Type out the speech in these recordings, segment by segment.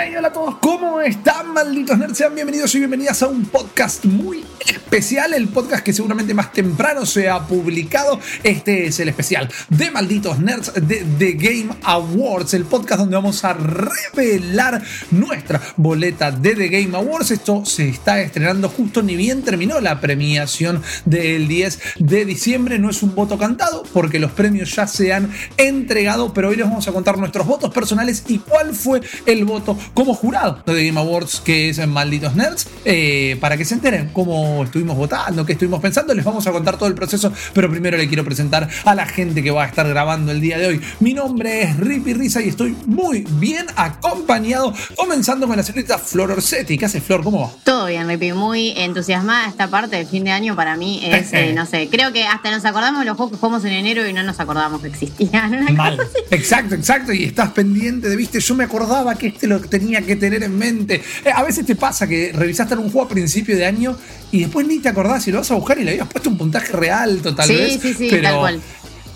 Hey, hola a todos, ¿cómo están malditos nerds? Sean bienvenidos y bienvenidas a un podcast muy especial, el podcast que seguramente más temprano se ha publicado. Este es el especial de malditos nerds de The Game Awards, el podcast donde vamos a revelar nuestra boleta de The Game Awards. Esto se está estrenando justo ni bien terminó la premiación del 10 de diciembre. No es un voto cantado porque los premios ya se han entregado, pero hoy les vamos a contar nuestros votos personales y cuál fue el voto como jurado de Game Awards, que es en Malditos Nerds, eh, para que se enteren cómo estuvimos votando, qué estuvimos pensando. Les vamos a contar todo el proceso, pero primero le quiero presentar a la gente que va a estar grabando el día de hoy. Mi nombre es Rippy Risa y estoy muy bien acompañado, comenzando con la señorita Flor Orsetti. ¿Qué hace Flor? ¿Cómo va? Todo bien, Rippy. Muy entusiasmada esta parte del fin de año para mí es, eh, no sé, creo que hasta nos acordamos de los juegos que jugamos en enero y no nos acordamos que existían. Mal. Exacto, exacto. Y estás pendiente de, viste, yo me acordaba que este lo tenía que tener en mente. Eh, a veces te pasa que revisaste un juego a principio de año y después ni te acordás y lo vas a buscar y le habías puesto un puntaje real, tal Sí, vez. sí, sí, pero tal cual.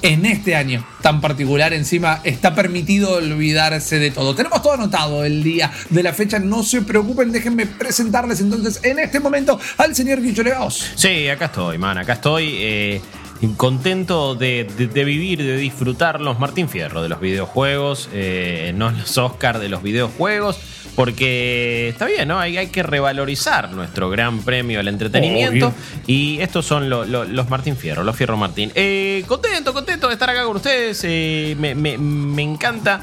En este año tan particular, encima está permitido olvidarse de todo. Tenemos todo anotado el día de la fecha, no se preocupen, déjenme presentarles entonces en este momento al señor Guillo Legaos. Sí, acá estoy, man, acá estoy. eh, contento de, de- de vivir, de disfrutar los Martín Fierro de los videojuegos, eh, no los Oscar de los videojuegos, porque está bien, ¿no? Hay, hay que revalorizar nuestro gran premio al entretenimiento. Obvio. Y estos son lo- lo- los Martín Fierro, los Fierro Martín. Eh, contento, contento de estar acá con ustedes. eh, me, me- me encanta.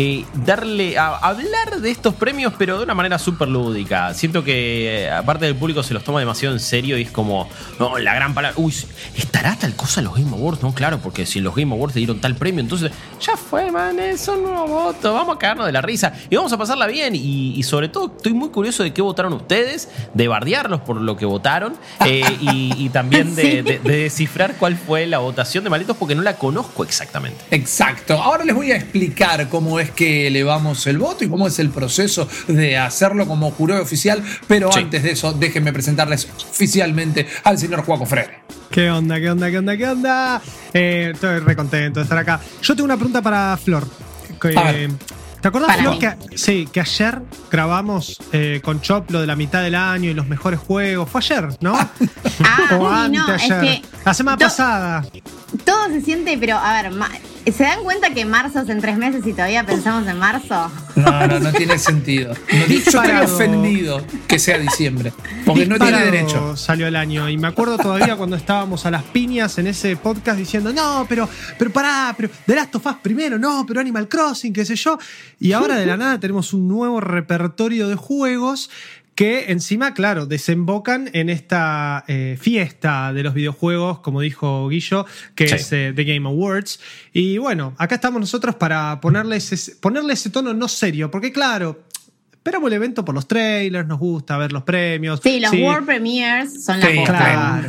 Eh, darle a hablar de estos premios, pero de una manera súper lúdica. Siento que eh, aparte del público se los toma demasiado en serio y es como, no, la gran palabra, uy, ¿estará tal cosa en los Game Awards? No, claro, porque si en los Game Awards le dieron tal premio, entonces ya fue, man, es un nuevo voto, vamos a cagarnos de la risa y vamos a pasarla bien. Y, y sobre todo estoy muy curioso de qué votaron ustedes, de bardearlos por lo que votaron eh, y, y también de, Sí. de- de descifrar cuál fue la votación de Malditos porque no la conozco exactamente. Exacto. Ahora les voy a explicar cómo es que elevamos el voto y cómo es el proceso de hacerlo como jurado oficial. Pero Sí. antes de eso, déjenme presentarles oficialmente al señor Juaco Freire. ¿Qué onda, qué onda, qué onda, qué onda? Eh, estoy re contento de estar acá. Yo tengo una pregunta para Flor. Que- A ver. ¿Te acordás, Para Flor, mí. que, sí, que ayer grabamos eh, con Chop lo de la mitad del año y los mejores juegos? Fue ayer, ¿no? Ah, o uy, no, es que La semana pasada. todo se siente, pero a ver, ma- ¿se dan cuenta que marzo es en tres meses y todavía pensamos en marzo? No, no, no tiene sentido. No, yo estoy ofendido que sea diciembre. Porque no tiene derecho. Salió el año. Y me acuerdo todavía cuando estábamos a las piñas en ese podcast diciendo, no, pero, pero pará, pero The Last of Us primero, no, pero Animal Crossing, qué sé yo. Y ahora de la nada tenemos un nuevo repertorio de juegos que encima, claro, desembocan en esta eh, fiesta de los videojuegos, como dijo Guillo, que Sí. es eh, The Game Awards. Y bueno, acá estamos nosotros para ponerles ese, ponerle ese tono no serio, porque claro, esperamos el evento por los trailers, nos gusta ver los premios. Sí, los Sí, World Premiers son la Sí, posta. Claro.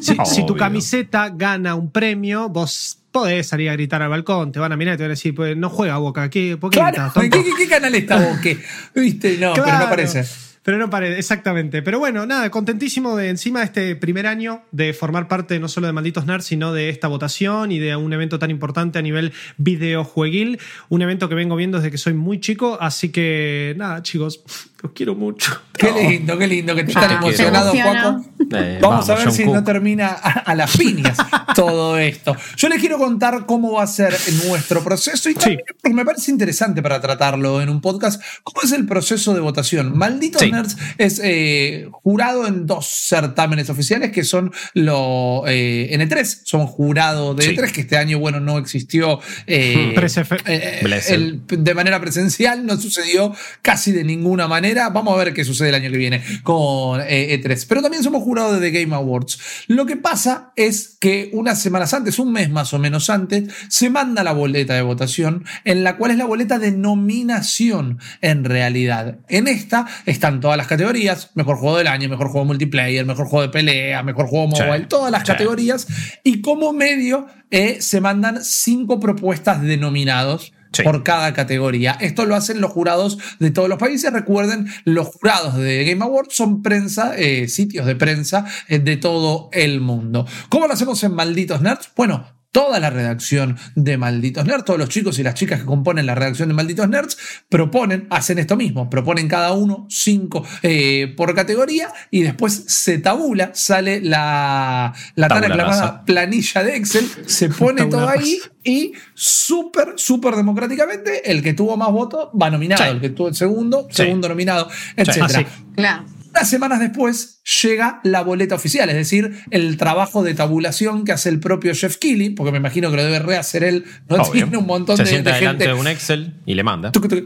Si, si tu camiseta gana un premio, vos podés salir a gritar al balcón, te van a mirar y te van a decir, pues no juega Boca, ¿qué, ¿por qué Claro, ¿qué, tonto? qué, qué canal está vos? ¿Qué? ¿Viste? No, pero no aparece. Pero no parece, exactamente. Pero bueno, nada, contentísimo de encima de este primer año de formar parte no solo de Malditos Nerds, sino de esta votación y de un evento tan importante a nivel videojueguil. Un evento que vengo viendo desde que soy muy chico. Así que nada, chicos, los quiero mucho. Qué lindo, qué lindo que te están Ah, emocionado. Juaco. Eh, Vamos, a ver John si Cook. no termina a, a las piñas todo esto. Yo les quiero contar cómo va a ser nuestro proceso y también, porque me parece interesante para tratarlo en un podcast, cómo es el proceso de votación. Malditos Sí. Nerds es eh, jurado en dos certámenes oficiales que son los eh, N3, son jurado de Sí. N3, que este año, bueno, no existió eh, Presefe- eh, el- de manera presencial, no sucedió casi de ninguna manera. Vamos a ver qué sucede el año que viene con eh, E3. Pero también somos jurados de The Game Awards. Lo que pasa es que unas semanas antes, un mes más o menos antes, se manda la boleta de votación, en la cual es la boleta de nominación en realidad. En esta están todas las categorías, mejor juego del año, mejor juego multiplayer, mejor juego de pelea, mejor juego Sí, mobile, todas las sí. categorías. Y como medio eh, se mandan cinco propuestas de nominados Sí. por cada categoría. Esto lo hacen los jurados de todos los países. Recuerden, los jurados de Game Awards son prensa, eh, sitios de prensa eh, de todo el mundo. ¿Cómo lo hacemos en Malditos Nerds? Bueno, toda la redacción de Malditos Nerds, todos los chicos y las chicas que componen la redacción de Malditos Nerds, proponen, hacen esto mismo, proponen cada uno cinco eh, por categoría y después se tabula, sale la, la tan aclamada planilla de Excel, se pone todo ahí y súper, súper democráticamente, el que tuvo más votos va nominado, Sí. el que tuvo el segundo, Sí. segundo nominado, etc. Ah, sí. Claro. Unas semanas después llega la boleta oficial, es decir, el trabajo de tabulación que hace el propio Jeff Keighley, porque me imagino que lo debe rehacer él, no Obvio. tiene un montón Se de, sienta de gente. de un Excel y le manda. Tuc, tuc.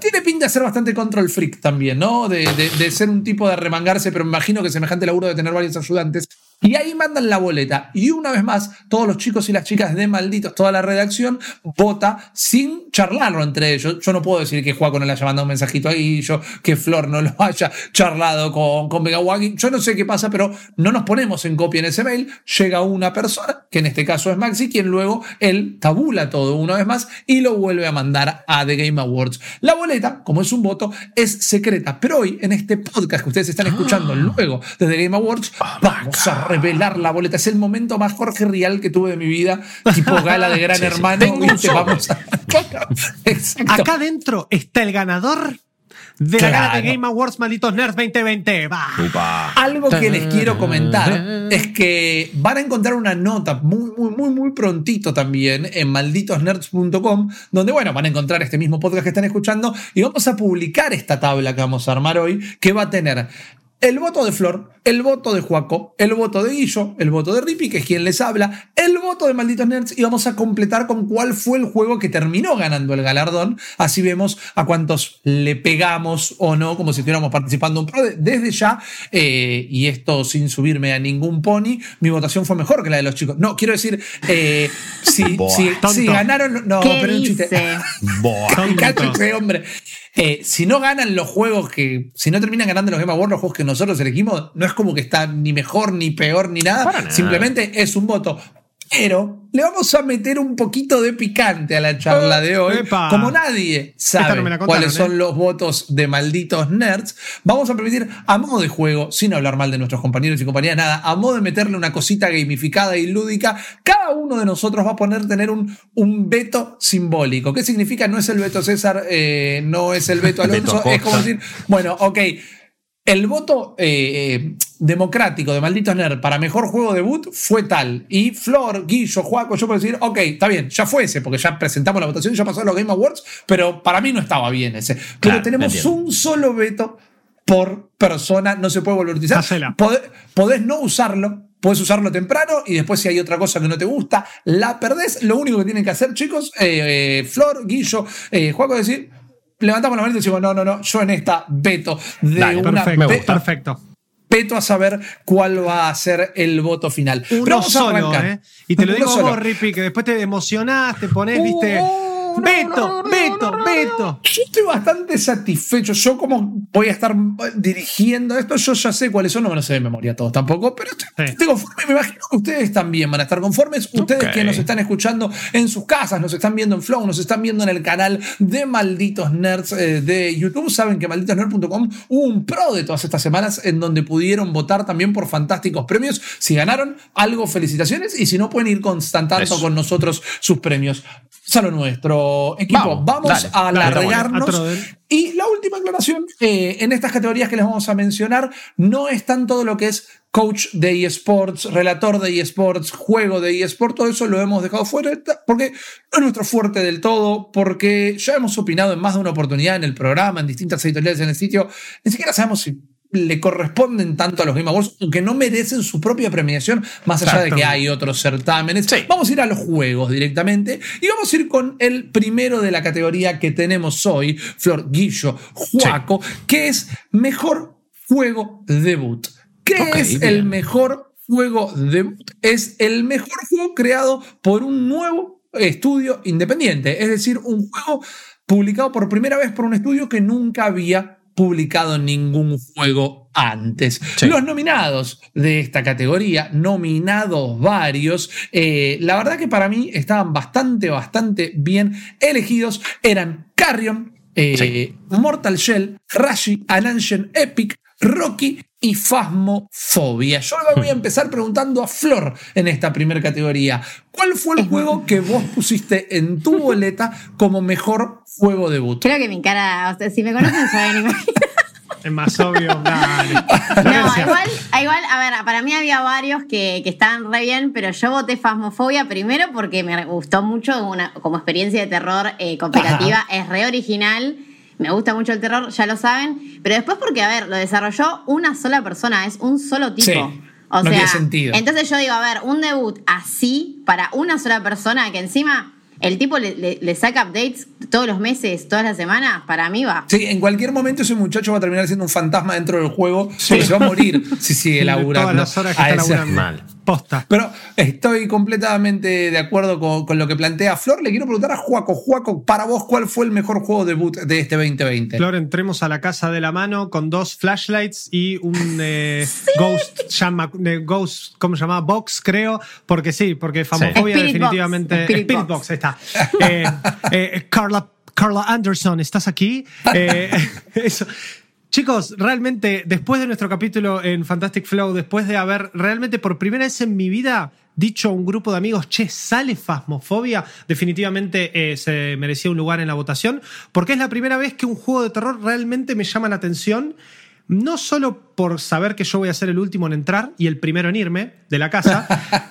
Tiene pinta de ser bastante control freak también, ¿no? De, de- de ser un tipo de remangarse, pero me imagino que semejante laburo de tener varios ayudantes. Y ahí mandan la boleta. Y una vez más, todos los chicos y las chicas de Malditos, toda la redacción, vota sin charlarlo entre ellos. Yo no puedo decir que Juaco no le haya mandado un mensajito ahí, yo que Flor no lo haya charlado con, con Megawaki. Yo no sé qué pasa, pero no nos ponemos en copia en ese mail. Llega una persona, que en este caso es Maxi, quien luego él tabula todo una vez más y lo vuelve a mandar a The Game Awards. La boleta, como es un voto, es secreta, pero hoy en este podcast que ustedes están escuchando luego de The Game Awards, vamos a revelar la boleta. Es el momento más Jorge Rial que tuve de mi vida, tipo gala de Gran Sí, sí. Hermano. Tengo un ¿viste? sobre. Vamos a... Exacto. Acá adentro está el ganador de la gala de. Game Awards Malditos Nerds 2020. Va. Algo que les quiero comentar es que van a encontrar una nota muy, muy, muy, muy prontito también en malditosnerds.com, donde, bueno, van a encontrar este mismo podcast que están escuchando y vamos a publicar esta tabla que vamos a armar hoy, que va a tener el voto de Flor, el voto de Juaco, el voto de Guillo, el voto de Rippy, que es quien les habla, el voto de Malditos Nerds y vamos a completar con cuál fue el juego que terminó ganando el galardón. Así vemos a cuántos le pegamos o no, como si estuviéramos participando en un pro. Desde ya, eh, y esto sin subirme a ningún pony, mi votación fue mejor que la de los chicos. No, quiero decir, eh, si, si- ganaron. No, ¿Qué pero un chiste. Boa. Cállate, hombre. Eh, si no ganan los juegos que. Si no terminan ganando los Game Awards, los juegos que nosotros elegimos, no es como que está ni mejor, ni peor, ni nada. Nada. Simplemente es un voto. Pero le vamos a meter un poquito de picante a la charla de hoy. Epa. Como nadie sabe no contaron, cuáles son ¿eh? los votos de malditos nerds, vamos a permitir, a modo de juego, sin hablar mal de nuestros compañeros y compañeras, nada, a modo de meterle una cosita gamificada y lúdica, cada uno de nosotros va a poner tener un, un veto simbólico. ¿Qué significa? No es el veto César, eh, no es el veto Beto Alonso, es como decir, bueno, ok. El voto eh, eh, democrático de Malditos Nerd para mejor juego debut fue tal. Y Flor, Guillo, Juaco, yo puedo decir, ok, está bien, ya fue ese, porque ya presentamos la votación, ya pasó los Game Awards, pero para mí no estaba bien ese. Pero Claro, tenemos un solo veto por persona, no se puede volver a utilizar. Podés, podés no usarlo. Puedes usarlo temprano y después si hay otra cosa que no te gusta, la perdés. Lo único que tienen que hacer, chicos, eh, eh, Flor, Guillo, eh, Juaco, es decir, levantamos la mano y decimos, no, no, no, yo en esta veto de Dale, una Perfecto, perfecto. veto a saber cuál va a ser el voto final. Pero Uno a arrancar. ¿eh? Y te lo Uno digo solo. vos, Rippy, que después te emocionás, te ponés, Uh, viste. Beto, Beto, Beto. Yo estoy bastante satisfecho. Yo como voy a estar dirigiendo esto, yo ya sé cuáles son, no me lo sé de memoria todos tampoco, pero estoy, Sí. estoy conforme. Me imagino que ustedes también van a estar conformes. Ustedes que nos están escuchando en sus casas, nos están viendo en Flow, nos están viendo en el canal de Malditos Nerds eh, de YouTube, saben que malditosnerds.com hubo un pro de todas estas semanas en donde pudieron votar también por fantásticos premios. Si ganaron algo, felicitaciones. Y si no, pueden ir constantando Eso. con nosotros sus premios. A lo nuestro equipo. Vamos, Vamos, dale, a dale, alargarnos. a. Y la última aclaración, eh, en estas categorías que les vamos a mencionar, no es tan todo lo que es coach de eSports, relator de eSports, juego de eSports, todo eso lo hemos dejado fuera porque no es nuestro fuerte del todo, porque ya hemos opinado en más de una oportunidad en el programa, en distintas editoriales en el sitio, ni siquiera sabemos si le corresponden tanto a los Game Awards, aunque no merecen su propia premiación, más allá de que hay otros certámenes. Sí. Vamos a ir a los juegos directamente y vamos a ir con el primero de la categoría que tenemos hoy, Flor Guillo Juaco, que es mejor juego debut. ¿Qué Ok, es bien. el mejor juego debut? Es el mejor juego creado por un nuevo estudio independiente, es decir, un juego publicado por primera vez por un estudio que nunca había publicado ningún juego antes. Los nominados de esta categoría, nominados varios, eh, la verdad que para mí estaban bastante, bastante bien elegidos. Eran Carrion, eh, Mortal Shell, Rashi, An Epic, Rocky y Fasmofobia. Yo voy a empezar preguntando a Flor en esta primera categoría. ¿Cuál fue el juego que vos pusiste en tu boleta como mejor juego debut? Creo que mi cara, si me conocen saben Es más obvio. No, igual, igual, a ver, para mí había varios que, que estaban re bien, pero yo voté Fasmofobia primero porque me gustó mucho una, como experiencia de terror eh, cooperativa. Es re original me gusta mucho el terror, ya lo saben. Pero después porque, a ver, lo desarrolló una sola persona, es un solo tipo. Sí, no tiene sentido. Entonces yo digo, a ver, un debut así para una sola persona que encima el tipo le, saca updates todos los meses, todas las semanas, para mí va. Sí, en cualquier momento ese muchacho va a terminar siendo un fantasma dentro del juego porque se va a morir si sigue laburando. Todas las horas que está laburando. Mal. Posta. Pero estoy completamente de acuerdo con, lo que plantea Flor. Le quiero preguntar a Juaco. Juaco, para vos, ¿cuál fue el mejor juego debut de este 2020? Flor, entremos a la casa de la mano con dos flashlights y un eh, Ghost, llama, Ghost, ¿cómo se llama? Box, creo. Porque sí, porque Famofobia definitivamente. Spirit, Box. ahí está. Eh, eh, Carla, Carla Anderson, ¿estás aquí? eso. Chicos, realmente, después de nuestro capítulo en Fantastic Flow, después de haber realmente por primera vez en mi vida dicho a un grupo de amigos, che, sale Fasmofobia, definitivamente eh, se merecía un lugar en la votación, porque es la primera vez que un juego de terror realmente me llama la atención. No solo por saber que yo voy a ser el último en entrar y el primero en irme de la casa,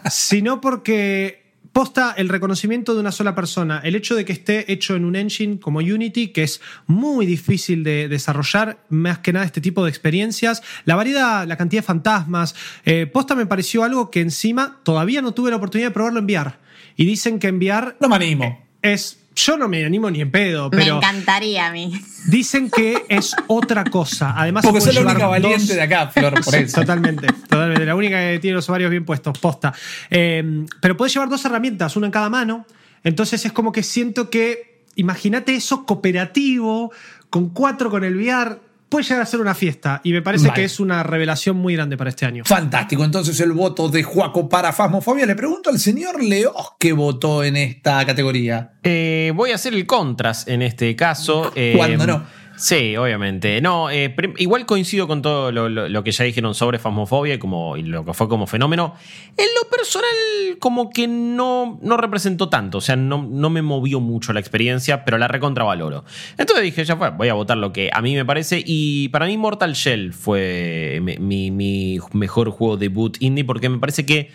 sino porque posta el reconocimiento de una sola persona, el hecho de que esté hecho en un engine como Unity, que es muy difícil de desarrollar, más que nada este tipo de experiencias, la variedad, la cantidad de fantasmas, eh, posta me pareció algo que encima todavía no tuve la oportunidad de probarlo enviar. Y dicen que enviar... No me animo. Es yo no me animo ni en pedo, pero. Me encantaría a mí. Dicen que es otra cosa. Además, Porque soy la única valiente de acá, Flor, por eso. totalmente, totalmente. La única que tiene los ovarios bien puestos, posta. Eh, pero puedes llevar dos herramientas, una en cada mano. Entonces es como que siento que. Imagínate eso cooperativo, con cuatro con el VR puede llegar a ser una fiesta y me parece que es una revelación muy grande para este año. Fantástico, entonces el voto de Juaco para Fasmofobia. Le pregunto al señor Leo qué votó en esta categoría. Eh, voy a hacer el contras en este caso. ¿Cuándo eh, no? Sí, obviamente. No, eh, igual coincido con todo lo, que ya dijeron sobre Fasmofobia y, como, lo que fue como fenómeno. En lo personal, como que no, no representó tanto. O sea, no, no me movió mucho la experiencia, pero la recontravaloro. Entonces dije, ya fue, voy a votar lo que a mí me parece. Y para mí, Mortal Shell fue mi, mi mejor juego debut indie porque me parece que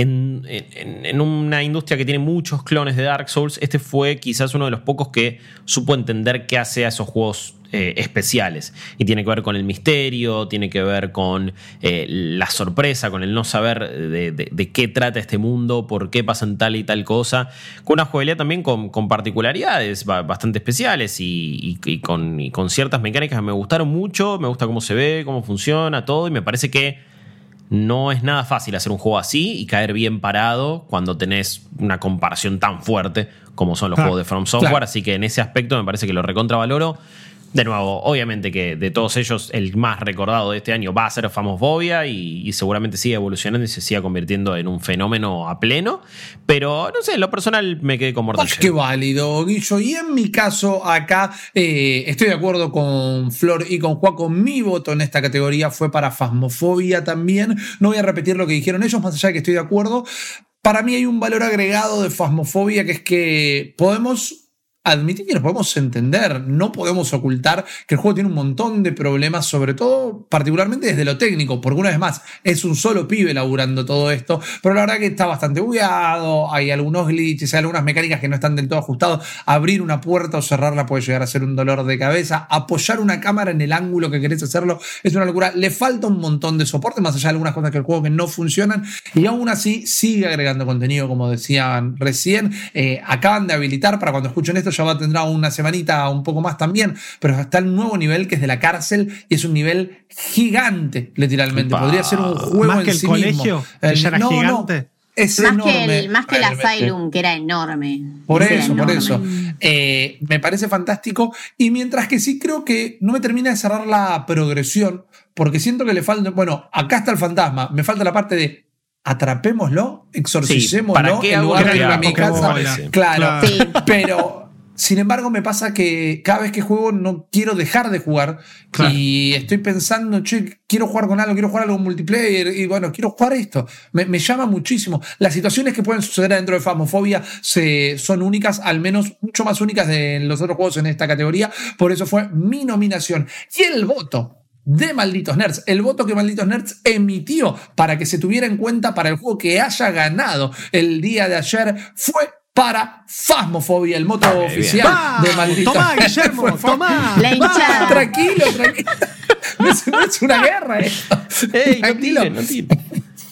en, una industria que tiene muchos clones de Dark Souls, este fue quizás uno de los pocos que supo entender qué hace a esos juegos eh, especiales. Y tiene que ver con el misterio, tiene que ver con eh, la sorpresa, con el no saber de, qué trata este mundo, por qué pasan tal y tal cosa. Con una jugabilidad también con, particularidades bastante especiales y, con, y con ciertas mecánicas que me gustaron mucho. Me gusta cómo se ve, cómo funciona, todo. Y me parece que no es nada fácil hacer un juego así y caer bien parado cuando tenés una comparación tan fuerte como son los juegos de From Software. Así que en ese aspecto me parece que lo recontravaloro. De nuevo, obviamente que de todos ellos, el más recordado de este año va a ser Famosfobia y, y seguramente sigue evolucionando y se siga convirtiendo en un fenómeno a pleno. Pero no sé, en lo personal me quedé con Mortal. Qué válido, Guillo. Y en mi caso, acá eh, estoy de acuerdo con Flor y con Juaco. Mi voto en esta categoría fue para Fasmofobia también. No voy a repetir lo que dijeron ellos, más allá de que estoy de acuerdo. Para mí hay un valor agregado de Fasmofobia que es que podemos admitir que lo podemos entender. No podemos ocultar que el juego tiene un montón de problemas, sobre todo, particularmente desde lo técnico, porque una vez más, es un solo pibe laburando todo esto, pero la verdad que está bastante bugueado, hay algunos glitches, hay algunas mecánicas que no están del todo ajustados. Abrir una puerta o cerrarla puede llegar a ser un dolor de cabeza. Apoyar una cámara en el ángulo que querés hacerlo es una locura. Le falta un montón de soporte, más allá de algunas cosas que el juego que no funcionan, y aún así sigue agregando contenido, como decían recién. Eh, acaban de habilitar para cuando escuchen esto ya tendrá una semanita un poco más también, pero está el nuevo nivel que es de la cárcel y es un nivel gigante, literalmente. Podría ser un juego más que el colegio, mismo. era gigante. es más enorme. Que el, más que el. Asylum, que era enorme. Por eso, por eso. Eh, me parece fantástico. Y mientras que sí creo que no me termina de cerrar la progresión, porque siento que le falta. Bueno, acá está el fantasma. Me falta la parte de atrapémoslo, exorcicémoslo ¿para qué en hago lugar lo de que ir a mi casa. Claro. Claro. Sí. Pero. Sin embargo, me pasa que cada vez que juego no quiero dejar de jugar Claro. y estoy pensando, che, quiero jugar con algo, quiero jugar algo multiplayer y bueno, quiero jugar esto. Me, me llama muchísimo. Las situaciones que pueden suceder dentro de Famofobia se, son únicas, al menos mucho más únicas de los otros juegos en esta categoría. Por eso fue mi nominación. Y el voto de Malditos Nerds, el voto que Malditos Nerds emitió para que se tuviera en cuenta para el juego que haya ganado el día de ayer fue para Fasmofobia, el moto oficial Vamos, de Malditos tomá. Guillermo, tomá. La hinchada. Tranquilo, tranquilo. No es, no es una guerra esto. Ey, no Tranquilo. no.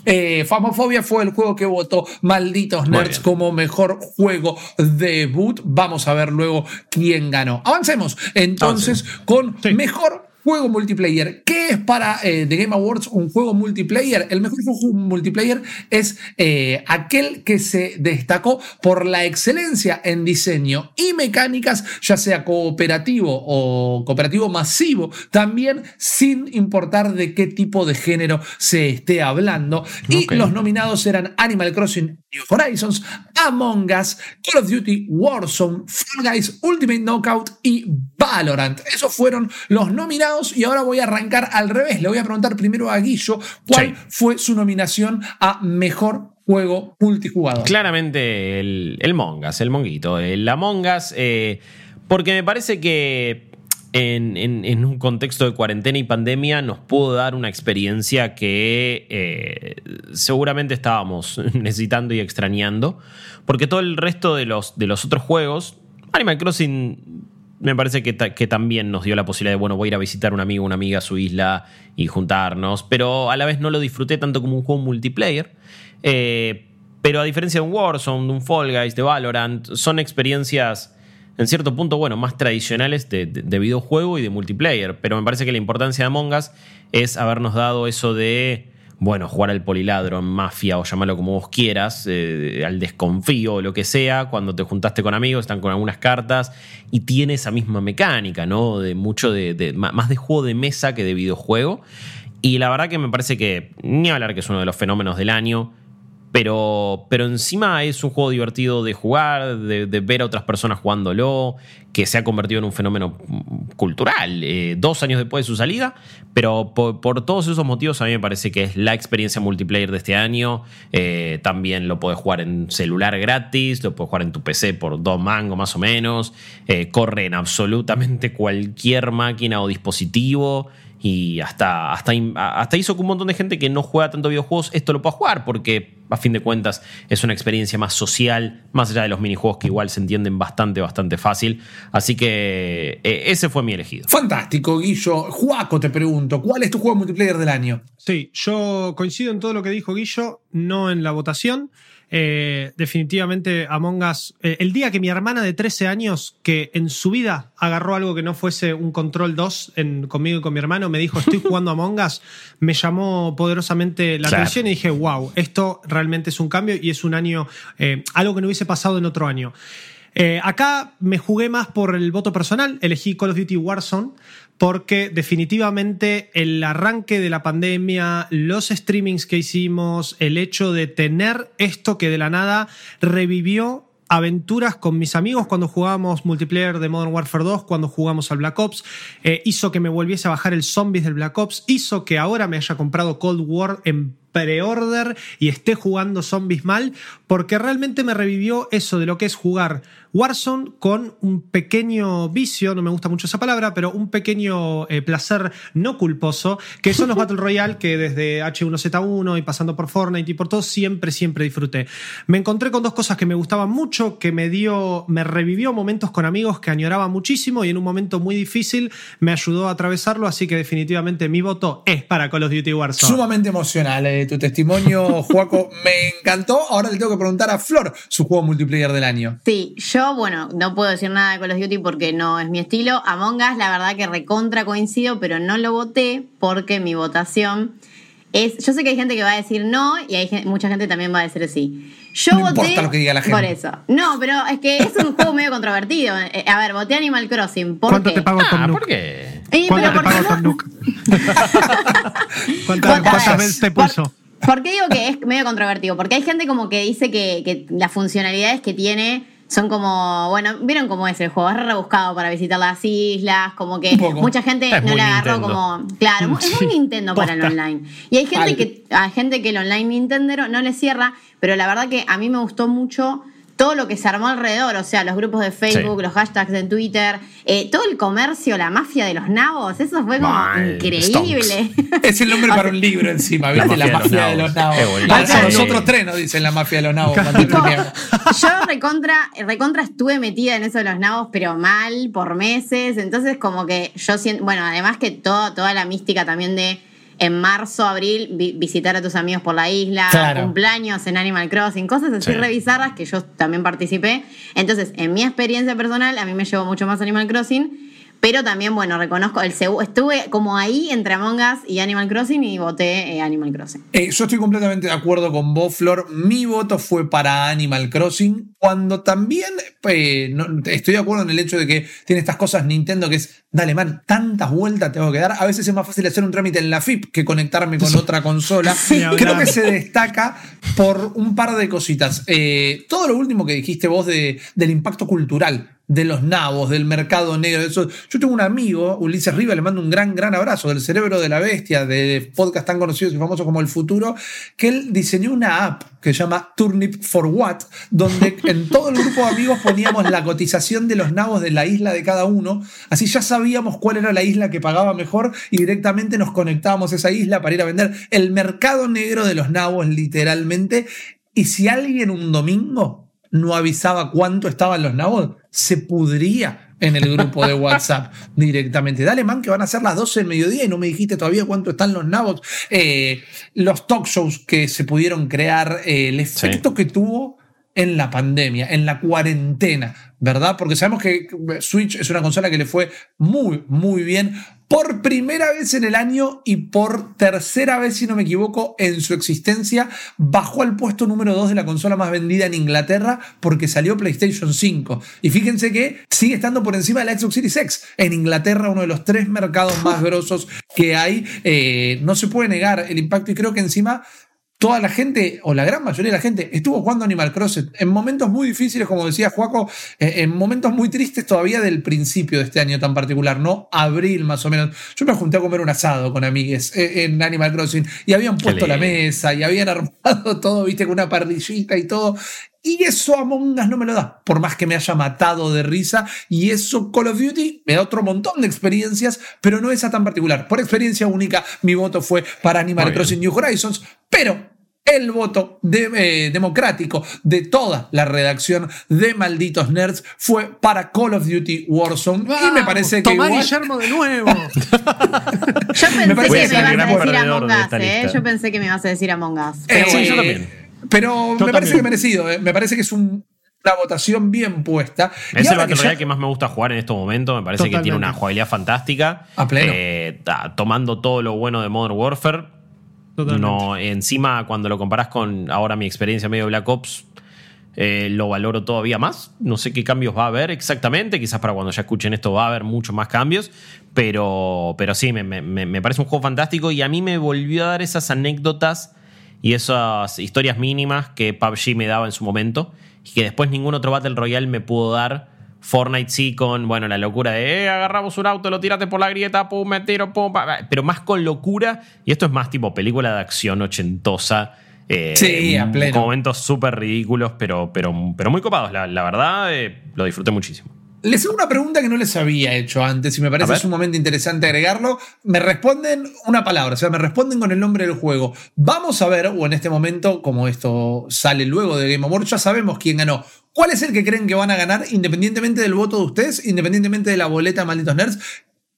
Eh, Famofobia fue el juego que votó Malditos Nerds como mejor juego debut. Vamos a ver luego quién ganó. Avancemos entonces con Sí. mejor juego multiplayer. ¿Qué es para eh, The Game Awards un juego multiplayer? El mejor juego multiplayer es eh, aquel que se destacó por la excelencia en diseño y mecánicas, ya sea cooperativo o cooperativo masivo, también sin importar de qué tipo de género se esté hablando. Y los nominados eran Animal Crossing New Horizons, Among Us, Call of Duty, Warzone, Fall Guys, Ultimate Knockout y Valorant. Esos fueron los nominados y ahora voy a arrancar al revés. Le voy a preguntar primero a Guillo cuál Sí. fue su nominación a mejor juego multijugador. Claramente el, el Mongas, el Monguito, el Among Us, eh, porque me parece que en, en- en un contexto de cuarentena y pandemia nos pudo dar una experiencia que eh, seguramente estábamos necesitando y extrañando, porque todo el resto de los, de los otros juegos, Animal Crossing me parece que, que también nos dio la posibilidad de, bueno, voy a ir a visitar a un amigo, una amiga a su isla y juntarnos, pero a la vez no lo disfruté tanto como un juego multiplayer. Eh, pero a diferencia de un Warzone, de un Fall Guys, de Valorant, son experiencias en cierto punto, bueno, más tradicionales de, de- de videojuego y de multiplayer. Pero me parece que la importancia de Among Us es habernos dado eso de, bueno, jugar al poliladro, en mafia o llamarlo como vos quieras, eh, al desconfío o lo que sea, cuando te juntaste con amigos, están con algunas cartas y tiene esa misma mecánica, ¿no? De mucho de, de- más de juego de mesa que de videojuego. Y la verdad que me parece que, ni hablar que es uno de los fenómenos del año, pero, pero encima es un juego divertido de jugar, de, ver a otras personas jugándolo, que se ha convertido en un fenómeno cultural, eh, dos años después de su salida, pero por, por todos esos motivos a mí me parece que es la experiencia multiplayer de este año. Eh, también lo puedes jugar en celular gratis, lo puedes jugar en tu PC por dos mangos más o menos, eh, corre en absolutamente cualquier máquina o dispositivo. Y hasta, hasta, hasta hizo que un montón de gente que no juega tanto videojuegos esto lo pueda jugar, porque a fin de cuentas es una experiencia más social, más allá de los minijuegos que igual se entienden bastante, bastante fácil. Así que eh, ese fue mi elegido. Fantástico, Guillo. Juaco, te pregunto, ¿cuál es tu juego multiplayer del año? Sí, yo coincido en todo lo que dijo Guillo, no en la votación. Eh, definitivamente Among Us, eh, el día que mi hermana de 13 años, que en su vida agarró algo que no fuese un Control 2 en- conmigo y con mi hermano, me dijo, estoy jugando Among Us, me llamó poderosamente la Claro. atención y dije, wow, esto realmente es un cambio y es un año, eh, algo que no hubiese pasado en otro año. Acá me jugué más por el voto personal, elegí Call of Duty Warzone, porque definitivamente el arranque de la pandemia, los streamings que hicimos, el hecho de tener esto que de la nada revivió aventuras con mis amigos cuando jugábamos multiplayer de Modern Warfare 2, cuando jugamos al Black Ops, eh, hizo que me volviese a bajar el zombies del Black Ops, hizo que ahora me haya comprado Cold War en pre-order y esté jugando zombies mal, porque realmente me revivió eso de lo que es jugar Warzone con un pequeño vicio, no me gusta mucho esa palabra, pero un pequeño eh, placer no culposo, que son los Battle Royale que desde H1Z1 y pasando por Fortnite y por todo, siempre, siempre disfruté. Me encontré con dos cosas que me gustaban mucho, que me dio, me revivió momentos con amigos que añoraba muchísimo y en un momento muy difícil me ayudó a atravesarlo, así que definitivamente mi voto es para Call of Duty Warzone. Sumamente emocional eh, tu testimonio, Juaco. Me encantó. Ahora le tengo que preguntar a Flor su juego multiplayer del año. Sí, yo, bueno, no puedo decir nada de Call of Duty porque no es mi estilo. Among Us, la verdad que recontra coincido, pero no lo voté porque mi votación es, yo sé que hay gente que va a decir no y hay gen- mucha gente también va a decir sí. Yo No voté importa lo que diga la gente. por eso. No, pero es que es un juego medio controvertido. Eh, A ver, voté Animal Crossing. ¿Por ¿Cuánto qué? te pagó Ah? ¿por qué? ¿Cuánto te ¿por qué pagó no? Tom Nook? ¿Cuántas ¿Cuántas cuántas veces? te puso? ¿Por qué digo que es medio controvertido? Porque hay gente como que dice que, que las funcionalidades que tiene son como, bueno, vieron cómo es el juego, es re rebuscado para visitar las islas, como que Un mucha gente Es no le agarró Nintendo. como, claro, es muy Nintendo para el online. Y hay gente Al- que hay gente que el online Nintendo no le cierra, pero la verdad que a mí me gustó mucho todo lo que se armó alrededor, o sea, los grupos de Facebook, Sí. los hashtags en Twitter, eh, todo el comercio, la mafia de los nabos, eso fue como Mal, increíble. Es el nombre para un libro encima, La ¿viste? La mafia de los nabos. nosotros tres nos dicen la mafia de los nabos. yo recontra, recontra estuve metida en eso de los nabos, pero mal, por meses. Entonces, como que yo siento. Bueno, además que todo, toda la mística también de en marzo, abril, vi- visitar a tus amigos por la isla, Claro. cumpleaños en Animal Crossing, cosas así Sí. re bizarras que yo también participé. Entonces, en mi experiencia personal, a mí me llevó mucho más Animal Crossing. Pero también, bueno, reconozco el estuve como ahí entre Among Us y Animal Crossing y voté eh, Animal Crossing. Eh, yo estoy completamente de acuerdo con vos, Flor. Mi voto fue para Animal Crossing. Cuando también eh, no- estoy de acuerdo en el hecho de que tiene estas cosas Nintendo que es, dale, man, tantas vueltas tengo que dar. A veces es más fácil hacer un trámite en la FIP que conectarme con otra consola. Creo que se destaca por un par de cositas. Eh, todo lo último que dijiste vos de, del impacto cultural de los nabos, del mercado negro, de eso. Yo tengo un amigo, Ulises Riva, le mando un gran, gran abrazo, del cerebro de la bestia, de podcast tan conocidos y famosos como El Futuro, que él diseñó una app que se llama Turnip for What, donde en todo el grupo de amigos poníamos la cotización de los nabos de la isla de cada uno, así ya sabíamos cuál era la isla que pagaba mejor y directamente nos conectábamos a esa isla para ir a vender el mercado negro de los nabos, literalmente. Y si alguien un domingo no avisaba cuánto estaban los nabos, se pudría en el grupo de WhatsApp directamente. Dale, man, que van a ser las 12 del mediodía y no me dijiste todavía cuánto están los nabos. Eh, los talk shows que se pudieron crear, eh, el efecto que tuvo en la pandemia, en la cuarentena, ¿verdad? Porque sabemos que Switch es una consola que le fue muy, muy bien por primera vez en el año y por tercera vez, si no me equivoco, en su existencia, bajó al puesto número 2 de la consola más vendida en Inglaterra porque salió PlayStation 5. Y fíjense que sigue estando por encima de la Xbox Series X. En Inglaterra, uno de los tres mercados más grosos que hay. Eh, no se puede negar el impacto y creo que encima toda la gente, o la gran mayoría de la gente, estuvo jugando Animal Crossing en momentos muy difíciles, como decía Juaco, eh, en momentos muy tristes todavía del principio de este año tan particular, ¿no? Abril más o menos. Yo me junté a comer un asado con amigues eh, en Animal Crossing y habían puesto la mesa y habían armado todo, viste, con una parrillita y todo. Y eso Among Us no me lo da, por más que me haya matado de risa. Y eso Call of Duty me da otro montón de experiencias, pero no esa tan particular. Por experiencia única, mi voto fue para Animal. Crossing New Horizons, pero el voto de- eh, democrático de toda la redacción de Malditos Nerds fue para Call of Duty Warzone. y me parece que Tomá igual- Guillermo de nuevo. Yo pensé parece que me ibas a decir Among de Us, esta ¿eh? Yo pensé que me ibas a decir Among Us. Eh, Sí, yo también. Pero me parece que merecido, eh, me parece que es un- una votación bien puesta. Es el Battle que ya- Royale que más me gusta jugar en estos momentos. Me parece que tiene una jugabilidad fantástica. A pleno. Eh, tomando todo lo bueno de Modern Warfare. Totalmente. No, encima, cuando lo comparás con ahora mi experiencia medio Black Ops, eh, lo valoro todavía más. No sé qué cambios va a haber exactamente. Quizás para cuando ya escuchen esto va a haber muchos más cambios. Pero, pero sí, me- me- me parece un juego fantástico y a mí me volvió a dar esas anécdotas y esas historias mínimas que PUBG me daba en su momento y que después ningún otro Battle Royale me pudo dar. Fortnite sí con, bueno, la locura de eh, agarramos un auto, lo tiraste por la grieta, pum, me tiro, pum, pero más con locura. Y esto es más tipo película de acción ochentosa. eh, Sí, a pleno. Con momentos súper ridículos, pero, pero, pero muy copados. La, la verdad, eh, lo disfruté muchísimo. Les hago una pregunta que no les había hecho antes y me parece sumamente interesante agregarlo. Me responden una palabra, o sea, me responden con el nombre del juego. Vamos a ver, o en este momento, como esto sale luego de Game Awards, ya sabemos quién ganó. ¿Cuál es el que creen que van a ganar, independientemente del voto de ustedes, independientemente de la boleta de Malditos Nerds?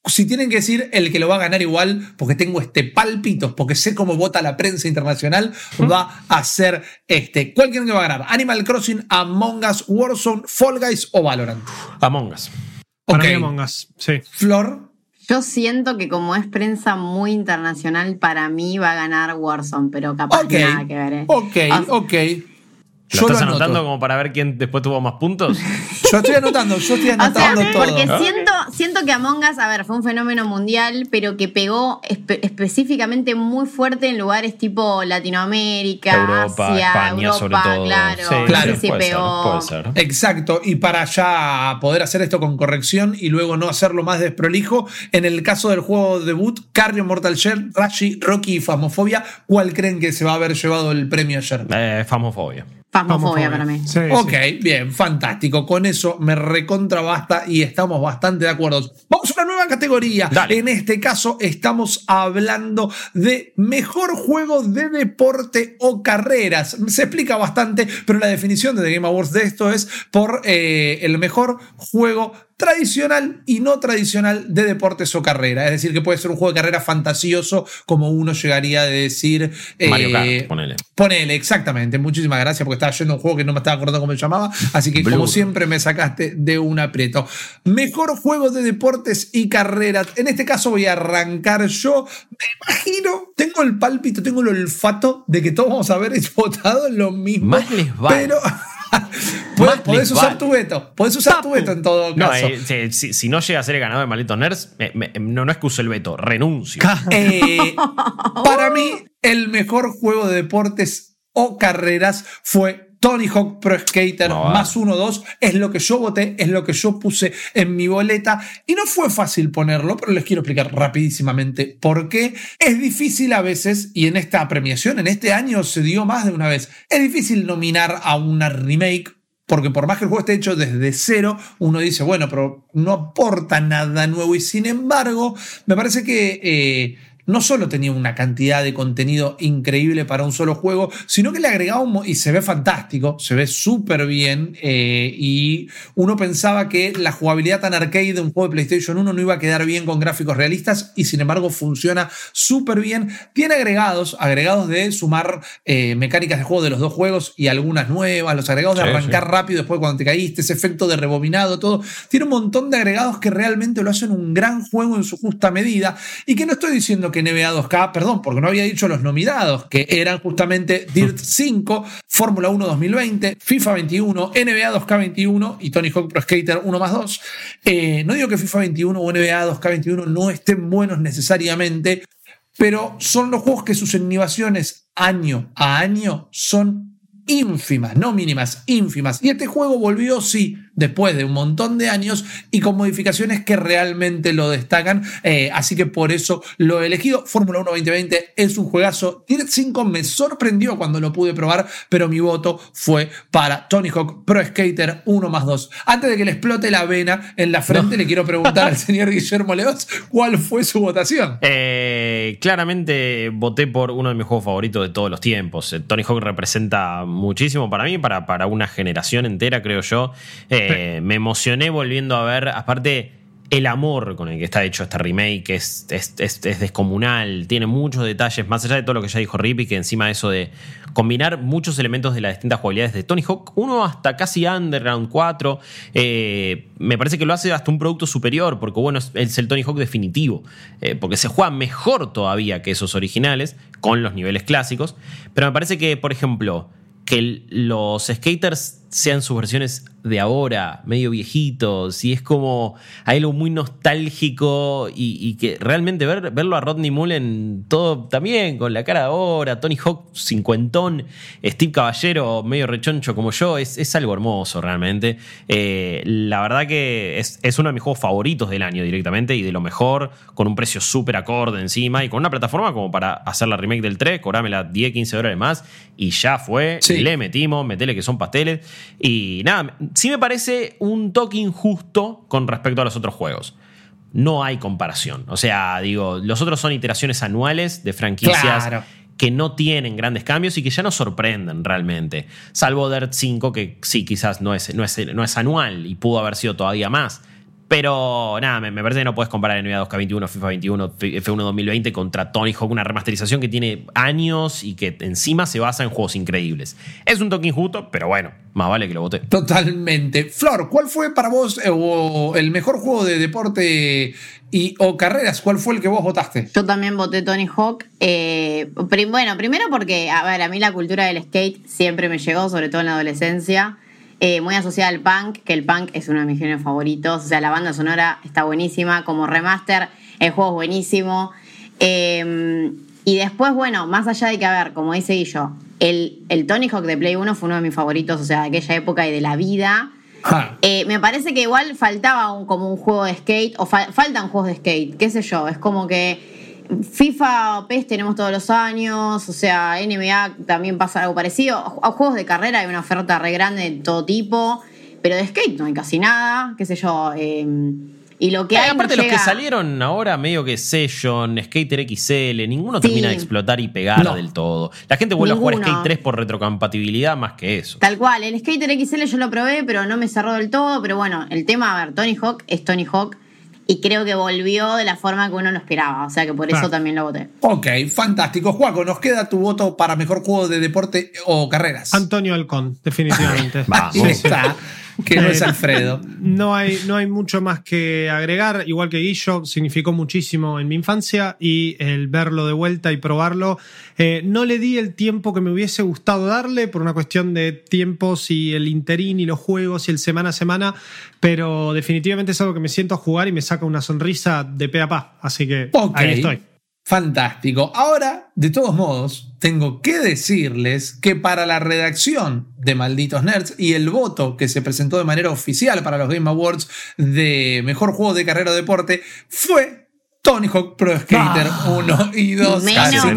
Si tienen que decir el que lo va a ganar igual, porque tengo este pálpitos, porque sé cómo vota la prensa internacional, va a ser este. ¿Cuál creen que va a ganar? Animal Crossing, Among Us, Warzone, Fall Guys o Valorant. Among Us. Para mí Among Us, sí. Flor. Yo siento que como es prensa muy internacional, para mí va a ganar Warzone, pero capaz Ok, que nada que ver. ¿eh? ok, O- ok. ¿Lo Yo estás anotando como para ver quién después tuvo más puntos? Yo estoy anotando, yo estoy O sea, anotando todo. porque siento, siento que Among Us, a ver, fue un fenómeno mundial, pero que pegó espe- específicamente muy fuerte en lugares tipo Latinoamérica, Europa, Asia, España, Europa, sobre todo. claro. Sí, Claro. sí, sí puede ser, pegó. puede ser. Exacto, y para ya poder hacer esto con corrección y luego no hacerlo más desprolijo, en el caso del juego debut, Carrion, Mortal Shell, Rashi, Rocky y Famofobia, ¿cuál creen que se va a haber llevado el premio ayer? Eh, famofobia. Para mí. Sí, Ok, sí. bien, fantástico. Con eso me recontra basta y estamos bastante de acuerdo. Vamos a una nueva categoría. Dale. En este caso estamos hablando de mejor juego de deporte o carreras. Se explica bastante, pero la definición de The Game Awards de esto es por eh, el mejor juego tradicional y no tradicional de deportes o carrera. Es decir, que puede ser un juego de carrera fantasioso, como uno llegaría a decir. eh, Mario Kart, ponele. Ponele, exactamente. Muchísimas gracias porque estaba yendo un juego que no me estaba acordando cómo se llamaba. Así que, como siempre, me sacaste de un aprieto. Mejor juego de deportes y carreras. En este caso voy a arrancar yo. Me imagino, tengo el pálpito, tengo el olfato de que todos vamos a haber votado lo mismo. Más les vale. Pero. Más podés usar tu veto. Podés usar tu veto en todo No, caso. eh, si, si- no llega a ser el ganador de Malditos Nerds, me- me- no, no es que use el veto, renuncio. Eh, para mí, el mejor juego de deportes o carreras fue Tony Hawk Pro Skater No, más 1-2. Es lo que yo voté, es lo que yo puse en mi boleta. Y no fue fácil ponerlo, pero les quiero explicar rapidísimamente por qué. Es difícil a veces, y en esta premiación, en este año se dio más de una vez, es difícil nominar a una remake porque por más que el juego esté hecho desde cero, uno dice, bueno, pero no aporta nada nuevo. Y sin embargo, me parece que eh, no solo tenía una cantidad de contenido increíble para un solo juego, sino que le agregaba un... Y se ve fantástico, se ve súper bien. eh, y uno pensaba que la jugabilidad tan arcade de un juego de PlayStation 1 no iba a quedar bien con gráficos realistas. Y sin embargo, funciona súper bien. Tiene agregados, agregados de sumar eh, mecánicas de juego de los dos juegos y algunas nuevas, los agregados de arrancar sí. rápido después cuando te caíste, ese efecto de rebobinado, todo. Tiene un montón de agregados que realmente lo hacen un gran juego en su justa medida. Y que no estoy diciendo que NBA 2K, perdón, porque no había dicho los nominados, que eran justamente Dirt 5, Fórmula 1 2020, FIFA 21, NBA 2K 21 y Tony Hawk Pro Skater 1 más 2. Eh, no digo que FIFA 21 o NBA 2K 21 no estén buenos necesariamente, pero son los juegos que sus innovaciones año a año son ínfimas, no mínimas, ínfimas. Y este juego volvió, sí, después de un montón de años y con modificaciones que realmente lo destacan. eh, así que por eso lo he elegido. Fórmula 1 2020 es un juegazo. Dirt 5 me sorprendió cuando lo pude probar, pero mi voto fue para Tony Hawk Pro Skater 1 más 2. Antes de que le explote la vena en la frente, le quiero preguntar al señor Guillermo Leoz cuál fue su votación. Eh, claramente voté por uno de mis juegos favoritos de todos los tiempos. Eh, Tony Hawk representa muchísimo para mí, para, para una generación entera, creo yo. Eh, me emocioné volviendo a ver, aparte, el amor con el que está hecho este remake es, es, es- es descomunal, tiene muchos detalles, más allá de todo lo que ya dijo Rippy, que encima de eso de combinar muchos elementos de las distintas jugabilidades de Tony Hawk 1 hasta casi Underground 4, eh, me parece que lo hace hasta un producto superior, porque bueno, es, el Tony Hawk definitivo, eh, porque se juega mejor todavía que esos originales, con los niveles clásicos, pero me parece que, por ejemplo, que los skaters sean sus versiones de ahora, medio viejitos, y es como hay algo muy nostálgico y, y que realmente ver, verlo a Rodney Mullen todo también, con la cara de ahora, Tony Hawk cincuentón, Steve Caballero medio rechoncho como yo, es, es algo hermoso realmente. Eh, la verdad que es, es uno de mis juegos favoritos del año directamente y de lo mejor, con un precio súper acorde encima y con una plataforma como para hacer la remake del 3, cobrármela 10, 15 dólares más y ya fue, Sí. le metimos, metele que son pasteles. Y nada, sí me parece un toque injusto con respecto a los otros juegos. No hay comparación. O sea, digo, los otros son iteraciones anuales de franquicias Claro. que no tienen grandes cambios y que ya nos sorprenden realmente. Salvo Dirt 5, que sí, quizás no es, no es, no es anual y pudo haber sido todavía más. Pero nada, me, me parece que no puedes comparar NBA 2K21, FIFA 21, F1 2020 contra Tony Hawk, una remasterización que tiene años y que encima se basa en juegos increíbles. Es un toque injusto, pero bueno, más vale que lo voté. Totalmente. Flor, ¿cuál fue para vos eh, o el mejor juego de deporte y, o carreras? ¿Cuál fue el que vos votaste? Yo también voté Tony Hawk. Eh, prim- bueno, primero porque, a ver, a mí la cultura del skate siempre me llegó, sobre todo en la adolescencia. Eh, muy asociada al punk, que el punk es uno de mis géneros favoritos. O sea, la banda sonora está buenísima. Como remaster, el juego es buenísimo. Eh, y después, bueno, más allá de que, a ver, como dice Guillo, el, el Tony Hawk de Play 1 fue uno de mis favoritos, o sea, de aquella época y de la vida. Eh, me parece que igual faltaba un, como un juego de skate, o fa- faltan juegos de skate, qué sé yo, es como que FIFA o PES tenemos todos los años, o sea, NBA también pasa algo parecido. A juegos de carrera hay una oferta re grande de todo tipo, pero de skate no hay casi nada, qué sé yo. eh, y lo que Eh, hay no aparte, los que salieron ahora, medio que Session, Skater XL, ninguno Sí. termina de explotar y pegar No. del todo. La gente vuelve a jugar. Skate 3 por retrocompatibilidad más que eso. Tal cual, el Skater XL yo lo probé, pero no me cerró del todo. Pero bueno, el tema, a ver, Tony Hawk es Tony Hawk y creo que volvió de la forma que uno lo esperaba. O sea que por eso Claro. también lo voté. ok, fantástico. Juaco, nos queda tu voto para mejor juego de deporte o carreras. Antonio Halcón, definitivamente. Vamos. Ahí está, que no es Eh, Alfredo. No hay, no hay mucho más que agregar. Igual que Guillo, significó muchísimo en mi infancia y el verlo de vuelta y probarlo. eh, no le di el tiempo que me hubiese gustado darle por una cuestión de tiempos y el interín y los juegos y el semana a semana, pero definitivamente es algo que me siento a jugar y me saca una sonrisa de pe a pa. Así que ahí estoy. Fantástico. Ahora, de todos modos, tengo que decirles que para la redacción de Malditos Nerds y el voto que se presentó de manera oficial para los Game Awards de Mejor Juego de Carrera o Deporte fue Tony Hawk Pro Skater 1 y 2. Menos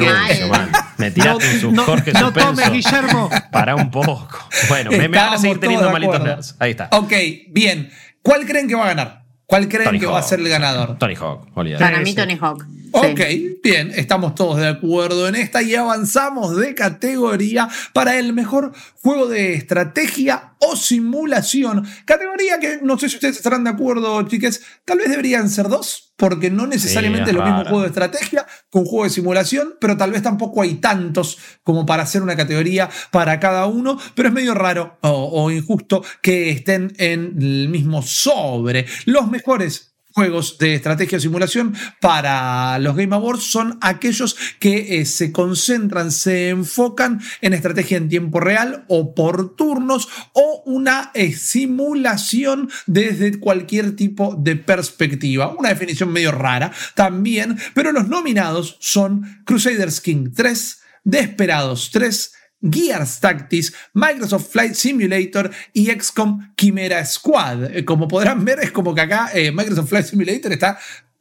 mal. Me tiraste un sub no, Jorge no tomes, Guillermo. Para un poco. Bueno, me, me van a seguir teniendo acuerdo. nerds. Ahí está. Ok, bien. ¿Cuál creen que va a ganar? ¿Cuál creen Tony que va a ser el ganador? Tony Hawk, olvídate. Para mí. Tony Hawk. Ok, Sí. bien, estamos todos de acuerdo en esta y avanzamos de categoría para el mejor juego de estrategia o simulación. Categoría que no sé si ustedes estarán de acuerdo, chiques, tal vez deberían ser dos, porque no necesariamente es lo mismo juego de estrategia con juego de simulación, pero tal vez tampoco hay tantos como para hacer una categoría para cada uno, pero es medio raro o, o injusto que estén en el mismo sobre. Los mejores juegos de estrategia o simulación para los Game Awards son aquellos que eh, se concentran, se enfocan en estrategia en tiempo real o por turnos o una eh, simulación desde cualquier tipo de perspectiva. Una definición medio rara también, pero los nominados son Crusaders King 3, Desperados 3, Gears Tactics, Microsoft Flight Simulator y XCOM Chimera Squad. Eh, Como podrán ver, es como que acá eh, Microsoft Flight Simulator está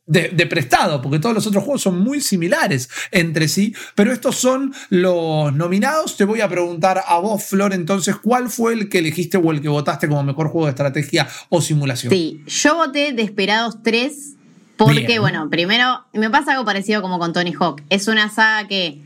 de, de prestado, porque todos los otros juegos son muy similares entre sí, pero estos son los nominados. Te voy a preguntar a vos, Flor, entonces, ¿cuál fue el que elegiste o el que votaste como mejor juego de estrategia o simulación? Sí, yo voté Desperados 3 porque, Bien. bueno, primero me pasa algo parecido como con Tony Hawk. Es una saga que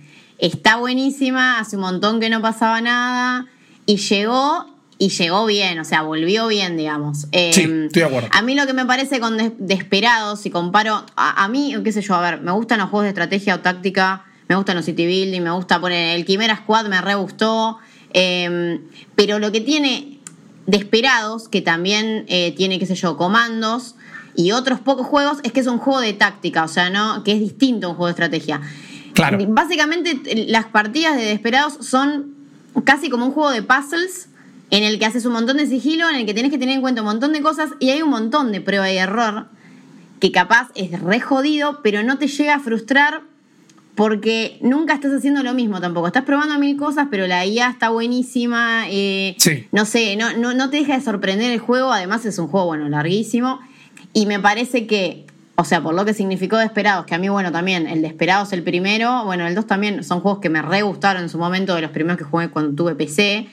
está buenísima, hace un montón que no pasaba nada y llegó y llegó bien, o sea, volvió bien, digamos. Eh, Sí, estoy de acuerdo. A mí lo que me parece con Des- Desperados, si comparo, a, a mí, qué sé yo, a ver, me gustan los juegos de estrategia o táctica, me gustan los city building, me gusta poner el Chimera Squad, me re gustó, eh, pero lo que tiene Desperados, que también eh, tiene, qué sé yo, comandos y otros pocos juegos, es que es un juego de táctica, o sea, no, que es distinto a un juego de estrategia. Claro. Básicamente, eh, las partidas de Desperados son casi como un juego de puzzles en el que haces un montón de sigilo, en el que tenés que tener en cuenta un montón de cosas y hay un montón de prueba y error que capaz es re jodido, pero no te llega a frustrar porque nunca estás haciendo lo mismo tampoco. Estás probando mil cosas, pero la IA está buenísima. eh, Sí. No sé, no, no, no te deja de sorprender el juego. Además, es un juego, bueno, larguísimo. Y me parece que, o sea, por lo que significó Desperados, que a mí, bueno, también, el Desperados el primero, bueno, el 2 también son juegos que me re gustaron en su momento, de los primeros que jugué cuando tuve PC.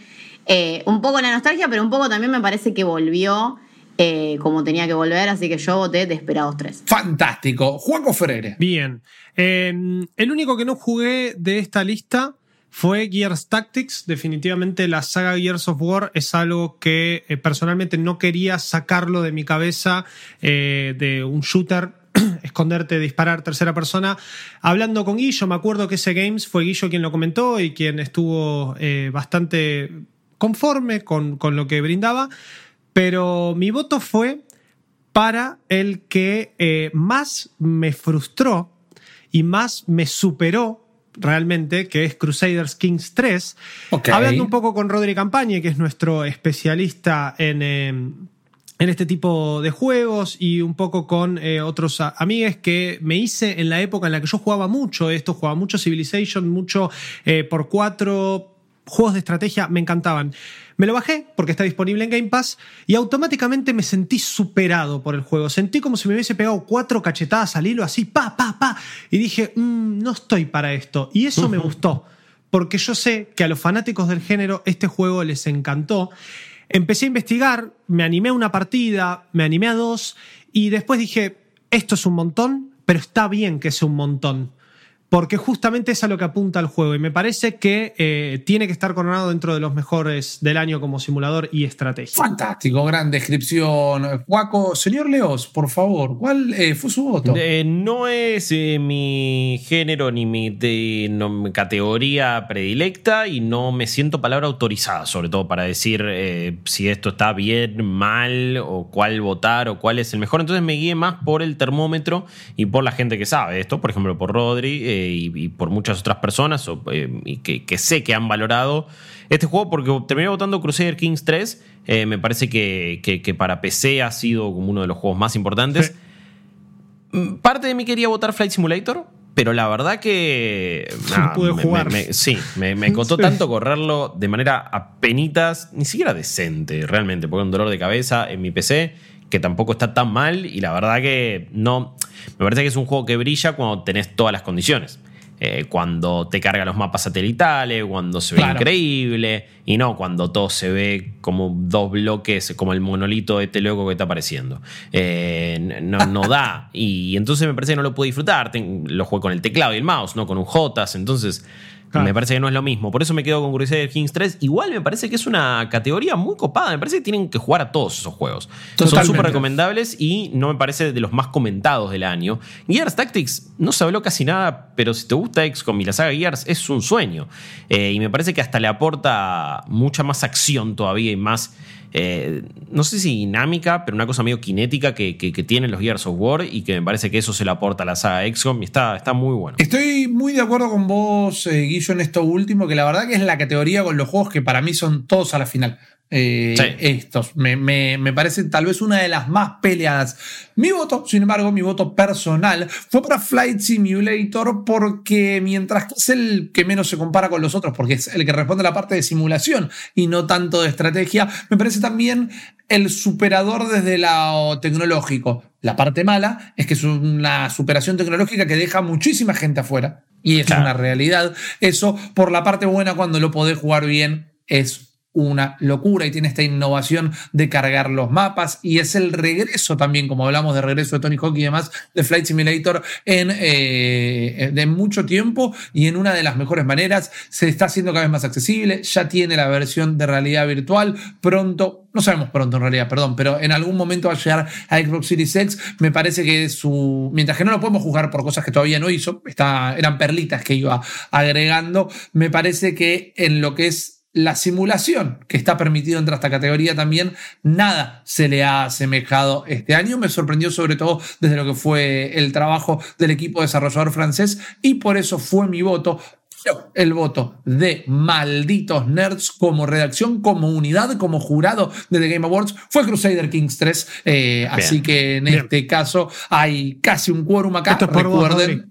Eh, un poco la nostalgia, pero un poco también me parece que volvió eh, como tenía que volver, así que yo voté Desperados 3. Fantástico. Juanco Freire. Bien. Eh, el único que no jugué de esta lista fue Gears Tactics. Definitivamente la saga Gears of War es algo que eh, personalmente no quería sacarlo de mi cabeza eh, de un shooter esconderte, disparar tercera persona. Hablando con Guillo, me acuerdo que ese Games fue Guillo quien lo comentó y quien estuvo eh, bastante conforme con, con, lo que brindaba. Pero mi voto fue para el que eh, más me frustró y más me superó realmente, que es Crusaders Kings 3. Okay. Hablando un poco con Rodri Campaña, que es nuestro especialista en, eh, en este tipo de juegos, y un poco con eh, otros amigues que me hice en la época en la que yo jugaba mucho esto, jugaba mucho Civilization, mucho eh, por cuatro juegos de estrategia, me encantaban. Me lo bajé porque está disponible en Game Pass y automáticamente me sentí superado por el juego. Sentí como si me hubiese pegado cuatro cachetadas al hilo así, pa, pa, pa. Y dije, mmm, no estoy para esto. Y eso uh -huh. me gustó, porque yo sé que a los fanáticos del género este juego les encantó. Empecé a investigar, me animé a una partida, me animé a dos y después dije, esto es un montón, pero está bien que sea un montón porque justamente es a lo que apunta el juego y me parece que eh, tiene que estar coronado dentro de los mejores del año como simulador y estrategia. Fantástico, gran descripción. Guaco, señor Leos, por favor, ¿cuál eh, fue su voto? Eh, no es mi género ni mi, de, no, mi, categoría predilecta y no me siento palabra autorizada, sobre todo para decir eh, si esto está bien, mal o cuál votar o cuál es el mejor. Entonces me guíe más por el termómetro y por la gente que sabe esto, por ejemplo, por Rodri y, y, por muchas otras personas o, eh, y que, que, sé que han valorado este juego porque terminé votando Crusader Kings 3. Eh, me parece que, que, que, para PC ha sido como uno de los juegos más importantes. Sí. Parte de mí quería votar Flight Simulator, pero la verdad que. No pude jugar. Me, me, sí, me, costó sí. tanto correrlo de manera apenitas, ni siquiera decente, realmente, porque un dolor de cabeza en mi PC que tampoco está tan mal y la verdad que no. Me parece que es un juego que brilla cuando tenés todas las condiciones. Eh, cuando te carga los mapas satelitales, cuando se ve claro. increíble, y no cuando todo se ve como dos bloques, como el monolito de este loco que está apareciendo. Eh, no, no da. Y entonces me parece que no lo puedo disfrutar. Lo juego con el teclado y el mouse, no con un JOTAS. Entonces. Claro. Me parece que no es lo mismo. Por eso me quedo con Crusader Kings 3. Igual me parece que es una categoría muy copada. Me parece que tienen que jugar a todos esos juegos. Totalmente. Son súper recomendables y no me parece de los más comentados del año. Gears Tactics no se habló casi nada, pero si te gusta XCOM y la saga Gears es un sueño. Eh, y me parece que hasta le aporta mucha más acción todavía y más eh, no sé si dinámica, pero una cosa medio cinética que, que, tienen los Gears of War y que me parece que eso se le aporta a la saga XCOM y está, está muy bueno. Estoy muy de acuerdo con vos, eh, Guillo, en esto último, que la verdad que es la categoría con los juegos que para mí son todos a la final. Eh, sí. Estos me, me, me, parece tal vez una de las más peleadas. Mi voto, sin embargo, mi voto personal fue para Flight Simulator porque mientras que es el que menos se compara con los otros, porque es el que responde a la parte de simulación y no tanto de estrategia, me parece también el superador desde lo tecnológico. La parte mala es que es una superación tecnológica que deja muchísima gente afuera. Y es claro. una realidad. Eso, por la parte buena, cuando lo podés jugar bien, es una locura y tiene esta innovación de cargar los mapas y es el regreso también, como hablamos de regreso de Tony Hawk y demás, de Flight Simulator en eh, de mucho tiempo y en una de las mejores maneras. Se está haciendo cada vez más accesible, ya tiene la versión de realidad virtual, pronto, no sabemos pronto en realidad, perdón, pero en algún momento va a llegar a Xbox Series X. Me parece que su, mientras que no lo podemos jugar por cosas que todavía no hizo, está, eran perlitas que iba agregando, me parece que en lo que es la simulación que está permitido entre esta categoría también, nada se le ha asemejado este año. Me sorprendió sobre todo desde lo que fue el trabajo del equipo desarrollador francés y por eso fue mi voto. El voto de malditos nerds como redacción, como unidad, como jurado de The Game Awards fue Crusader Kings 3. Eh, así que en bien. este caso hay casi un quórum acá. Recuerden.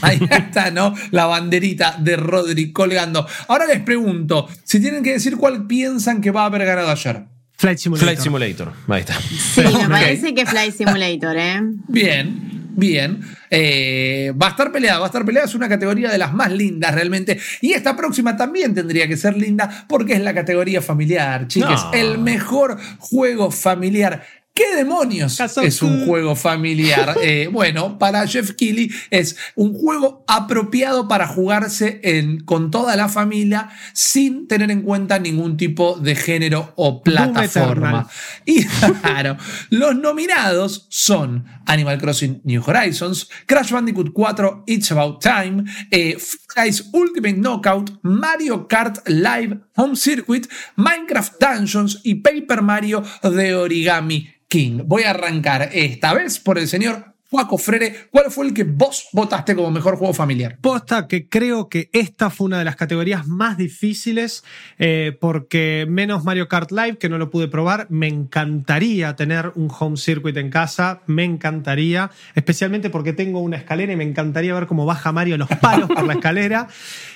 Ahí está, ¿no? La banderita de Rodri colgando. Ahora les pregunto, si tienen que decir cuál piensan que va a haber ganado ayer. Flight Simulator. Flight Simulator. Ahí está. Sí, me okay. parece que Flight Simulator, ¿eh? Bien, bien. Eh, va a estar peleada, va a estar peleada. Es una categoría de las más lindas realmente. Y esta próxima también tendría que ser linda porque es la categoría familiar, chicas. No. El mejor juego familiar ¿Qué demonios es un juego familiar? Eh, bueno, para Jeff Keighley es un juego apropiado para jugarse en, con toda la familia sin tener en cuenta ningún tipo de género o plataforma. Y claro, los nominados son Animal Crossing New Horizons, Crash Bandicoot 4 It's About Time, eh, Guys Ultimate Knockout, Mario Kart Live Home Circuit, Minecraft Dungeons y Paper Mario de Origami King. Voy a arrancar esta vez por el señor Juaco Frere, ¿cuál fue el que vos votaste como mejor juego familiar? Posta que creo que esta fue una de las categorías más difíciles eh, porque menos Mario Kart Live, que no lo pude probar, me encantaría tener un home circuit en casa, me encantaría, especialmente porque tengo una escalera y me encantaría ver cómo baja Mario los palos por la escalera.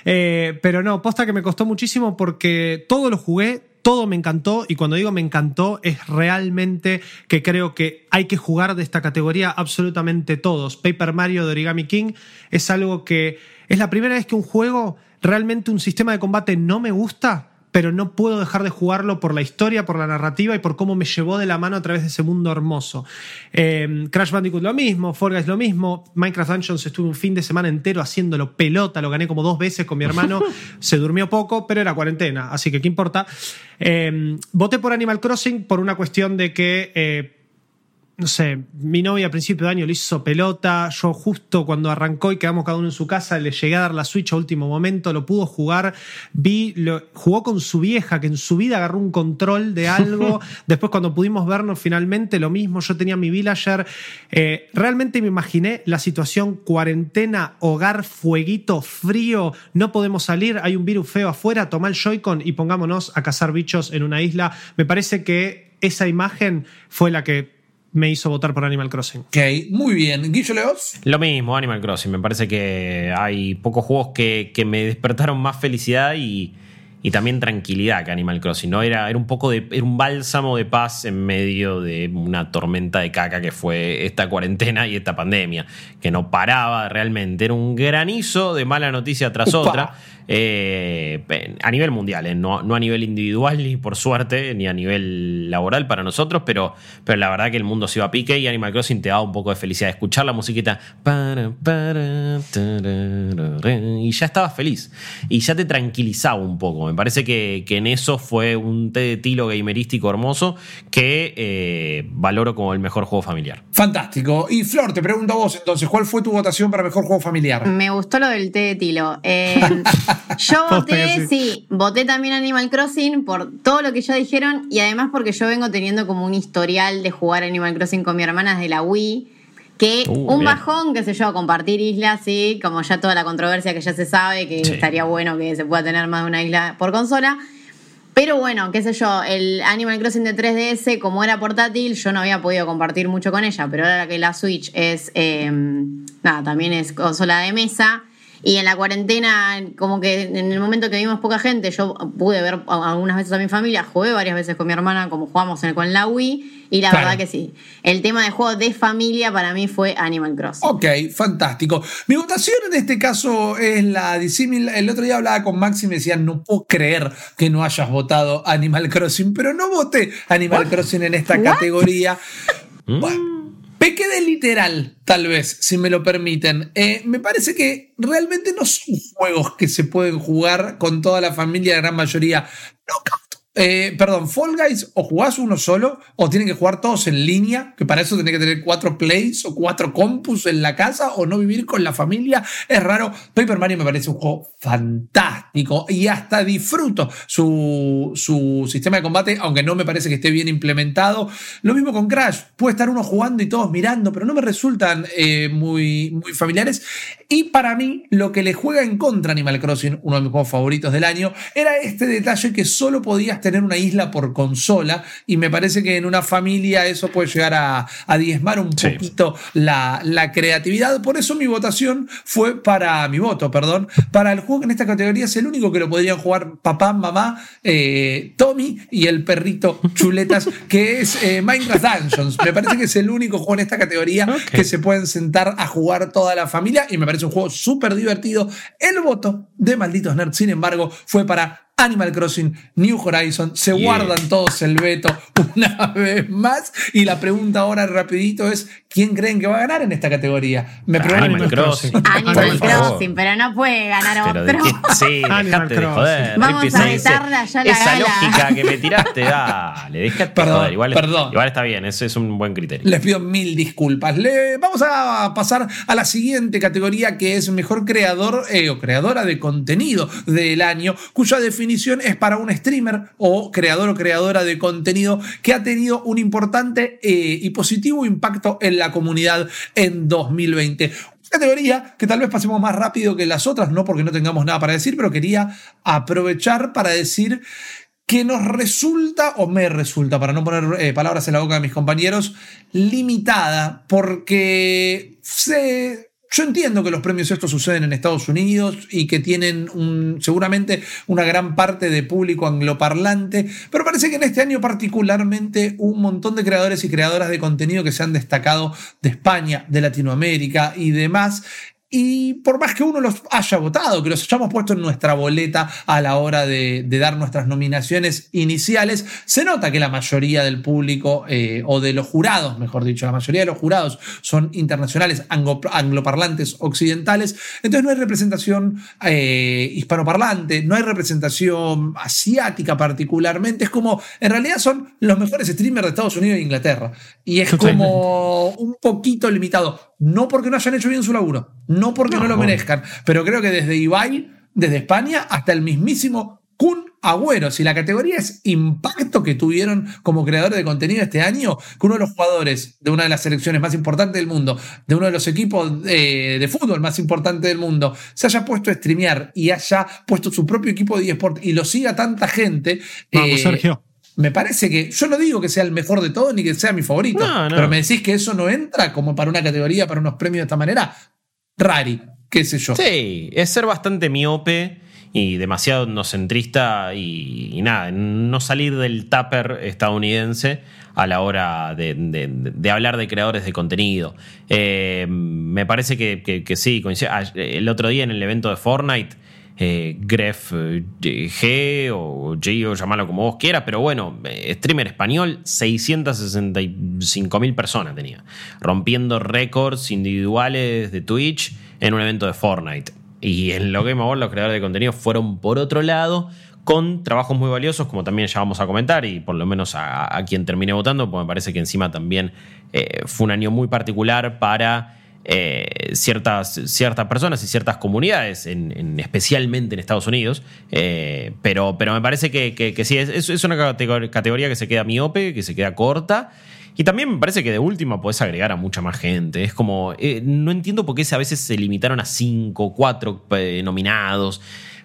Eh, pero no, posta que me costó muchísimo porque todo lo jugué, todo me encantó y cuando digo me encantó es realmente que creo que hay que jugar de esta categoría absolutamente todos. Paper Mario de Origami King es algo que es la primera vez que un juego realmente un sistema de combate no me gusta pero no puedo dejar de jugarlo por la historia, por la narrativa y por cómo me llevó de la mano a través de ese mundo hermoso. Eh, Crash Bandicoot lo mismo, Fall Guys lo mismo, Minecraft Dungeons estuve un fin de semana entero haciéndolo pelota, lo gané como dos veces con mi hermano, se durmió poco, pero era cuarentena, así que qué importa. Eh, voté por Animal Crossing por una cuestión de que... Eh, no sé, mi novia a principio de año le hizo pelota, yo justo cuando arrancó y quedamos cada uno en su casa, le llegué a dar la Switch a último momento, lo pudo jugar, vi, lo, jugó con su vieja, que en su vida agarró un control de algo, después cuando pudimos vernos finalmente, lo mismo, yo tenía mi villager, eh, realmente me imaginé la situación cuarentena, hogar, fueguito, frío, no podemos salir, hay un virus feo afuera, toma el Joy-Con y pongámonos a cazar bichos en una isla, me parece que esa imagen fue la que me hizo votar por Animal Crossing. Ok, muy bien. Guillo Leos. Lo mismo, Animal Crossing. Me parece que hay pocos juegos que, que me despertaron más felicidad y, y, también tranquilidad que Animal Crossing. ¿no? Era, era un poco de. Era un bálsamo de paz en medio de una tormenta de caca que fue esta cuarentena y esta pandemia. Que no paraba realmente. Era un granizo de mala noticia tras Upa. otra. Eh, a nivel mundial, eh, no, no, a nivel individual, ni por suerte, ni a nivel laboral para nosotros, pero, pero la verdad que el mundo se iba a pique y Animal Crossing te da un poco de felicidad. Escuchar la musiquita y ya estabas feliz. Y ya te tranquilizaba un poco. Me parece que, que en eso fue un té de tilo gamerístico hermoso que valoro como el mejor juego familiar. Fantástico. Y Flor, te pregunto a vos entonces, ¿cuál fue tu votación para mejor juego familiar? Me gustó lo del té de tilo. Yo voté, sí, voté también Animal Crossing por todo lo que ya dijeron y además porque yo vengo teniendo como un historial de jugar Animal Crossing con mi hermana desde la Wii. Que Uh, un bien. bajón, qué sé yo, compartir islas, sí, como ya toda la controversia que ya se sabe, que Sí. estaría bueno que se pueda tener más de una isla por consola. Pero bueno, qué sé yo, el Animal Crossing de 3DS, como era portátil, yo no había podido compartir mucho con ella, pero ahora que la Switch es, eh, nada, también es consola de mesa. Y en la cuarentena, como que en el momento que vimos poca gente, yo pude ver algunas veces a mi familia, jugué varias veces con mi hermana, como jugamos en- con la Wii, y la Claro. verdad que sí. El tema de juego de familia para mí fue Animal Crossing. Ok, fantástico. Mi votación en este caso es la disímil. El otro día hablaba con Max y me decía, no puedo creer que no hayas votado Animal Crossing, pero no voté Animal Crossing en esta categoría. Bueno, pequé de literal, tal vez, si me lo permiten. Eh, me parece que realmente no son juegos que se pueden jugar con toda la familia, la gran mayoría. No, eh, perdón, Fall Guys o jugás uno solo o tienen que jugar todos en línea, que para eso tenés que tener cuatro plays o cuatro compus en la casa o no vivir con la familia. Es raro. Paper Mario me parece un juego fantástico y hasta disfruto su, su sistema de combate, aunque no me parece que esté bien implementado. Lo mismo con Crash. Puede estar uno jugando y todos mirando, pero no me resultan eh, muy, muy familiares. Y para mí, lo que le juega en contra Animal Crossing, uno de mis juegos favoritos del año, era este detalle que solo podías tener una isla por consola. Y me parece que en una familia eso puede llegar a, a diezmar un Sí. poquito la, la creatividad. Por eso mi votación fue para mi voto, perdón, para el juego que en esta categoría es el único que lo podrían jugar papá, mamá, eh, Tommy y el perrito chuletas, que es eh, Minecraft Dungeons. Me parece que es el único juego en esta categoría que se pueden sentar a jugar toda la familia y me parece un juego súper divertido. El voto de Malditos Nerds, sin embargo, fue para Animal Crossing, New Horizon, se guardan todos el veto una vez más. Y la pregunta ahora rapidito es, ¿quién creen que va a ganar en esta categoría? Me pregunto Animal Crossing. Animal Crossing, pero no puede ganar otro. sí, dejate de joder. Vamos a meterle allá la Esa lógica que me tiraste, dale, dejate perdón, joder. Igual, perdón. igual está bien, ese es un buen criterio. Les pido mil disculpas. Le, vamos a pasar a la siguiente categoría que es mejor creador eh, o creadora de contenido del año, cuya definición es para un streamer o creador o creadora de contenido que ha tenido un importante eh, y positivo impacto en la comunidad en 2020 categoría que tal vez pasemos más rápido que las otras, no porque no tengamos nada para decir, pero quería aprovechar para decir que nos resulta, o me resulta, para no poner eh, palabras en la boca de mis compañeros, limitada, porque se yo entiendo que los premios estos suceden en Estados Unidos y que tienen seguramente una gran parte de público angloparlante, pero parece que en este año particularmente un montón de creadores y creadoras de contenido que se han destacado de España, de Latinoamérica y demás, y por más que uno los haya votado, que los hayamos puesto en nuestra boleta a la hora de, dar nuestras nominaciones iniciales, se nota que la mayoría del público, eh, o de los jurados, mejor dicho, la mayoría de los jurados son internacionales, angloparlantes occidentales, entonces no hay representación eh, hispanoparlante, no hay representación asiática particularmente, es como, en realidad son los mejores streamers de Estados Unidos e Inglaterra, y es como un poquito limitado, no porque no hayan hecho bien su laburo, no porque no, lo merezcan, pero creo que desde Ibai, desde España, hasta el mismísimo Kun Agüero, si la categoría es impacto que tuvieron como creadores de contenido este año, que uno de los jugadores de una de las selecciones más importantes del mundo, de uno de los equipos de, fútbol más importantes del mundo, se haya puesto a streamear y haya puesto su propio equipo de eSport y lo siga tanta gente. Vamos, eh, Sergio. Me parece que, yo no digo que sea el mejor de todos ni que sea mi favorito, pero me decís que eso no entra como para una categoría, para unos premios de esta manera. Rari, qué sé yo. Sí, es ser bastante miope y demasiado etnocentrista y, nada, no salir del tupper estadounidense a la hora de, hablar de creadores de contenido. Eh, me parece que, sí, el otro día en el evento de Fortnite eh, Gref eh, G o G o llamarlo como vos quieras, pero bueno, eh, streamer español, 665 mil personas tenía, rompiendo récords individuales de Twitch en un evento de Fortnite. Y en lo Game Awards los creadores de contenido fueron por otro lado con trabajos muy valiosos, como también ya vamos a comentar, y por lo menos a, quien terminé votando, porque me parece que encima también fue un año muy particular para eh, ciertas, ciertas personas y ciertas comunidades, en, especialmente en Estados Unidos. Eh, pero, pero me parece que, sí, es, es, una categoría que se queda miope, que se queda corta. Y también me parece que de última podés agregar a mucha más gente. Es como, eh, no entiendo por qué a veces se limitaron a cinco, cuatro nominados.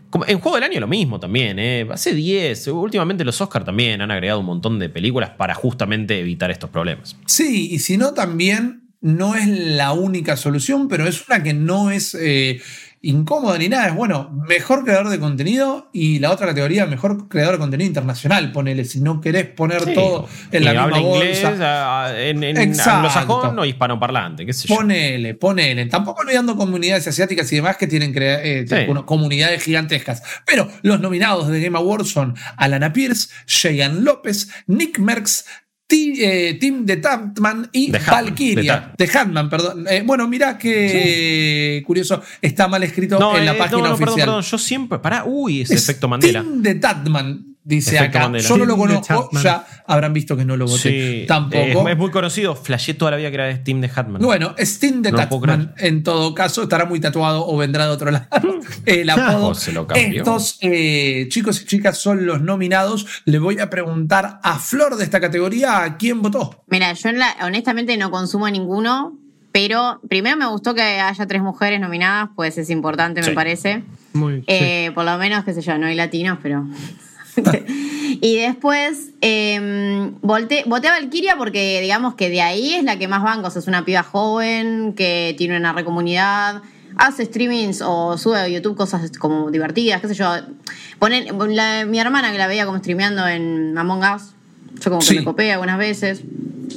Como en Juego del Año lo mismo también, hace 10. Últimamente los Oscars también han agregado un montón de películas para justamente evitar estos problemas. Sí, y si no también no es la única solución, pero es una que no es eh, incómoda ni nada. Es bueno, mejor creador de contenido y la otra categoría, mejor creador de contenido internacional. Ponele, si no querés poner todo en la misma inglés, bolsa. en, en anglosajón o hispanoparlante, qué sé yo. Ponele, ponele. Tampoco olvidando comunidades asiáticas y demás que tienen eh, comunidades gigantescas. Pero los nominados de Game Awards son Alana Pierce, Cheyenne López, Nick Merckx, eh, Tim de Tatman y Valkyria. De Hatman, perdón. Eh, bueno, mira que curioso, está mal escrito en la eh, página no, oficial. Perdón, perdón, yo siempre. Pará, uy, ese efecto Mandela. Tim de Tatman. Dice acá, yo no lo conozco, ya habrán visto que no lo voté. Tampoco. Es, muy conocido, flashé toda la vida que era Steam de Hatman. Bueno, Steam de Hatman, en todo caso, estará muy tatuado o vendrá de otro lado. El apodo. Estos eh, chicos y chicas son los nominados. Le voy a preguntar a Flor de esta categoría, ¿a quién votó? Mira, yo honestamente no consumo ninguno, pero primero me gustó que haya tres mujeres nominadas, pues es importante, me parece. Muy, eh, Por lo menos, qué sé yo, no hay latinos, pero y después eh, voté, a Valkyria porque digamos que de ahí es la que más bancos. Es una piba joven que tiene una re comunidad, hace streamings o sube a YouTube cosas como divertidas, qué sé yo. Ponen, mi hermana que la veía como streameando en Among Us, yo como que me copé algunas veces.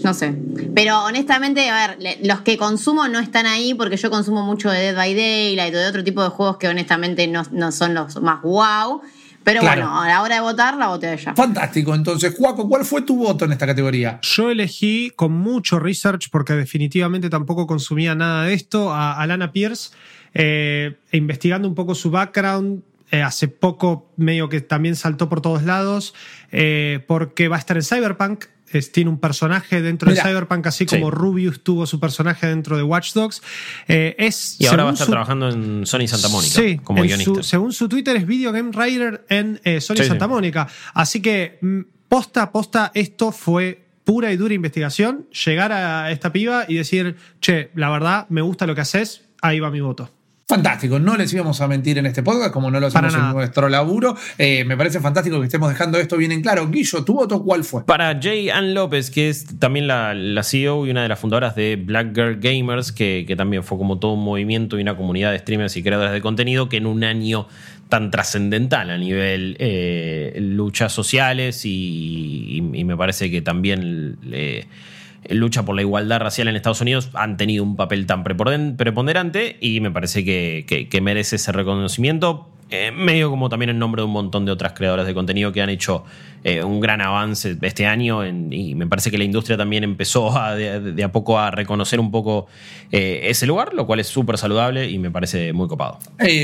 No sé. Pero honestamente, a ver, los que consumo no están ahí porque yo consumo mucho de Dead by Daylight y de otro tipo de juegos que honestamente no, no son los más wow. Pero Claro. bueno, a la hora de votar, la voté a ella. Fantástico. Entonces, Juaco, ¿cuál fue tu voto en esta categoría? Yo elegí con mucho research, porque definitivamente tampoco consumía nada de esto, a Alana Pierce, eh, e investigando un poco su background. eh, hace poco medio que también saltó por todos lados, eh, porque va a estar en Cyberpunk. Es- tiene un personaje dentro Mira. de Cyberpunk, así Sí. como Rubius tuvo su personaje dentro de Watch Dogs. Eh, es, Y ahora va a estar su- trabajando en Sony Santa Mónica Sí, como guionista. su- según su Twitter es Video Game Writer en eh, Sony Sí, Santa. Mónica. Así que mm, posta, posta, esto fue pura y dura investigación. Llegar a esta piba y decir, che, la verdad, me gusta lo que haces, ahí va mi voto. Fantástico, no les íbamos a mentir en este podcast, como no lo hacemos en nuestro laburo. Eh, me parece fantástico que estemos dejando esto bien en claro. Guillo, ¿tu voto cuál fue? Para Jay Ann López, que es también la, la CEO y una de las fundadoras de Black Girl Gamers, que, que también fue como todo un movimiento y una comunidad de streamers y creadores de contenido que en un año tan trascendental a nivel eh, luchas sociales y, y- y me parece que también eh, lucha por la igualdad racial en Estados Unidos han tenido un papel tan preponderante y me parece que- que merece ese reconocimiento. Eh, medio como también en nombre de un montón de otras creadoras de contenido que han hecho eh, un gran avance este año y me parece que la industria también empezó a, de, a poco a reconocer un poco eh, ese lugar, lo cual es súper saludable y me parece muy copado.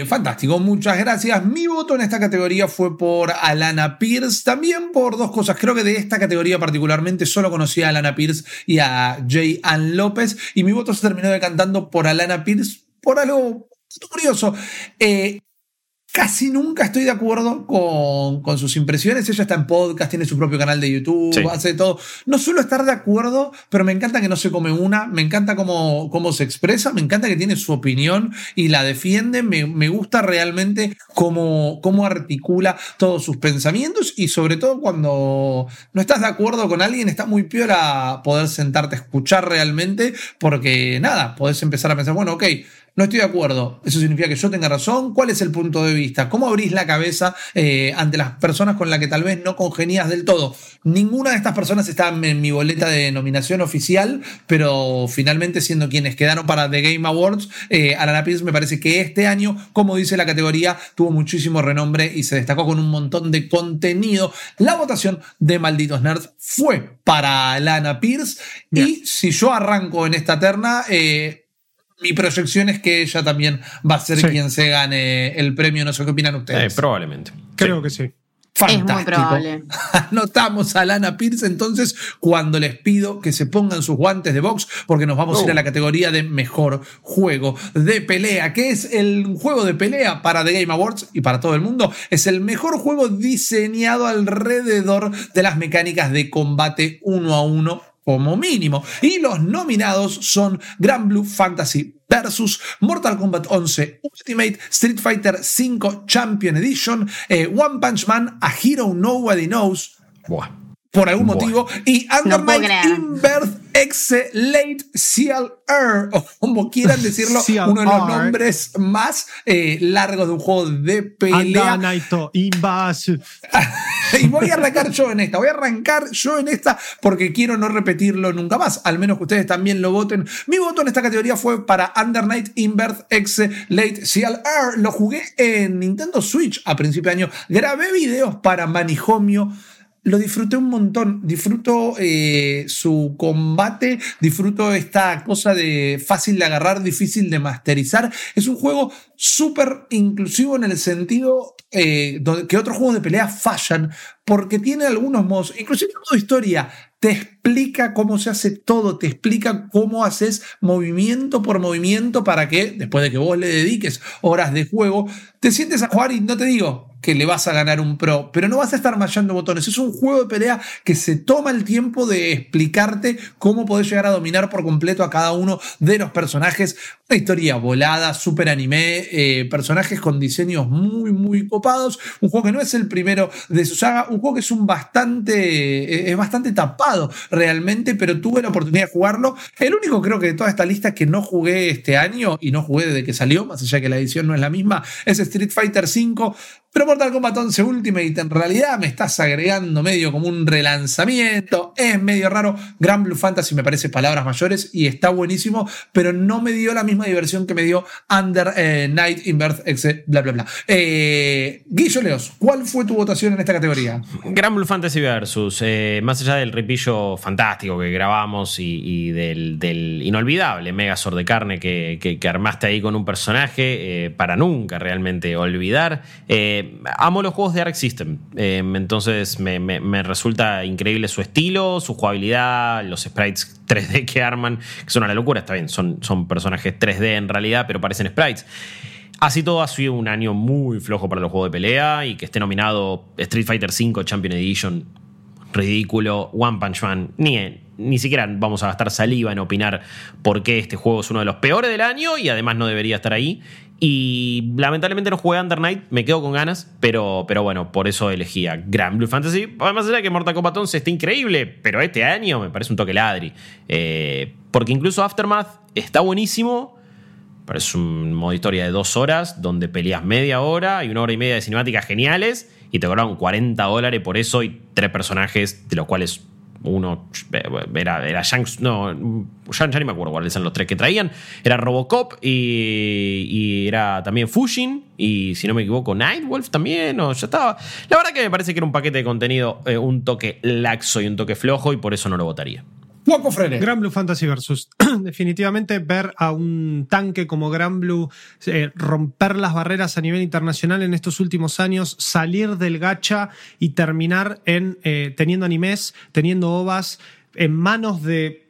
Fantástico, muchas gracias. Mi voto en esta categoría fue por Alana Pierce, también por dos cosas. Creo que de esta categoría particularmente solo conocía a Alana Pierce y a Jay Ann López, y mi voto se terminó decantando por Alana Pierce por algo curioso. Casi nunca estoy de acuerdo con, con sus impresiones. Ella está en podcast, tiene su propio canal de YouTube, Sí. hace todo. No suelo estar de acuerdo, pero me encanta que no se come una, me encanta cómo, cómo se expresa, me encanta que tiene su opinión y la defiende. Me, me gusta realmente cómo, cómo articula todos sus pensamientos y sobre todo cuando no estás de acuerdo con alguien, está muy piola poder sentarte a escuchar realmente, porque nada, podés empezar a pensar, bueno, ok. No estoy de acuerdo. Eso significa que yo tenga razón. ¿Cuál es el punto de vista? ¿Cómo abrís la cabeza eh, ante las personas con las que tal vez no congenias del todo? Ninguna de estas personas está en mi boleta de nominación oficial, pero finalmente siendo quienes quedaron para The Game Awards, eh, Alana Pierce me parece que este año, como dice la categoría, tuvo muchísimo renombre y se destacó con un montón de contenido. La votación de Malditos Nerds fue para Alana Pierce y si yo arranco en esta terna, eh, mi proyección es que ella también va a ser Sí. quien se gane el premio. No sé qué opinan Eh, ustedes. probablemente. Creo que sí. Fantástico. Es muy probable. Anotamos a Lana Pierce entonces cuando les pido que se pongan sus guantes de box porque nos vamos a ir a la categoría de mejor juego de pelea, que es el juego de pelea para The Game Awards y para todo el mundo. Es el mejor juego diseñado alrededor de las mecánicas de combate uno a uno como mínimo. Y los nominados son Grand Blue Fantasy versus Mortal Kombat 11 Ultimate, Street Fighter V Champion Edition, eh, One Punch Man, A Hero Nobody Knows, Buah. por algún Buah. motivo, y Under No. Inverse Exe Late CLR, o como quieran decirlo, CLR. uno de los nombres más eh, largos de un juego de pelea. Anda, Naito, Inbas. y voy a arrancar yo en esta, voy a arrancar yo en esta porque quiero no repetirlo nunca más, al menos que ustedes también lo voten. Mi voto en esta categoría fue para Under Night Inverse X Late CLR. Lo jugué en Nintendo Switch a principio de año. Grabé videos para Manijomio. Lo disfruté un montón, disfruto eh, su combate, disfruto esta cosa de fácil de agarrar, difícil de masterizar. Es un juego súper inclusivo en el sentido eh, que otros juegos de pelea fallan, porque tiene algunos modos, inclusive el modo historia, te explica cómo se hace todo, te explica cómo haces movimiento por movimiento para que, después de que vos le dediques horas de juego, te sientes a jugar y no te digo que le vas a ganar un pro, pero no vas a estar machando botones. Es un juego de pelea que se toma el tiempo de explicarte cómo podés llegar a dominar por completo a cada uno de los personajes. Una historia volada, super anime, eh, personajes con diseños muy, muy copados. Un juego que no es el primero de su saga, un juego que es un bastante, eh, es bastante tapado realmente, pero tuve la oportunidad de jugarlo. El único creo que de toda esta lista que no jugué este año y no jugué desde que salió, más allá que la edición no es la misma, es Street Fighter V. pero Mortal Kombat 11 Ultimate en realidad me estás agregando medio como un relanzamiento, es medio raro. Grand Blue Fantasy me parece palabras mayores y está buenísimo, pero no me dio la misma diversión que me dio Under eh, Night in Birth, etc. Bla, bla, bla. Eh, Guillo Leos, ¿cuál fue tu votación en esta categoría? Grand Blue Fantasy Versus, eh, más allá del repillo fantástico que grabamos y, del, inolvidable Megazord de carne que, que, armaste ahí con un personaje, para nunca realmente olvidar. Eh, amo los juegos de Arc System, eh, entonces me, resulta increíble su estilo, su jugabilidad, los sprites 3D que arman, que son una locura, está bien, son, son personajes 3D en realidad, pero parecen sprites. Así todo ha sido un año muy flojo para los juegos de pelea y que esté nominado Street Fighter V Champion Edition, ridículo, One Punch Man, ni, ni siquiera vamos a gastar saliva en opinar por qué este juego es uno de los peores del año y además no debería estar ahí. Y lamentablemente no jugué Under Night, me quedo con ganas, pero, pero bueno, por eso elegía Grand Blue Fantasy. Además, era que Mortal Kombat 11 está increíble, pero este año me parece un toque ladri. Eh, porque incluso Aftermath está buenísimo. Parece un modo historia de dos horas donde peleas media hora y una hora y media de cinemáticas geniales y te cobraron 40 dólares por eso y tres personajes, de los cuales uno era, era Shanks, no, ya, ni me acuerdo cuáles eran los tres que traían. Era Robocop y, era también Fushin y si no me equivoco Nightwolf también, o ya estaba. La verdad que me parece que era un paquete de contenido eh, un toque laxo y un toque flojo y por eso no lo votaría. Gran Blue Fantasy Versus. Definitivamente ver a un tanque como Gran Blue eh, romper las barreras a nivel internacional en estos últimos años, salir del gacha y terminar en eh, teniendo animes, teniendo ovas en manos de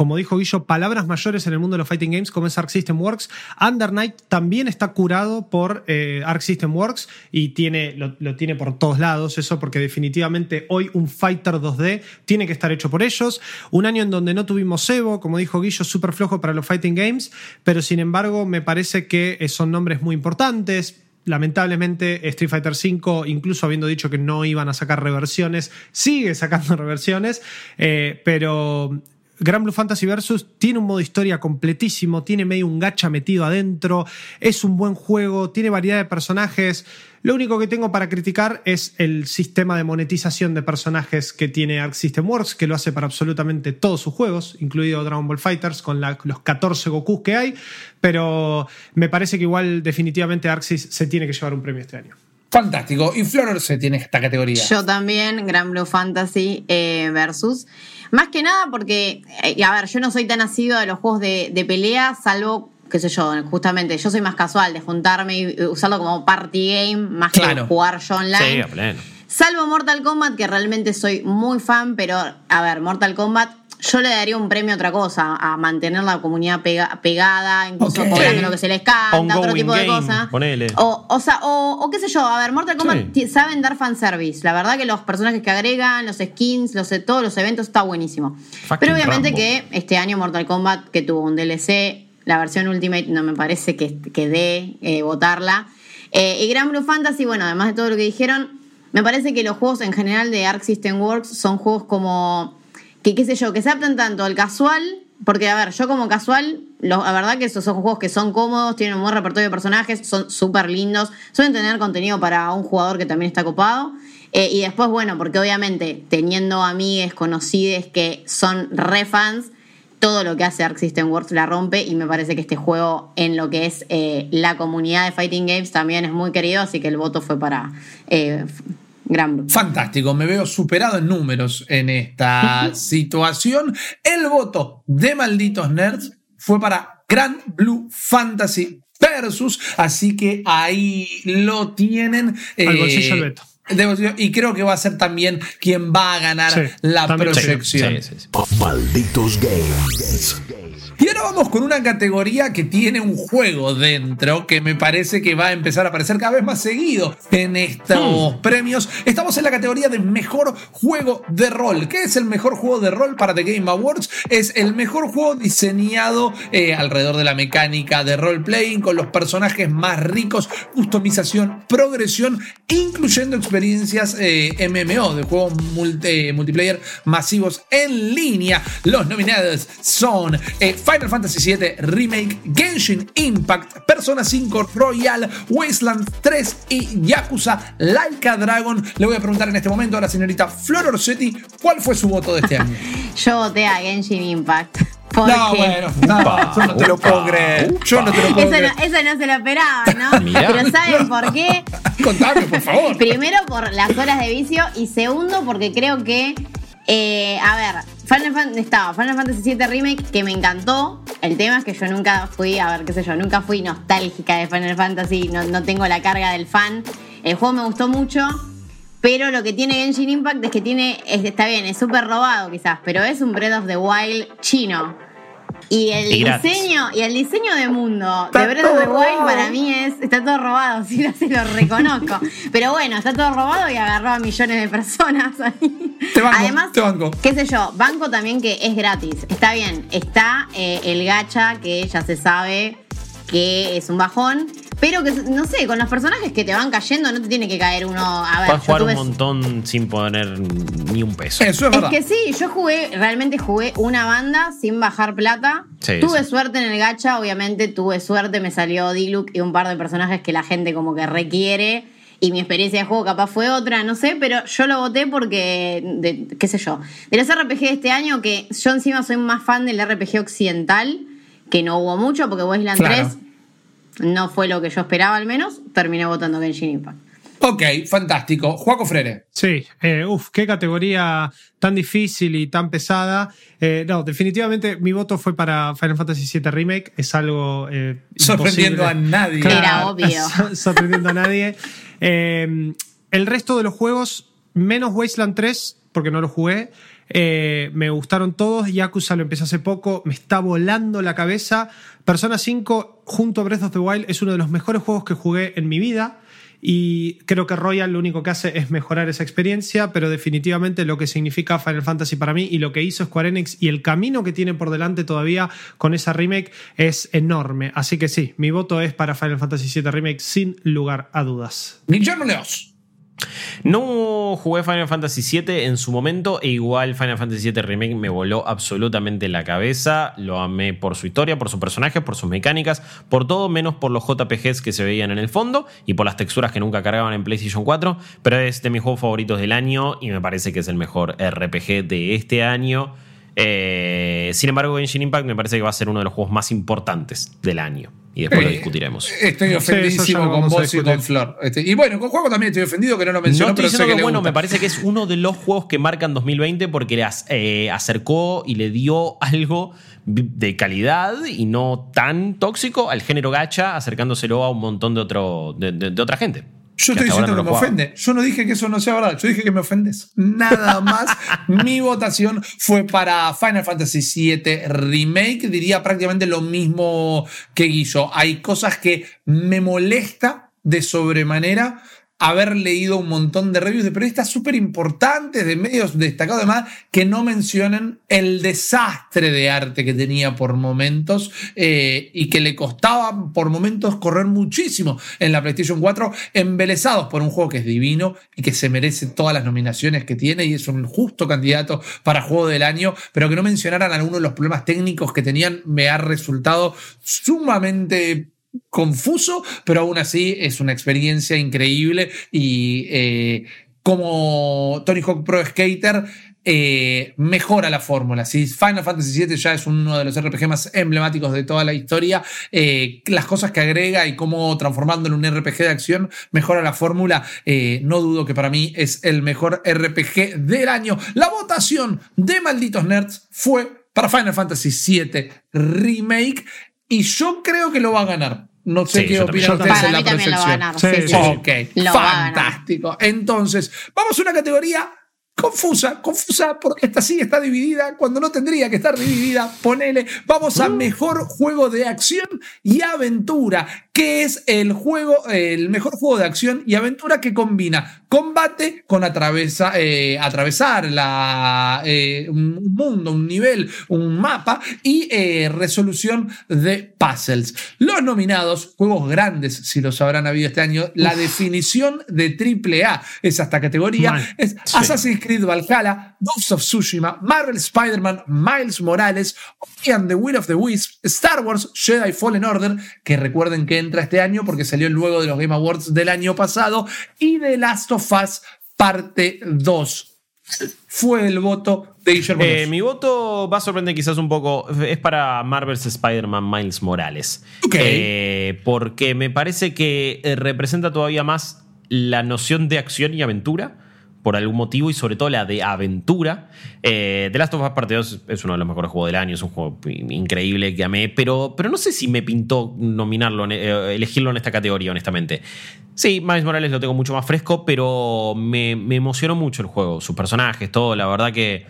como dijo Guillo, palabras mayores en el mundo de los fighting games, como es Arc System Works. Under Night también está curado por eh, Arc System Works y tiene, lo, tiene por todos lados, eso porque definitivamente hoy un fighter 2D tiene que estar hecho por ellos. Un año en donde no tuvimos Evo, como dijo Guillo, súper flojo para los fighting games, pero sin embargo me parece que eh, son nombres muy importantes lamentablemente Street Fighter V, incluso habiendo dicho que no iban a sacar reversiones, sigue sacando reversiones, eh, pero Gran Blue Fantasy Versus tiene un modo historia completísimo, tiene medio un gacha metido adentro, es un buen juego, tiene variedad de personajes. Lo único que tengo para criticar es el sistema de monetización de personajes que tiene Arc System Works, que lo hace para absolutamente todos sus juegos, incluido Dragon Ball Fighters, con los 14 Gokus que hay. Pero me parece que igual definitivamente Arxis se tiene que llevar un premio este año. Fantástico. Y Flor se tiene esta categoría. Yo también, Gran Blue Fantasy eh, versus. Más que nada porque, eh, a ver, yo no soy tan nacido de los juegos de, pelea, salvo qué sé yo, justamente, yo soy más casual de juntarme y usarlo como party game más que jugar yo online. Sí, Salvo Mortal Kombat, que realmente soy muy fan, pero a ver, Mortal Kombat yo le daría un premio a otra cosa, a mantener la comunidad pegada, incluso cobrando lo que se les canta, otro tipo de cosas. O, o, sea, o, qué sé yo, a ver, Mortal Kombat saben dar fanservice. La verdad que los personajes que agregan, los skins, los, todos los eventos, está buenísimo. Pero obviamente que este año Mortal Kombat, que tuvo un DLC, la versión Ultimate no me parece que, que dé eh, votarla. Eh, y Gran Blue Fantasy, bueno, además de todo lo que dijeron, me parece que los juegos en general de Arc System Works son juegos como que qué sé yo, que se adaptan tanto al casual, porque a ver, yo como casual, la verdad que estos son juegos que son cómodos, tienen un buen repertorio de personajes, son súper lindos, suelen tener contenido para un jugador que también está copado. Eh, y después, bueno, porque obviamente teniendo amigues, conocides que son re fans, todo lo que hace Arc System Works la rompe y me parece que este juego en lo que es eh, la comunidad de Fighting Games también es muy querido, así que el voto fue para eh, Fantástico, me veo superado en números en esta situación. El voto de malditos nerds fue para Grand Blue Fantasy Versus, así que ahí lo tienen. Al bolsillo el eh, y creo que va a ser también quien va a ganar la proyección. Malditos Games. Y ahora vamos con una categoría que tiene un juego dentro que me parece que va a empezar a aparecer cada vez más seguido en estos hmm. premios. Estamos en la categoría de mejor juego de rol. ¿Qué es el mejor juego de rol para The Game Awards? Es el mejor juego diseñado eh, alrededor de la mecánica de role-playing con los personajes más ricos, customización, progresión, incluyendo experiencias eh, MMO de juegos multiplayer masivos en línea. Los nominados son eh, Final Fantasy VII Remake, Genshin Impact, Persona 5 Royal, Wasteland 3 y Yakuza Laika Dragon. Le voy a preguntar en este momento a la señorita Flor Orsetti cuál fue su voto de este año. Yo voté a Genshin Impact. No, bueno, no, yo no te lo puedo creer. Yo no te lo puedo Eso creer. no, eso no se lo esperaba, ¿no? Mirá. Pero ¿saben por qué? Contame, por favor. Primero por las horas de vicio y segundo porque creo que, eh, a ver, Final Fan- estaba Fantasy VII Remake que me encantó. El tema es que yo nunca fui, a ver, qué sé yo, nunca fui nostálgica de Final Fantasy, no, tengo la carga del fan. El juego me gustó mucho. Pero lo que tiene Genshin Impact es que tiene, es- está bien, es súper robado quizás, pero es un Breath of the Wild chino. Y el Y diseño, y el diseño de mundo Está de Breath of the Wild robado. para mí es, está todo robado, si no se lo reconozco. Pero bueno, está todo robado y agarró a millones de personas ahí. Te banco, Además, te banco. qué sé yo, banco también que es gratis. Está bien, está eh, el gacha que ya se sabe que es un bajón. Pero que, no sé, con los personajes que te van cayendo no te tiene que caer uno. A ver, Puedes jugar un montón sin poner ni un peso. Eso es es que sí, yo jugué, realmente jugué una banda sin bajar plata. Sí, tuve sí. suerte en el gacha, obviamente tuve suerte, me salió Diluc y un par de personajes que la gente como que requiere. Y mi experiencia de juego capaz fue otra, no sé, pero yo lo voté porque, de- qué sé yo, de los RPG de este año, que yo encima soy más fan del RPG occidental, que no hubo mucho, porque Wasteland Claro. 3 no fue lo que yo esperaba al menos, terminé votando Genshin Impact. Ok, fantástico. Juaco Frere. Sí, eh, uff, qué categoría tan difícil y tan pesada. Eh, no, definitivamente mi voto fue para Final Fantasy VII Remake. Es algo. eh, Sorprendiendo imposible. a nadie. Era obvio. sor- Sorprendiendo a nadie. Eh, el resto de los juegos, menos Wasteland 3, porque no lo jugué. eh, me gustaron todos. Yakuza lo empecé hace poco. Me está volando la cabeza. Persona 5, junto a Breath of the Wild, es uno de los mejores juegos que jugué en mi vida. Y creo que Royal lo único que hace es mejorar esa experiencia, pero definitivamente lo que significa Final Fantasy para mí y lo que hizo Square Enix y el camino que tiene por delante todavía con esa remake es enorme. Así que sí, mi voto es para Final Fantasy VII Remake sin lugar a dudas. Leos. No jugué Final Fantasy VII en su momento e igual Final Fantasy VII Remake me voló absolutamente la cabeza. Lo amé por su historia, por su personaje, por sus mecánicas, por todo menos por los JPGs que se veían en el fondo y por las texturas que nunca cargaban en PlayStation 4. Pero es de mis juegos favoritos del año y me parece que es el mejor RPG de este año. Eh, sin embargo, Genshin Impact me parece que va a ser uno de los juegos más importantes del año. Y después lo Eh, discutiremos. Estoy ofendidísimo lo con vos y con Flor. Este, y bueno, con Juaco también estoy ofendido que no lo No mencionó, estoy pero sé diciendo que, bueno, gusta. me parece que es uno de los juegos que marcan 2020 porque le as- eh, acercó y le dio algo de calidad y no tan tóxico al género gacha, acercándoselo a un montón de, otro, de, de- de otra gente. Yo estoy diciendo que me ofende. Yo no dije que eso no sea verdad. Yo dije que me ofendes. Nada más. Mi votación fue para Final Fantasy VII Remake. Diría prácticamente lo mismo que Guillo. Hay cosas que me molesta de sobremanera haber leído un montón de reviews de periodistas súper importantes, de medios destacados además, que no mencionan el desastre de arte que tenía por momentos eh, y que le costaba por momentos correr muchísimo en la PlayStation 4, embelesados por un juego que es divino y que se merece todas las nominaciones que tiene y es un justo candidato para juego del año, pero que no mencionaran algunos de los problemas técnicos que tenían me ha resultado sumamente confuso, pero aún así es una experiencia increíble y eh, como Tony Hawk Pro Skater eh, mejora la fórmula. Si Final Fantasy VII ya es uno de los RPG más emblemáticos de toda la historia, eh, las cosas que agrega y cómo transformándolo en un RPG de acción mejora la fórmula, no dudo que para mí es el mejor RPG del año. La votación de Malditos Nerds fue para Final Fantasy VII Remake y yo creo que lo va a ganar. No sé Sí, qué opinan también. ustedes Para en la también lo va a percepción. ganar. Sí, sí, sí, sí. sí. Ok, Lo fantástico. Entonces, vamos a una categoría confusa, confusa porque esta sí está dividida cuando no tendría que estar dividida. Ponele, vamos a Uh. mejor juego de acción y aventura. Que es el juego, el mejor juego de acción y aventura que combina combate con atravesa, eh, atravesar la, eh, un mundo, un nivel, un mapa y eh, resolución de puzzles. Los nominados, juegos grandes, si los habrán habido este año, la definición de AAA es esta categoría, es Assassin's Creed Valhalla, Ghost of Tsushima, Marvel Spider-Man, Miles Morales, and the Will of the Wisps, Star Wars, Jedi Fallen Order, que recuerden que entra este año porque salió luego de los Game Awards del año pasado, y The Last of Us Parte 2. Fue el voto de Guillermo. Eh, mi voto va a sorprender quizás un poco. Es para Marvel's Spider-Man Miles Morales. Eh, porque me parece que eh, representa todavía más la noción de acción y aventura. Por algún motivo y sobre todo la de aventura. Eh, The Last of Us Parte 2 es uno de los mejores juegos del año. Es un juego increíble que amé. Pero, pero no sé si me pintó nominarlo, eh, elegirlo en esta categoría, honestamente. Sí, Miles Morales lo tengo mucho más fresco, pero me, me emocionó mucho el juego. Sus personajes, todo. La verdad que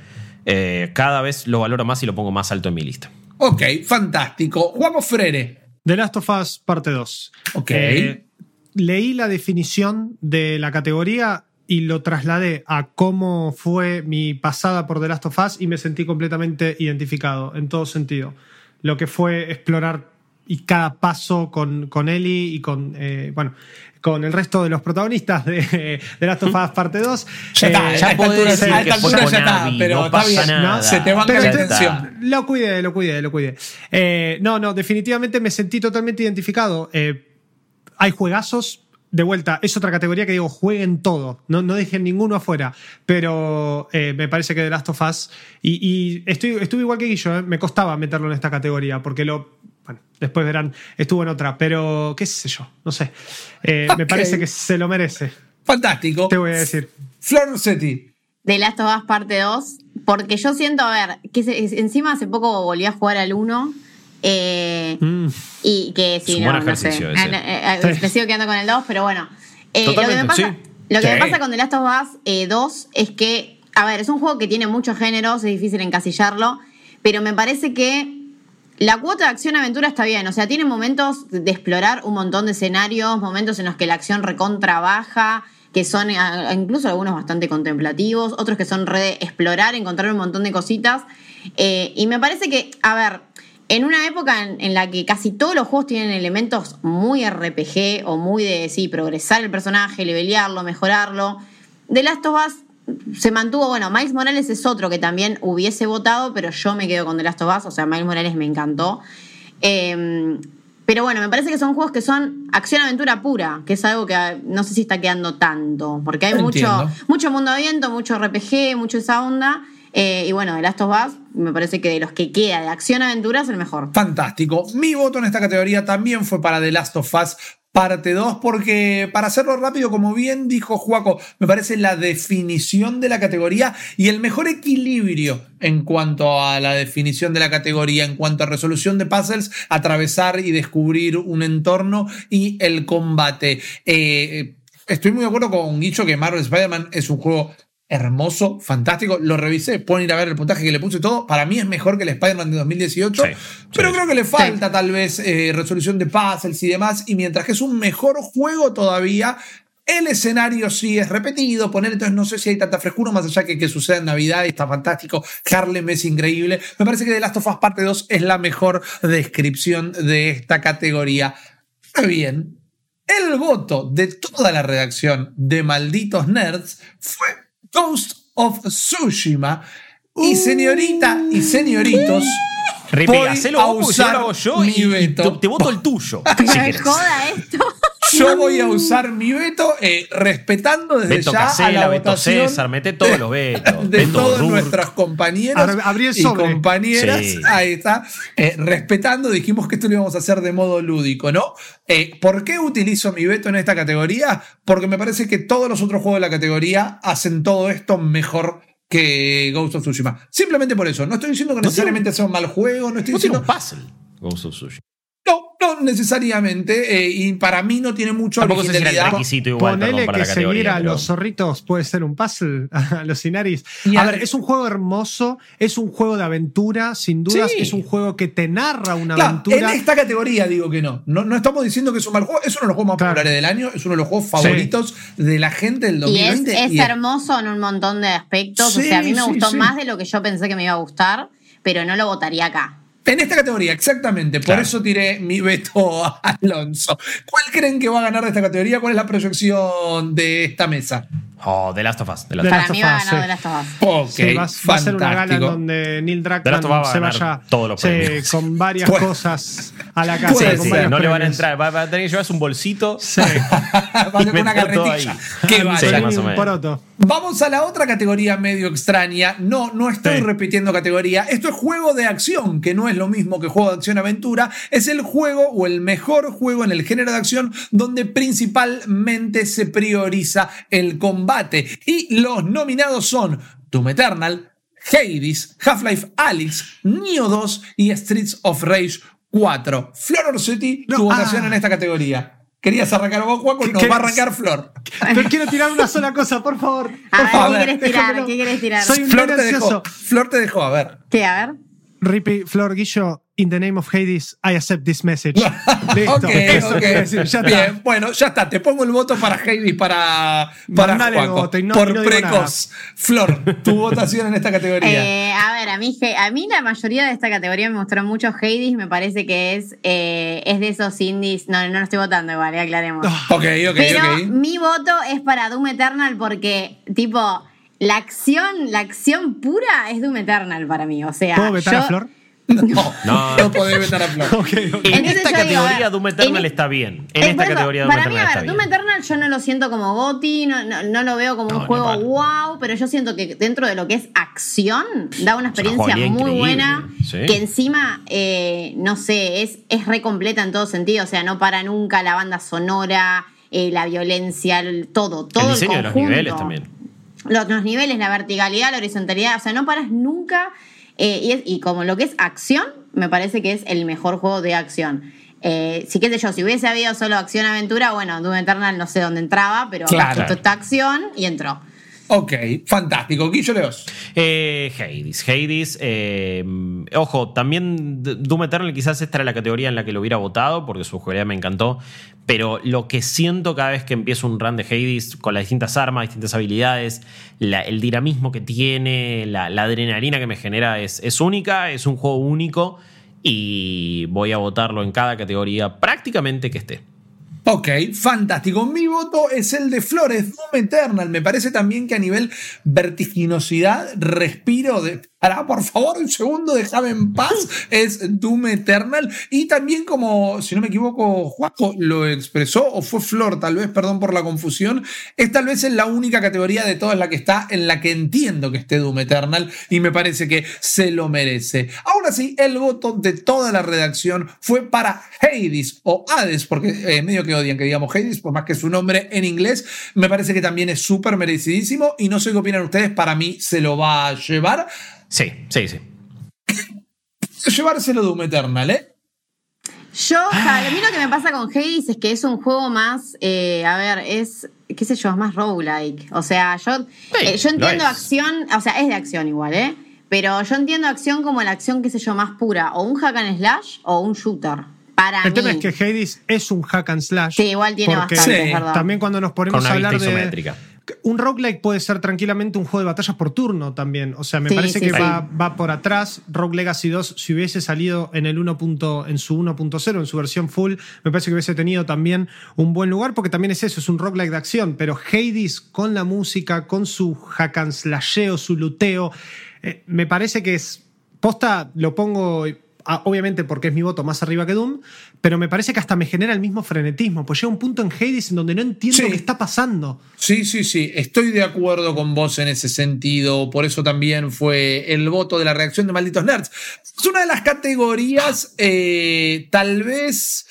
eh, cada vez lo valoro más y lo pongo más alto en mi lista. Ok, fantástico. Juan Frere. The Last of Us parte 2. Ok. Eh, leí la definición de la categoría y lo trasladé a cómo fue mi pasada por The Last of Us y me sentí completamente identificado en todo sentido. Lo que fue explorar y cada paso con, con Ellie y con, eh, bueno, con el resto de los protagonistas de The Last of Us parte 2. Ya está, Eh, ya altura- decir que fue altura ya está, pero no está pasa bien. nada. Se te banca la ya intención. Lo cuidé, lo cuidé, lo cuidé. Eh, no, no, definitivamente me sentí totalmente identificado. Eh, hay juegazos. De vuelta, es otra categoría que digo, jueguen todo, no, no dejen ninguno afuera, pero eh, me parece que The Last of Us, y, y estoy, estuve igual que Guillo, eh, me costaba meterlo en esta categoría, porque lo, bueno, después verán, estuvo en otra, pero qué sé yo, no sé, Eh, me parece que se lo merece, Fantástico. te voy a decir. Flor Setti. de Last of Us parte 2, porque yo siento, a ver, que se- encima hace poco volví a jugar al 1. Eh, Mm. y que Es sí, un no, buen no sé. ese. Ah, no, eh, eh, Sí. me sigo quedando con el 2, pero bueno. Eh, lo que me pasa, sí. lo que me pasa con The Last of Us eh, 2 es que, a ver, es un juego que tiene muchos géneros, es difícil encasillarlo, pero me parece que la cuota de acción-aventura está bien, o sea, tiene momentos de explorar un montón de escenarios, momentos en los que la acción recontra baja, que son incluso algunos bastante contemplativos, otros que son re explorar, encontrar un montón de cositas. Eh, y me parece que, a ver, en una época en, en la que casi todos los juegos tienen elementos muy RPG o muy de, sí, progresar el personaje, levelearlo, mejorarlo, The Last of Us se mantuvo, bueno, Miles Morales es otro que también hubiese votado, pero yo me quedo con The Last of Us, o sea, Miles Morales me encantó. Eh, pero bueno, me parece que son juegos que son acción-aventura pura, que es algo que ah, no sé si está quedando tanto, porque hay mucho, mucho mundo abierto, mucho RPG, mucho esa onda. Eh, y bueno, The Last of Us me parece que de los que queda de acción-aventura es el mejor. Fantástico. Mi voto en esta categoría también fue para The Last of Us parte 2 porque para hacerlo rápido, como bien dijo Juaco, me parece la definición de la categoría y el mejor equilibrio en cuanto a la definición de la categoría, en cuanto a resolución de puzzles, atravesar y descubrir un entorno y el combate. Eh, estoy muy de acuerdo con Guicho que Marvel Spider-Man es un juego hermoso, fantástico. Lo revisé, pueden ir a ver el puntaje que le puse todo. Para mí es mejor que el Spider-Man de 2018, Sí, pero sí. creo que le falta tal vez eh, resolución de puzzles y demás. Y mientras que es un mejor juego todavía, el escenario sí es repetido, poner entonces no sé si hay tanta frescura, más allá que que suceda en Navidad y está fantástico. Harlem es increíble. Me parece que The Last of Us Parte 2 es la mejor descripción de esta categoría. Muy bien. El voto de toda la redacción de Malditos Nerds fue Ghost of Tsushima. Y señorita y señoritos. Hacelo a vos porque si no usar lo hago yo mi y, veto. te, te voto el tuyo. Si me joda esto. Yo voy a usar mi veto eh, respetando desde Beto ya a Casela, la Beto votación César, mete todos los vetos. de Beto todos Rur. nuestros compañeros y sobre. compañeras. Sí. Ahí está. Eh, respetando, dijimos que esto lo íbamos a hacer de modo lúdico, ¿no? Eh, ¿Por qué utilizo mi veto en esta categoría? Porque me parece que todos los otros juegos de la categoría hacen todo esto mejor que Ghost of Tsushima. Simplemente por eso. No estoy diciendo que No necesariamente sea un mal juego, no estoy No tiene diciendo un puzzle. Ghost of Tsushima. No, no, necesariamente, eh, y para mí no tiene mucho Tampoco sé si era el originalidad. requisito igual, Ponele perdón, para que la seguir a pero- los zorritos puede ser un puzzle, a los Inaris. Y a ver, es un juego hermoso, es un juego de aventura, sin dudas, Sí. es un juego que te narra una Claro, aventura. en esta categoría digo que no. no. No estamos diciendo que es un mal juego, es uno de los juegos más Claro. populares del año, es uno de los juegos favoritos de la gente del Y es, 2020. es y hermoso en un montón de aspectos. o Sí, sea, a mí me sí, gustó sí. más de lo que yo pensé que me iba a gustar, pero no lo votaría acá. En esta categoría, exactamente. Por Claro. eso tiré mi veto a Alonso. ¿Cuál creen que va a ganar de esta categoría? ¿Cuál es la proyección de esta mesa? Oh, The Last of Us. The Last The of mí va a Us, sí. Ok, Sí, va, va a ser una gala en fantástico. donde Neil The Last Druckmann of Us va a se ganar vaya todos los sí, premios. con varias cosas a la casa. puede con ser, varios no le van a premios. entrar, va, va a tener que llevarse un bolsito. Sí. Va a ser una meter todo carretilla. ahí. Que Sí, vaya. más o un menos. poroto. Vamos a la otra categoría medio extraña. No, no estoy Sí. repitiendo categoría. Esto es juego de acción, que no es lo mismo que juego de acción-aventura. Es el juego o el mejor juego en el género de acción donde principalmente se prioriza el combate. Y los nominados son Doom Eternal, Hades, Half-Life Alyx, Neo 2 y Streets of Rage 4. Flor City, No, tu votación ah. en esta categoría. ¿Querías arrancar vos, Juaco? No, ¿Qué- va a arrancar Flor. Pero quiero tirar una sola cosa, por favor. A Por ver, favor, ¿qué querés tirar? déjamelo. ¿Qué querés tirar? Soy un Flor te dejó. Flor te dejó, a ver. ¿Qué? A ver. Rippy, Flor, Guillo, in the name of Hades, I accept this message. Listo. ok, Eso decir, ya está. Bien, bueno, ya está. Te pongo el voto para Heidi para, para voto y no- por y no precoz. Flor, tu votación en esta categoría. Eh, a ver, a mí, a mí la mayoría de esta categoría me mostró mucho Hades, me parece que es, eh, es de esos indies. No, no lo estoy votando igual, aclaremos. ok, ok, Pero ok. mi voto es para Doom Eternal porque, tipo, la acción, la acción pura es Doom Eternal para mí. O sea, ¿Puedo vetar yo- a Flor? No, No. no, podés vetar a Flor. En Entonces esta digo, a categoría ver, Doom Eternal en- está bien. En Eh, esta eso, categoría Doom para mí, Eternal a está ver, bien. Doom Eternal yo no lo siento como GOTY, no, no, no lo veo como No, un juego wow, pero yo siento que dentro de lo que es acción, da una experiencia muy buena, sí. que encima, eh, no sé, es, es re completa en todo sentido, o sea, no para nunca la banda sonora, eh, la violencia, el- todo, todo el el, diseño de los conjunto. niveles también. Los, los niveles, la verticalidad, la horizontalidad, o sea, no paras nunca. eh, y, es- y como lo que es acción, me parece que es el mejor juego de acción. Eh, si qué sé yo, si hubiese habido solo acción-aventura, bueno, Doom Eternal no sé dónde entraba, pero Claro. esto está acción y entró. Ok, fantástico. Guillo Leos. Eh, Hades. Hades. eh, ojo, también Doom Eternal quizás esta era la categoría en la que lo hubiera votado, porque su jugabilidad me encantó. Pero lo que siento cada vez que empiezo un run de Hades, con las distintas armas, distintas habilidades, el dinamismo que tiene, la, la adrenalina que me genera es, es única, es un juego único. Y voy a votarlo en cada categoría prácticamente que esté. Ok, fantástico. Mi voto es el de Flores, Doom Eternal. Me parece también que a nivel vertiginosidad, respiro de. Pará, por favor, un segundo, déjame en paz. Es Doom Eternal. Y también, como, si no me equivoco, Juaco lo expresó, o fue Flor, tal vez, perdón por la confusión. Es tal vez es la única categoría de todas la que está en la que entiendo que esté Doom Eternal. Y me parece que se lo merece. Aún así, el voto de toda la redacción fue para Hades o Hades, porque eh, medio que odian que digamos Hades, por más que su nombre en inglés, me parece que también es súper merecidísimo y no sé qué opinan ustedes, para mí se lo va a llevar. Sí, sí, sí. Llevárselo Doom Eternal, ¿eh? Yo, o sea, a mí lo que me pasa con Hades es que es un juego más, eh, a ver, es, qué sé yo, es más roguelike. O sea, yo, eh, yo entiendo acción, o sea, es de acción igual, ¿eh? Pero yo entiendo acción como la acción, qué sé yo, más pura. O un hack and slash o un shooter. Para El mí. tema es que Hades es un hack and slash. Sí, igual tiene porque bastante, Sí, es verdad. También cuando nos ponemos Con a una hablar vista de. isométrica. Un roguelike puede ser tranquilamente un juego de batallas por turno también. O sea, me Sí, parece sí, que sí. va, va por atrás. Rogue Legacy 2, si hubiese salido en el 1. punto- en su 1.0, en su versión full, me parece que hubiese tenido también un buen lugar, porque también es eso, es un roguelike de acción. Pero Hades, con la música, con su hack and slasheo, su luteo, eh, me parece que es. Posta, lo pongo. Ah, Obviamente porque es mi voto más arriba que Doom, pero me parece que hasta me genera el mismo frenetismo. Pues llega un punto en Hades en donde no entiendo Sí. qué está pasando. Sí, sí, sí, estoy de acuerdo con vos en ese sentido, por eso también fue el voto de la reacción de Malditos Nerds. Es una de las categorías, eh, tal vez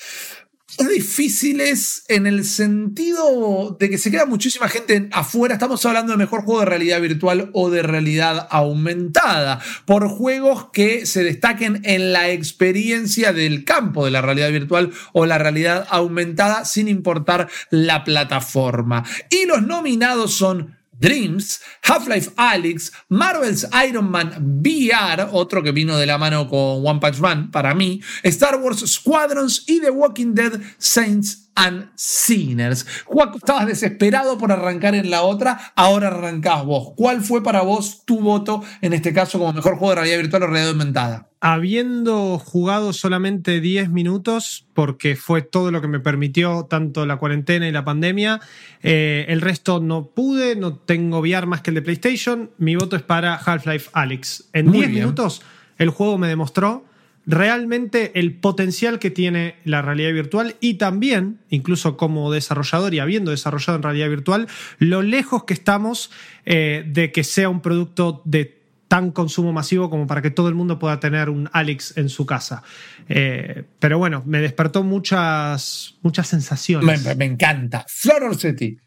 difíciles en el sentido de que se queda muchísima gente afuera. Estamos hablando de mejor juego de realidad virtual o de realidad aumentada, por juegos que se destaquen en la experiencia del campo de la realidad virtual o la realidad aumentada, sin importar la plataforma. Y los nominados son Dreams, Half-Life Alyx, Marvel's Iron Man VR, otro que vino de la mano con One Punch Man para mí, Star Wars Squadrons y The Walking Dead Saints and Sinners. Juan, estabas desesperado por arrancar en la otra, ahora arrancás vos. ¿Cuál fue para vos tu voto en este caso como mejor juego de realidad virtual o realidad aumentada? Habiendo jugado solamente 10 minutos, porque fue todo lo que me permitió tanto la cuarentena y la pandemia, eh, el resto no pude, no tengo VR más que el de PlayStation, mi voto es para Half-Life Alyx. En 10 minutos el juego me demostró realmente el potencial que tiene la realidad virtual y también, incluso como desarrollador y habiendo desarrollado en realidad virtual, lo lejos que estamos eh, de que sea un producto de tan consumo masivo como para que todo el mundo pueda tener un Alex en su casa. Eh, pero bueno, me despertó muchas, muchas sensaciones. Me, encanta. Flor Orsetti.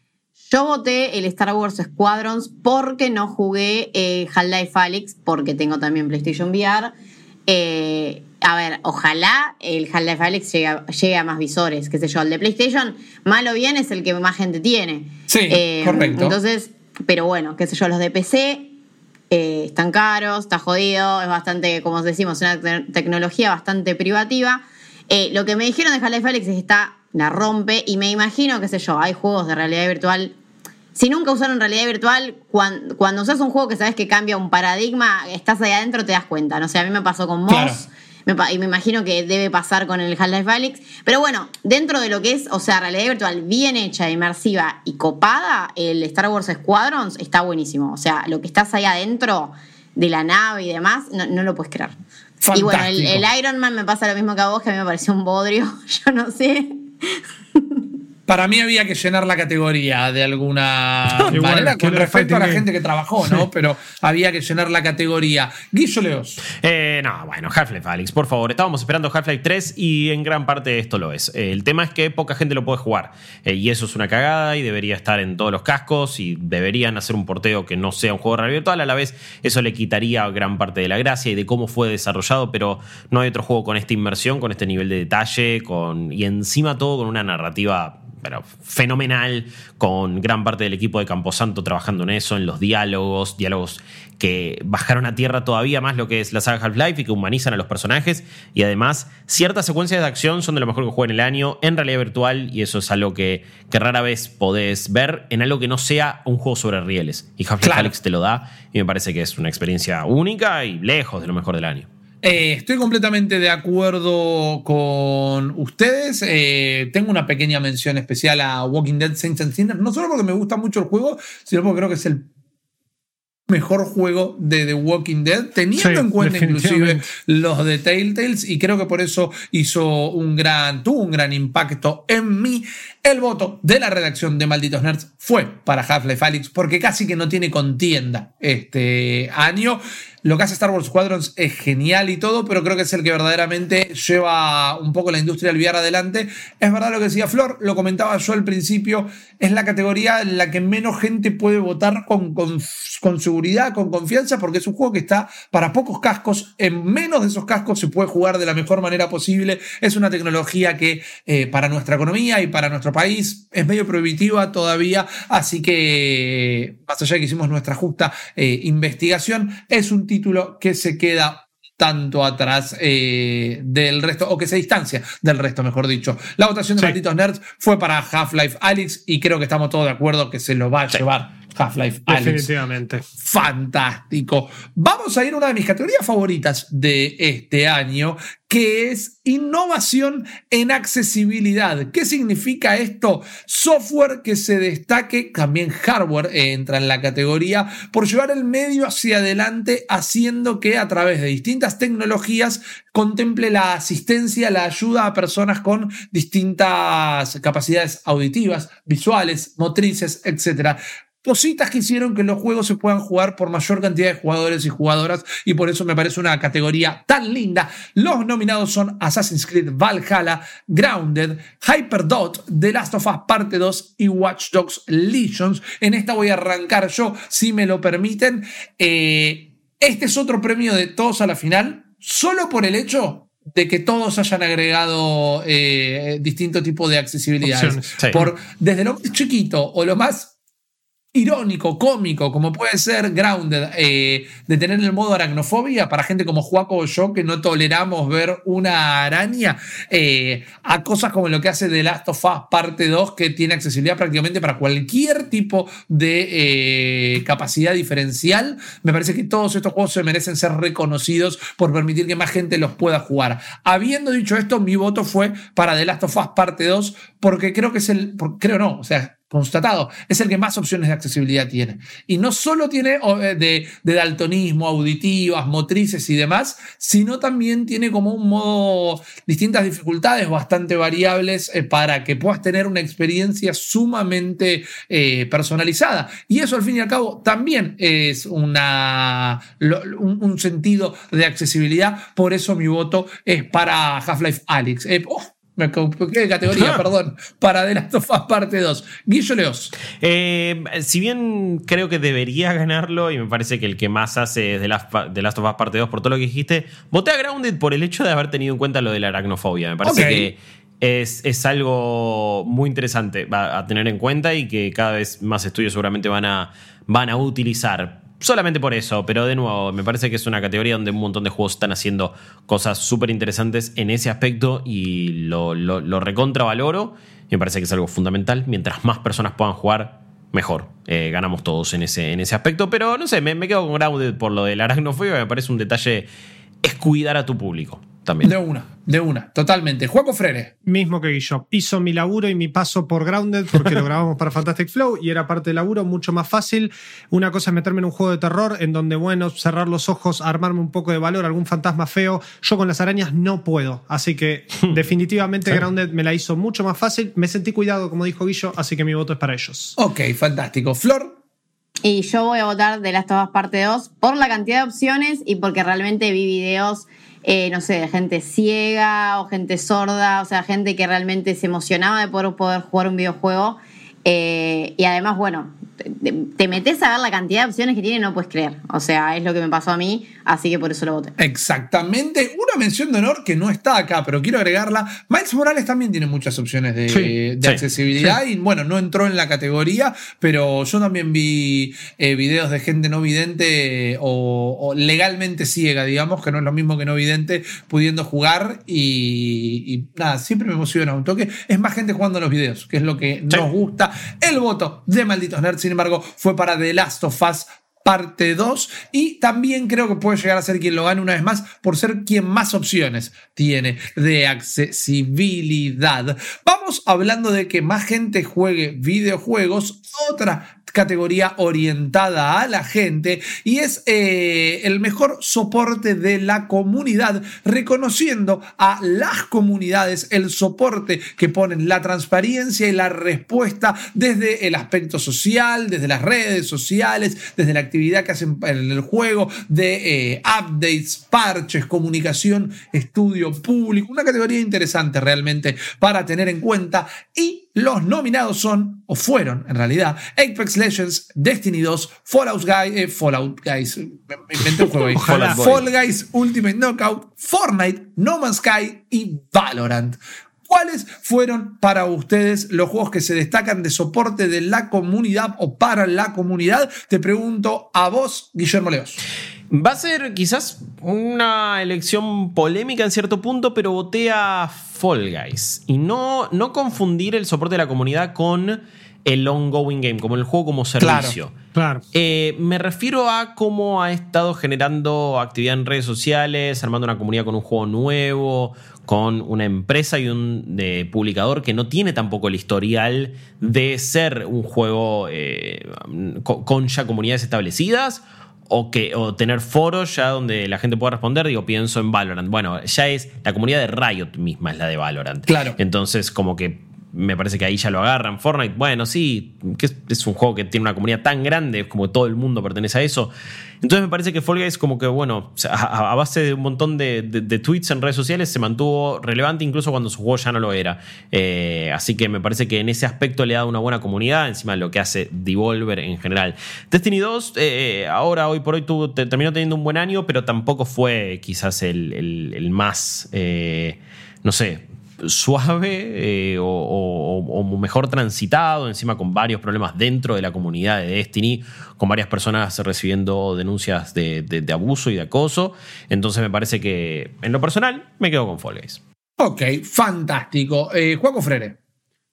Yo voté el Star Wars Squadrons porque no jugué eh, Half-Life Alyx, porque tengo también PlayStation VR. Eh, a ver, ojalá el Half-Life Alyx llegue, a más visores, qué sé yo. El de PlayStation, malo o bien, es el que más gente tiene. Sí, correcto. Entonces, pero bueno, qué sé yo, los de PC eh, están caros, está jodido, es bastante, como decimos, una tecnología bastante privativa. Eh, lo que me dijeron de Half-Life Alyx es que está, la rompe y me imagino, qué sé yo, hay juegos de realidad virtual. Si nunca usaron realidad virtual, cuando, cuando usas un juego que sabes que cambia un paradigma, estás ahí adentro, te das cuenta. No sé, a mí me pasó con Moss y me imagino que debe pasar con el Half-Life Alyx. Pero bueno, dentro de lo que es, o sea, realidad virtual bien hecha, inmersiva y copada, el Star Wars Squadrons está buenísimo. O sea, lo que estás ahí adentro de la nave y demás, no, lo puedes creer. Y bueno, el, el, Iron Man me pasa lo mismo que a vos, que a mí me pareció un bodrio, yo no sé. Para mí había que llenar la categoría de alguna manera con respecto a la gente que trabajó, ¿no? Pero había que llenar la categoría. Guillo Leos. Eh, no, bueno, Half-Life, Alex, por favor. Estábamos esperando Half-Life 3 y en gran parte esto lo es. el tema es que poca gente lo puede jugar. Eh, y eso es una cagada y debería estar en todos los cascos y deberían hacer un porteo que no sea un juego de realidad virtual. A la vez, eso le quitaría gran parte de la gracia y de cómo fue desarrollado, pero no hay otro juego con esta inmersión, con este nivel de detalle, con y encima todo con una narrativa pero fenomenal, con gran parte del equipo de Camposanto trabajando en eso, en los diálogos, diálogos que bajaron a tierra todavía más lo que es la saga Half-Life y que humanizan a los personajes. Y además, ciertas secuencias de acción son de lo mejor que juega en el año en realidad virtual, y eso es algo que, que rara vez podés ver en algo que no sea un juego sobre rieles. Y Half-Life Alex te lo da, y me parece que es una experiencia única y lejos de lo mejor del año. Eh, estoy completamente de acuerdo con ustedes. Eh, tengo una pequeña mención especial a Walking Dead Saints and Sinners, no solo porque me gusta mucho el juego, sino porque creo que es el mejor juego de The Walking Dead, teniendo en cuenta inclusive los de Telltales, y creo que por eso hizo un gran, tuvo un gran impacto en mí. El voto de la redacción de Malditos Nerds fue para Half-Life Alyx, porque casi que no tiene contienda este año. Lo que hace Star Wars Squadrons es genial y todo, pero creo que es el que verdaderamente lleva un poco la industria del VR adelante. Es verdad lo que decía Flor, lo comentaba yo al principio, es la categoría en la que menos gente puede votar con, con, seguridad, con confianza, porque es un juego que está para pocos cascos. En menos de esos cascos se puede jugar de la mejor manera posible. Es una tecnología que eh, para nuestra economía y para nuestro país es medio prohibitiva todavía, así que más allá de que hicimos nuestra justa eh, investigación, es un título que se queda tanto atrás eh, del resto, o que se distancia del resto, mejor dicho. La votación de Malditos Nerds fue para Half-Life Alyx y creo que estamos todos de acuerdo que se lo va a llevar Half-Life. Definitivamente. Fantástico. Vamos a ir a una de mis categorías favoritas de este año, que es innovación en accesibilidad. ¿Qué significa esto? Software que se destaque, también hardware entra en la categoría, por llevar el medio hacia adelante, haciendo que a través de distintas tecnologías contemple la asistencia, la ayuda a personas con distintas capacidades auditivas, visuales, motrices, etc cositas que hicieron que los juegos se puedan jugar por mayor cantidad de jugadores y jugadoras y por eso me parece una categoría tan linda. Los nominados son Assassin's Creed Valhalla, Grounded, Hyperdot, The Last of Us Parte 2 y Watch Dogs Legions. En esta voy a arrancar yo, si me lo permiten. Eh, este es otro premio de todos a la final, solo por el hecho de que todos hayan agregado eh, distinto tipo de accesibilidades. Sí. Por, desde lo más chiquito o lo más irónico, cómico, como puede ser Grounded, eh, de tener el modo aracnofobia para gente como Juaco o yo que no toleramos ver una araña, eh, a cosas como lo que hace The Last of Us parte 2, que tiene accesibilidad prácticamente para cualquier tipo de eh, capacidad diferencial. Me parece que todos estos juegos se merecen ser reconocidos por permitir que más gente los pueda jugar. Habiendo dicho esto, mi voto fue para The Last of Us parte 2, porque creo que es el, creo no, o sea, constatado, es el que más opciones de accesibilidad tiene. Y no solo tiene eh, de, daltonismo, auditivas, motrices y demás, sino también tiene como un modo, distintas dificultades bastante variables eh, para que puedas tener una experiencia sumamente eh, personalizada. Y eso al fin y al cabo también es una, un, sentido de accesibilidad. Por eso mi voto es para Half-Life Alyx. Oh, me equivoqué de categoría, perdón. Para The Last of Us Parte 2. Guillo Leos. Eh, si bien creo que debería ganarlo, y me parece que el que más hace es The Last, The Last of Us Parte 2 por todo lo que dijiste, voté a Grounded por el hecho de haber tenido en cuenta lo de la aracnofobia. Me parece que es, es algo muy interesante a, a tener en cuenta y que cada vez más estudios seguramente van a, van a utilizar. Solamente por eso, pero de nuevo, me parece que es una categoría donde un montón de juegos están haciendo cosas súper interesantes en ese aspecto y lo, lo, lo recontravaloro. Me parece que es algo fundamental. Mientras más personas puedan jugar, mejor. Eh, ganamos todos en ese, en ese aspecto. Pero no sé, me, me quedo con Grounded por lo del aracnofobia. Me parece un detalle. Es cuidar a tu público también. De una, de una, totalmente. Juaco Frere. Mismo que Guillo. Hizo mi laburo y mi paso por Grounded porque lo grabamos para Fantastic Flow y era parte del laburo mucho más fácil. Una cosa es meterme en un juego de terror en donde, bueno, cerrar los ojos, armarme un poco de valor, algún fantasma feo. Yo con las arañas no puedo. Así que definitivamente Grounded me la hizo mucho más fácil. Me sentí cuidado, como dijo Guillo, así que mi voto es para ellos. Ok, fantástico. Flor. Y yo voy a votar de Last of Us Parte 2 por la cantidad de opciones y porque realmente vi videos, eh, no sé, gente ciega o gente sorda, o sea, gente que realmente se emocionaba de poder, poder jugar un videojuego. Eh, y además, bueno, te, te metes a ver la cantidad de opciones que tiene y no puedes creer. O sea, es lo que me pasó a mí, así que por eso lo voté. Exactamente. Una mención de honor que no está acá, pero quiero agregarla. Miles Morales también tiene muchas opciones de, Sí, de sí, accesibilidad y bueno, no entró en la categoría, pero yo también vi eh, videos de gente no vidente o, o legalmente ciega, digamos, que no es lo mismo que no vidente, pudiendo jugar y, y nada, siempre me emociona un toque. Es más gente jugando los videos, que es lo que nos gusta. El voto de Malditos Nerds, sin embargo, fue para The Last of Us parte 2 y también creo que puede llegar a ser quien lo gane una vez más por ser quien más opciones tiene de accesibilidad. Vamos hablando de que más gente juegue videojuegos, otra categoría orientada a la gente y es eh, el mejor soporte de la comunidad, reconociendo a las comunidades el soporte que ponen la transparencia y la respuesta desde el aspecto social, desde las redes sociales, desde la actividad que hacen en el juego, de eh, updates, parches, comunicación, estudio público, una categoría interesante realmente para tener en cuenta y los nominados son, o fueron en realidad, Apex Legends, Destiny 2, Fallout Guys, eh, Fallout Guys, me inventé un juego ahí. Ojalá. Fall Guys Ultimate Knockout, Fortnite, No Man's Sky y Valorant. ¿Cuáles fueron para ustedes los juegos que se destacan de soporte de la comunidad o para la comunidad? Te pregunto a vos, Guillermo Leos. Va a ser quizás una elección polémica en cierto punto, pero voté a Fall Guys. Y no, no confundir el soporte de la comunidad con el ongoing game, como el juego como servicio. Claro. Eh, me refiero a cómo ha estado generando actividad en redes sociales, armando una comunidad con un juego nuevo, con una empresa y un de publicador que no tiene tampoco el historial de ser un juego eh, con ya comunidades establecidas o, que, o tener foros ya donde la gente pueda responder. Digo, pienso en Valorant. Bueno, ya es la comunidad de Riot misma es la de Valorant. Claro. Entonces, como que me parece que ahí ya lo agarran. Fortnite, bueno, sí, que es, un juego que tiene una comunidad tan grande, como todo el mundo pertenece a eso. Entonces me parece que Fall Guys como que, bueno, a, base de un montón de, tweets en redes sociales se mantuvo relevante incluso cuando su juego ya no lo era. Eh, así que me parece que en ese aspecto le ha dado una buena comunidad, encima de lo que hace Devolver en general. Destiny 2, eh, ahora, hoy por hoy, terminó teniendo un buen año, pero tampoco fue quizás el, más, eh, no sé, suave eh, o, mejor transitado, encima con varios problemas dentro de la comunidad de Destiny, con varias personas recibiendo denuncias de, abuso y de acoso. Entonces me parece que, en lo personal, me quedo con Fall Guys. Ok, fantástico. Eh, Juaco Frere.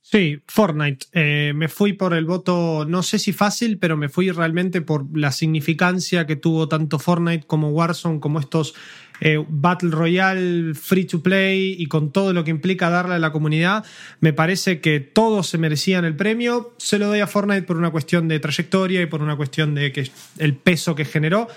Sí, Fortnite. Eh, me fui por el voto, no sé si fácil, pero me fui realmente por la significancia que tuvo tanto Fortnite como Warzone, como estos eh, Battle Royale free to play y con todo lo que implica darle a la comunidad. Me parece que todos se merecían el premio. Se lo doy a Fortnite por una cuestión de trayectoria y por una cuestión de que el peso que generó.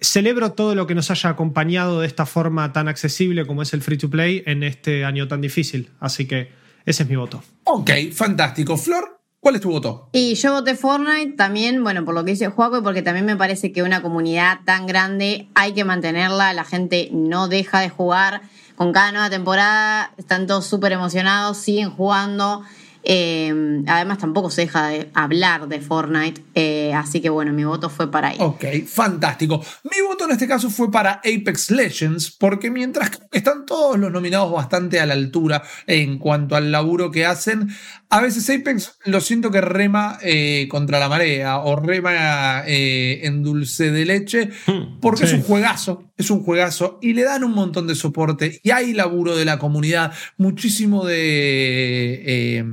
Celebro todo lo que nos haya acompañado de esta forma tan accesible como es el free to play en este año tan difícil. Así que ese es mi voto. Ok, fantástico. Flor, ¿Cuál es tu voto? Y yo voté Fortnite también, bueno, por lo que dice Juaco y porque también me parece que una comunidad tan grande hay que mantenerla, la gente no deja de jugar. Con cada nueva temporada están todos súper emocionados, siguen jugando. Eh, además, tampoco se deja de hablar de Fortnite. Eh, así que bueno, mi voto fue para ahí. Ok, fantástico. Mi voto en este caso fue para Apex Legends, porque mientras están todos los nominados bastante a la altura en cuanto al laburo que hacen, a veces Apex lo siento que rema eh, contra la marea o rema en dulce de leche, hmm, porque es un juegazo, es un juegazo y le dan un montón de soporte y hay laburo de la comunidad, muchísimo de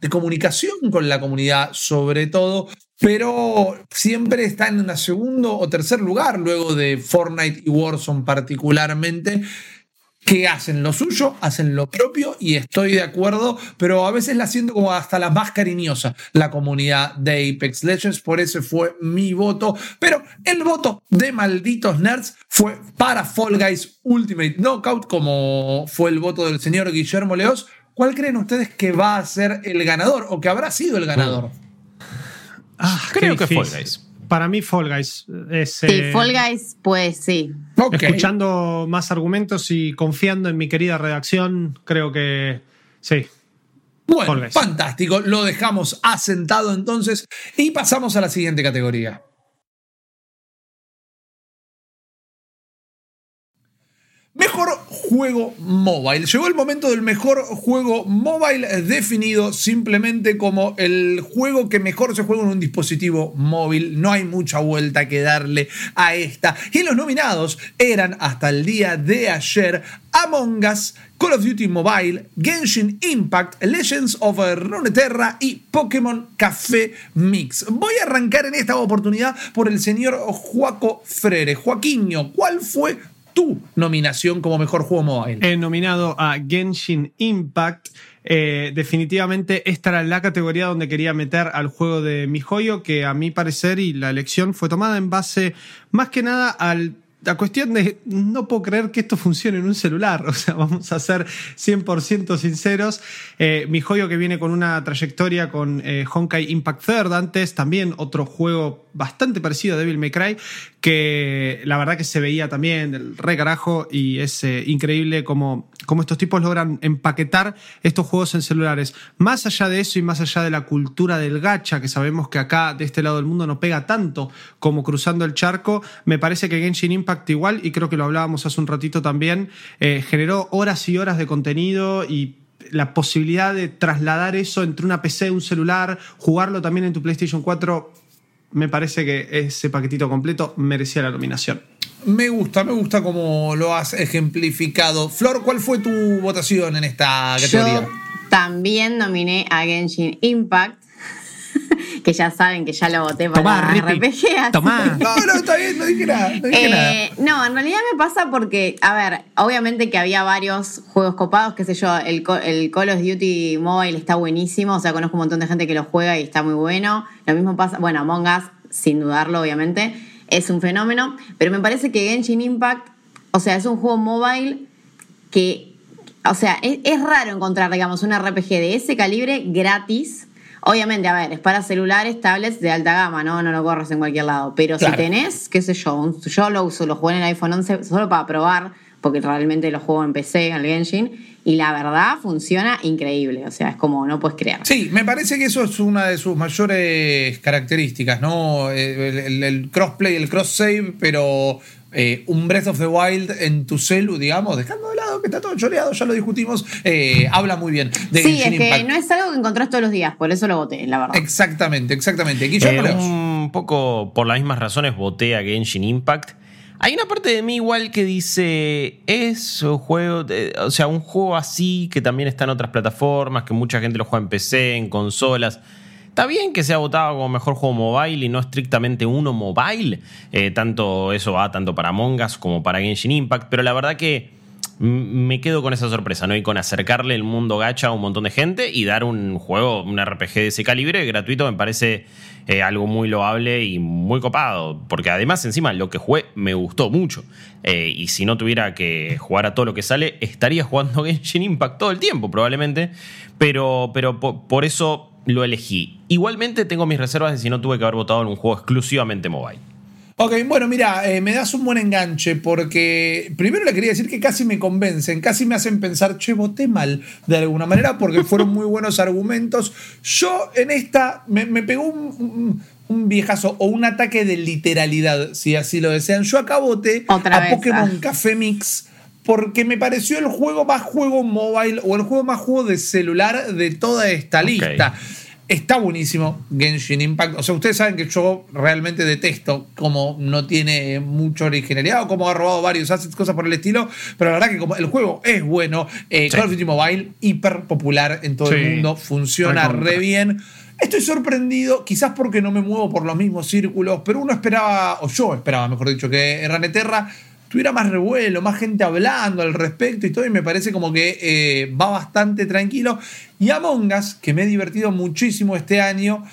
de comunicación con la comunidad, sobre todo, pero siempre está en un segundo o tercer lugar, luego de Fortnite y Warzone particularmente que hacen lo suyo, hacen lo propio y estoy de acuerdo, pero a veces la siento como hasta la más cariñosa la comunidad de Apex Legends, por eso fue mi voto, pero el voto de malditos nerds fue para Fall Guys Ultimate Knockout, como fue el voto del señor Guillermo Leos, ¿Cuál creen ustedes que va a ser el ganador o que habrá sido el ganador? Ah, Creo que Fall Guys. Para mí, Fall Guys es. Sí, eh, Fall Guys, pues sí. Escuchando más argumentos y confiando en mi querida redacción, creo que sí. Bueno, fantástico. Lo dejamos asentado entonces y pasamos a la siguiente categoría. Mejor juego mobile. Llegó el momento del mejor juego mobile definido simplemente como el juego que mejor se juega en un dispositivo móvil. No hay mucha vuelta que darle a esta. Y los nominados eran hasta el día de ayer Among Us, Call of Duty Mobile, Genshin Impact, Legends of Runeterra y Pokémon Café Mix. Voy a arrancar en esta oportunidad por el señor Joaco Frere. Joaquinho, ¿cuál fue tu nominación como mejor juego mobile. He nominado a Genshin Impact. Eh, definitivamente esta era la categoría donde quería meter al juego de mi joyo, que a mi parecer y la elección fue tomada en base más que nada al la cuestión de no puedo creer que esto funcione en un celular, o sea, vamos a ser 100% sinceros. Eh, mi joyo que viene con una trayectoria con eh, Honkai Impact Third antes, también otro juego bastante parecido a Devil May Cry, que la verdad que se veía también del re carajo y es eh, increíble cómo, cómo estos tipos logran empaquetar estos juegos en celulares. Más allá de eso y más allá de la cultura del gacha, que sabemos que acá de este lado del mundo no pega tanto como cruzando el charco, me parece que Genshin Impact igual, y creo que lo hablábamos hace un ratito también, eh, generó horas y horas de contenido y la posibilidad de trasladar eso entre una PC, un celular, jugarlo también en tu PlayStation 4 me parece que ese paquetito completo merecía la nominación. Me gusta, me gusta cómo lo has ejemplificado. Flor, ¿cuál fue tu votación en esta categoría? Yo también nominé a Genshin Impact. que ya saben que ya lo voté para RPG. Tomá. No, no, está bien, no dije nada. No, eh, no, en realidad me pasa porque, a ver, obviamente que había varios juegos copados, qué sé yo, el, el Call of Duty Mobile está buenísimo, o sea, conozco un montón de gente que lo juega y está muy bueno. Lo mismo pasa, bueno, Among Us, sin dudarlo, obviamente, es un fenómeno, pero me parece que Genshin Impact, o sea, es un juego mobile que o sea, es, es raro encontrar, digamos, un RPG de ese calibre gratis. Obviamente, a ver, es para celulares, tablets de alta gama, ¿no? No lo corres en cualquier lado. Pero Claro. si tenés, qué sé yo, yo lo uso, lo jugué en el iPhone 11 solo para probar, porque realmente lo juego en PC, en el Genshin, y la verdad funciona increíble. O sea, es como no puedes creer. Sí, me parece que eso es una de sus mayores características, ¿no? Eh, El, el- el crossplay, el cross-save, pero eh, un Breath of the Wild en tu celu, digamos, dejando de lado que está todo choreado, ya lo discutimos, eh, habla muy bien de Sí, Genshin es que Impact. no es algo que encontrás todos los días, por eso lo voté, la verdad. Exactamente, exactamente. Guillermo Eh, un poco por las mismas razones voté a Genshin Impact. Hay una parte de mí igual que dice, es un juego, de- o sea, un juego así que también está en otras plataformas, que mucha gente lo juega en PC, en consolas. Está bien que sea votado como mejor juego mobile y no estrictamente uno mobile. Eh, tanto eso va tanto para Among Us como para Genshin Impact, pero la verdad que me quedo con esa sorpresa, ¿no? Y con acercarle el mundo gacha a un montón de gente y dar un juego, un RPG de ese calibre gratuito me parece eh, algo muy loable y muy copado. Porque además, encima, lo que jugué me gustó mucho. Eh, y si no tuviera que jugar a todo lo que sale, estaría jugando Genshin Impact todo el tiempo, probablemente. Pero, pero po- por eso lo elegí. Igualmente tengo mis reservas de si no tuve que haber votado en un juego exclusivamente mobile. Ok, bueno, mira, eh, me das un buen enganche porque primero le quería decir que casi me convencen, casi me hacen pensar, che, voté mal de alguna manera porque fueron muy buenos argumentos. Yo en esta me, me pegó un, un- un viejazo o un ataque de literalidad, si así lo desean. Yo acá voté Otra a vez, Pokémon ah. Café Mix porque me pareció el juego más juego mobile o el juego más juego de celular de toda esta Ok. lista. Está buenísimo Genshin Impact. O sea, ustedes saben que yo realmente detesto como no tiene mucha originalidad o como ha robado varios assets, cosas por el estilo. Pero la verdad que como el juego es bueno, eh, Sí. Call of Duty Mobile, hiper popular en todo el mundo, funciona re bien. Estoy sorprendido, quizás porque no me muevo por los mismos círculos, pero uno esperaba, o yo esperaba, mejor dicho, que Raneterra tuviera más revuelo, más gente hablando al respecto y todo, y me parece como que eh, va bastante tranquilo. Y Among Us, que me he divertido muchísimo este año,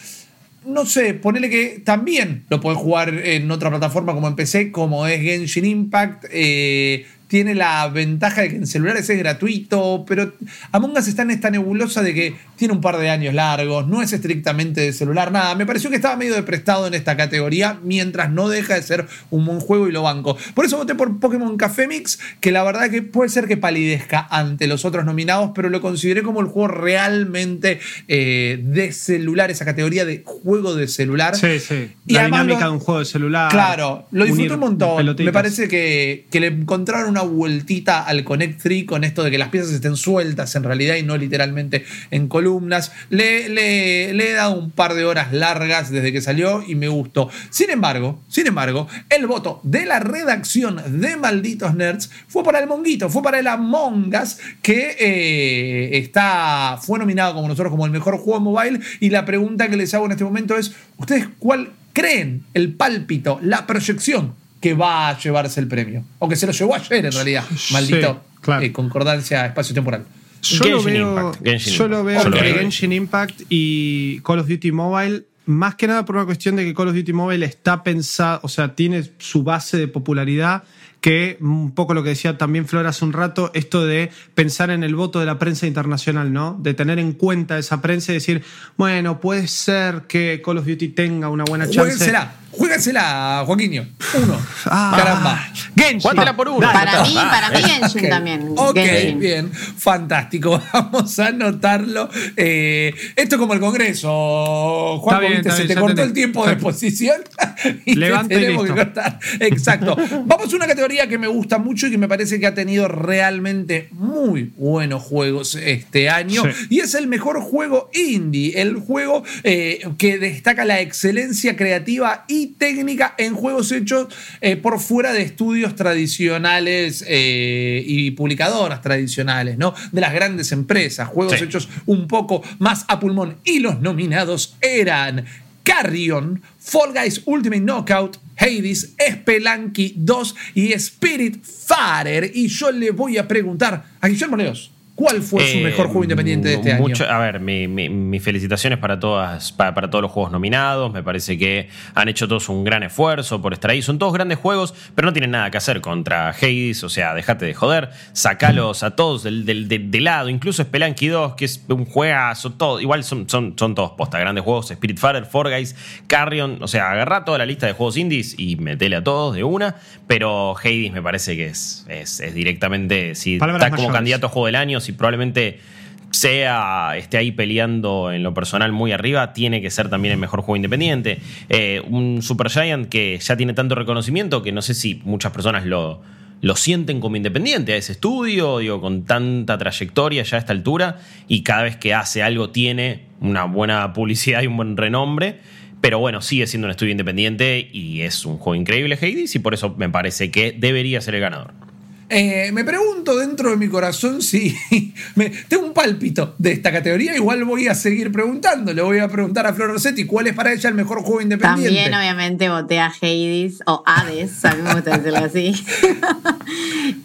no sé, ponele que también lo puedes jugar en otra plataforma como en PC, como es Genshin Impact. eh, tiene la ventaja de que en celulares es gratuito, pero Among Us está en esta nebulosa de que tiene un par de años largos, no es estrictamente de celular, nada. Me pareció que estaba medio de prestado en esta categoría, mientras no deja de ser un buen juego y lo banco. Por eso voté por Pokémon Café Mix, que la verdad que puede ser que palidezca ante los otros nominados, pero lo consideré como el juego realmente eh, de celular, esa categoría de juego de celular. Sí, sí. Y La dinámica lo- de un juego de celular. Claro, lo disfruté un montón. pelotitas. Me parece que, que le encontraron una vueltita al Connect 3 con esto de que las piezas estén sueltas en realidad y no literalmente en columnas. Le, le- le he dado un par de horas largas desde que salió y me gustó. Sin embargo, sin embargo, el voto de la redacción de Malditos Nerds fue para el Monguito, fue para el Among Us, que eh, está, fue nominado como nosotros como el mejor juego mobile. Y la pregunta que les hago en este momento es: ¿Ustedes cuál creen el pálpito, la proyección que va a llevarse el premio? O que se lo llevó ayer en realidad, Sí, maldito claro. eh, concordancia espacio-temporal. Yo lo veo, yo lo veo entre. Genshin Impact y Call of Duty Mobile, más que nada por una cuestión de que Call of Duty Mobile está pensado, o sea, tiene su base de popularidad, que un poco lo que decía también Flor hace un rato, esto de pensar en el voto de la prensa internacional, ¿no? De tener en cuenta esa prensa y decir, bueno, puede ser que Call of Duty tenga una buena chance. Juéguensela, juéguensela, Joaquinho. Uno. Ah, Caramba. Genshin. Por uno. Para mí, para mí Genshin también. Ok, Genshin. bien, fantástico. Vamos a anotarlo. Eh, esto es como el Congreso. Juan, se bien, te cortó el tiempo de exposición y te Levanta y tenemos que cortar. Exacto. Vamos a una categoría que me gusta mucho y que me parece que ha tenido realmente muy buenos juegos este año. Sí. Y es el mejor juego indie, el juego eh, que destaca la excelencia creativa y técnica en juegos hechos eh, por fuera de estudios tradicionales eh, y publicadoras tradicionales, ¿no? De las grandes empresas, juegos Sí. hechos un poco más a pulmón. Y los nominados eran Carrion, Fall Guys Ultimate Knockout, Hades, Spelunky 2 y Spirit Farer. Y yo le voy a preguntar a Guillermo Leos. ¿Cuál fue su Eh, mejor juego independiente de este mucho- año? A ver, mi- mi- mis felicitaciones para, todas, para, para todos los juegos nominados. Me parece que han hecho todos un gran esfuerzo por estar ahí. Son todos grandes juegos, pero no tienen nada que hacer contra Hades. O sea, dejate de joder. Sacalos a todos del, del- de, de lado. Incluso Spelunky 2, que es un juegazo. Todo, igual son, son, son todos posta. Grandes juegos. Spiritfarer, Fall Guys, Carrion. O sea, agarrá toda la lista de juegos indies y metele a todos de una. Pero Hades me parece que es, es, es directamente. Si Palabras está como mayores. candidato a juego del año, si probablemente sea esté ahí peleando en lo personal muy arriba, tiene que ser también el mejor juego independiente. Eh, un Supergiant que ya tiene tanto reconocimiento que no sé si muchas personas lo, lo sienten como independiente a ese estudio, digo, con tanta trayectoria ya a esta altura, y cada vez que hace algo tiene una buena publicidad y un buen renombre. Pero bueno, sigue siendo un estudio independiente y es un juego increíble, Hades, y por eso me parece que debería ser el ganador. Eh, me pregunto dentro de mi corazón si me- tengo un pálpito de esta categoría. Igual voy a seguir preguntando. Le voy a preguntar a Flor Rossetti cuál es para ella el mejor juego independiente. También, obviamente, voté a Hades o Hades, a mí me gusta decirlo así.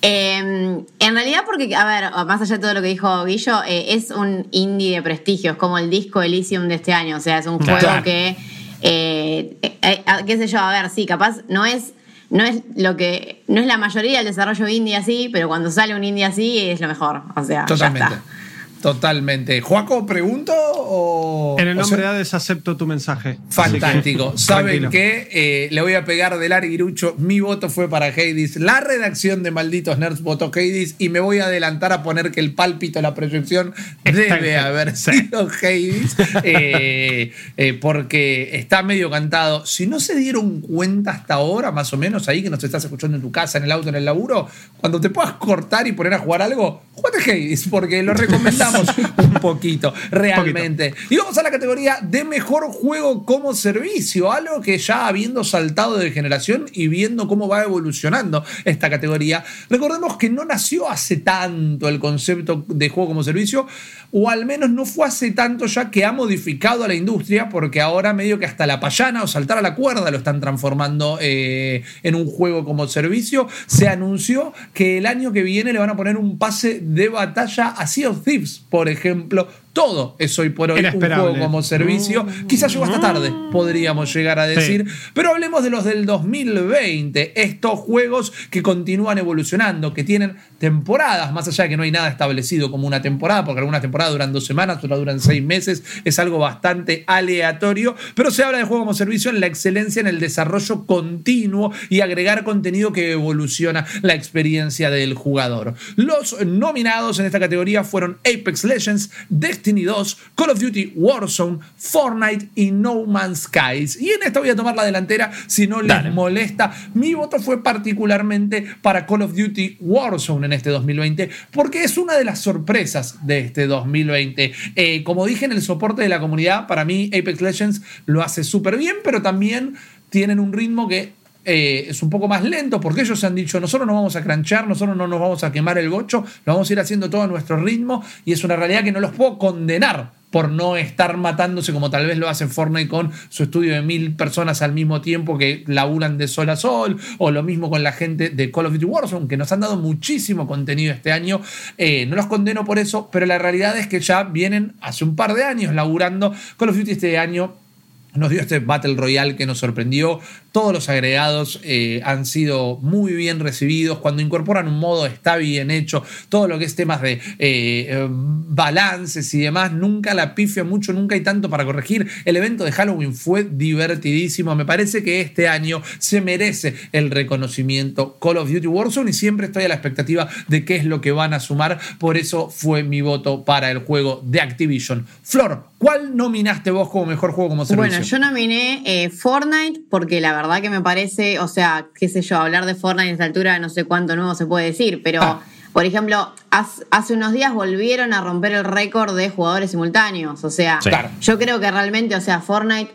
Eh, en realidad, porque, a ver, más allá de todo lo que dijo Guillo, eh, es un indie de prestigio, es como el disco Elysium de este año. O sea, es un Claro. juego que, eh, eh, eh, qué sé yo, a ver, sí, capaz no es. No es lo que. No es la mayoría del desarrollo indie así, pero cuando sale un indie así es lo mejor. O sea, ya está. Totalmente. Joaco, ¿pregunto o.? En el o nombre sea- de Hades acepto tu mensaje. Fantástico. Que, ¿Saben qué? Eh, le voy a pegar del arguirucho. Mi voto fue para Hades. La redacción de Malditos Nerds votó Hades. Y me voy a adelantar a poner que el pálpito, la proyección, Está debe haber sido Hades. eh, eh, porque está medio cantado. Si no se dieron cuenta hasta ahora, más o menos, ahí que nos estás escuchando en tu casa, en el auto, en el laburo, cuando te puedas cortar y poner a jugar algo, jugate Hades, porque lo recomendamos un poquito, realmente. Y vamos a la categoría de mejor juego como servicio, algo que ya habiendo saltado de generación y viendo cómo va evolucionando esta categoría, recordemos que no nació hace tanto el concepto de juego como servicio, o al menos no fue hace tanto ya que ha modificado a la industria, porque ahora medio que hasta la payana o saltar a la cuerda lo están transformando eh, en un juego como servicio. Se anunció que el año que viene le van a poner un pase de batalla a Sea of Thieves, por ejemplo. Todo es hoy por hoy un juego como servicio. Quizás llegó hasta tarde, podríamos llegar a decir. Pero hablemos de los del 2020. Estos juegos que continúan evolucionando, que tienen temporadas, más allá de que no hay nada establecido como una temporada, porque algunas temporadas duran dos semanas, otras duran seis meses. Es algo bastante aleatorio. Pero se habla de juego como servicio en la excelencia en el desarrollo continuo y agregar contenido que evoluciona la experiencia del jugador. Los nominados en esta categoría fueron Apex Legends, Destiny 2, Call of Duty Warzone, Fortnite y No Man's Skies. Y en esta voy a tomar la delantera si no les Dale. molesta. Mi voto fue particularmente para Call of Duty Warzone en este 2020 porque es una de las sorpresas de este 2020. Eh, como dije en el soporte de la comunidad, para mí Apex Legends lo hace súper bien, pero también tienen un ritmo que eh, es un poco más lento porque ellos han dicho nosotros no vamos a cranchear, nosotros no nos vamos a quemar el bocho, lo vamos a ir haciendo todo a nuestro ritmo y es una realidad que no los puedo condenar por no estar matándose como tal vez lo hace Fortnite con su estudio de mil personas al mismo tiempo que laburan de sol a sol, o lo mismo con la gente de Call of Duty Warzone, que nos han dado muchísimo contenido este año. Eh, no los condeno por eso, pero la realidad es que ya vienen hace un par de años laburando. Call of Duty este año nos dio este Battle Royale que nos sorprendió. Todos los agregados eh, han sido muy bien recibidos. Cuando incorporan un modo está bien hecho. Todo lo que es temas de eh, eh, balances y demás, nunca la pifia mucho, nunca hay tanto para corregir. El evento de Halloween fue divertidísimo. Me parece que este año se merece el reconocimiento Call of Duty Warzone y siempre estoy a la expectativa de qué es lo que van a sumar. Por eso fue mi voto para el juego de Activision. Flor, ¿cuál nominaste vos como mejor juego como servicio? Bueno, yo nominé eh, Fortnite porque la verdad que me parece, o sea, qué sé yo, hablar de Fortnite a esta altura no sé cuánto nuevo se puede decir, pero Ah. por ejemplo, hace unos días volvieron a romper el récord de jugadores simultáneos, o sea, Sí. Yo creo que realmente, o sea, Fortnite,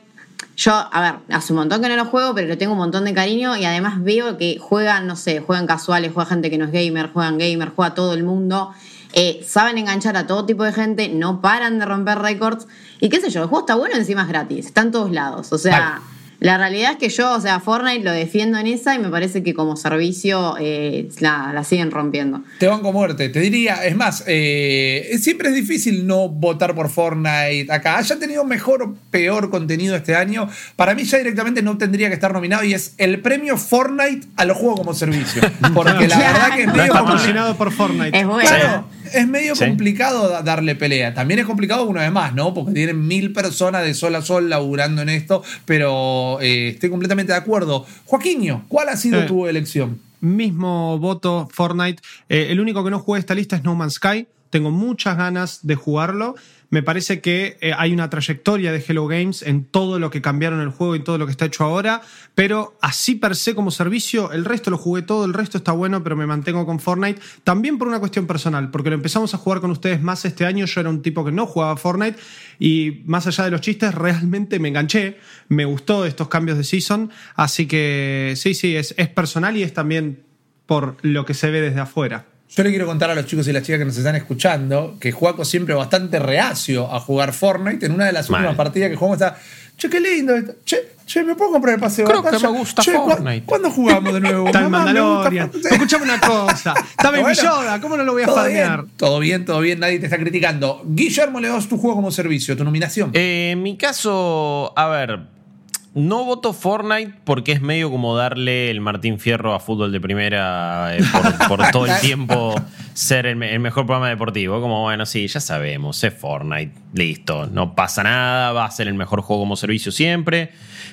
yo, a ver, hace un montón que no lo juego, pero le tengo un montón de cariño y además veo que juegan, no sé, juegan casuales, juega gente que no es gamer, juegan gamer, juega todo el mundo. eh, saben enganchar a todo tipo de gente, no paran de romper récords. Y qué sé yo, el juego está bueno, encima es gratis, está en todos lados. O sea, La realidad es que yo, o sea, Fortnite lo defiendo en esa y me parece que como servicio eh, la, la, siguen rompiendo. Te van con muerte. Te diría, es más, eh, siempre es difícil no votar por Fortnite acá. Haya tenido mejor o peor contenido este año, para mí ya directamente no tendría que estar nominado y es el premio Fortnite a los juegos como servicio. Porque la verdad que es medio patrocinado por Fortnite. Es bueno. Claro, es medio sí. complicado darle pelea. También es complicado una vez más, ¿no? Porque tienen mil personas de sol a sol laburando en esto, pero eh, estoy completamente de acuerdo. Joaquinho, ¿cuál ha sido Eh. tu elección? Mismo voto Fortnite. Eh, el único que no jugué esta lista es No Man's Sky. Tengo muchas ganas de jugarlo. Me parece que eh, hay una trayectoria de Hello Games en todo lo que cambiaron el juego y todo lo que está hecho ahora, pero así per se como servicio, el resto lo jugué todo, el resto está bueno, pero me mantengo con Fortnite, también por una cuestión personal, porque lo empezamos a jugar con ustedes más este año, yo era un tipo que no jugaba Fortnite y más allá de los chistes, realmente me enganché, me gustó estos cambios de season, así que sí, sí, es, es personal y es también por lo que se ve desde afuera. Yo le quiero contar a los chicos y las chicas que nos están escuchando que Juaco siempre bastante reacio a jugar Fortnite. En una de las Mal. últimas partidas que jugamos está, che, qué lindo esto. Che, che, ¿me puedo comprar el paseo? Creo de que batalla? me gusta Che, ¿cu- Fortnite. ¿Cuándo jugamos de nuevo? Gusta Mandalorian. Escuchame una cosa. Está Baby Bueno, Yoda. ¿Cómo no lo voy a farmear? todo bien, todo bien, nadie te está criticando. Guillermo Leos, tu juego como servicio, tu nominación. Eh, en mi caso, a ver, no voto Fortnite porque es medio como darle el Martín Fierro a fútbol de primera eh, por, por todo el tiempo ser el, me- el mejor programa deportivo. Como, bueno, sí, ya sabemos, es Fortnite, listo, no pasa nada, va a ser el mejor juego como servicio siempre.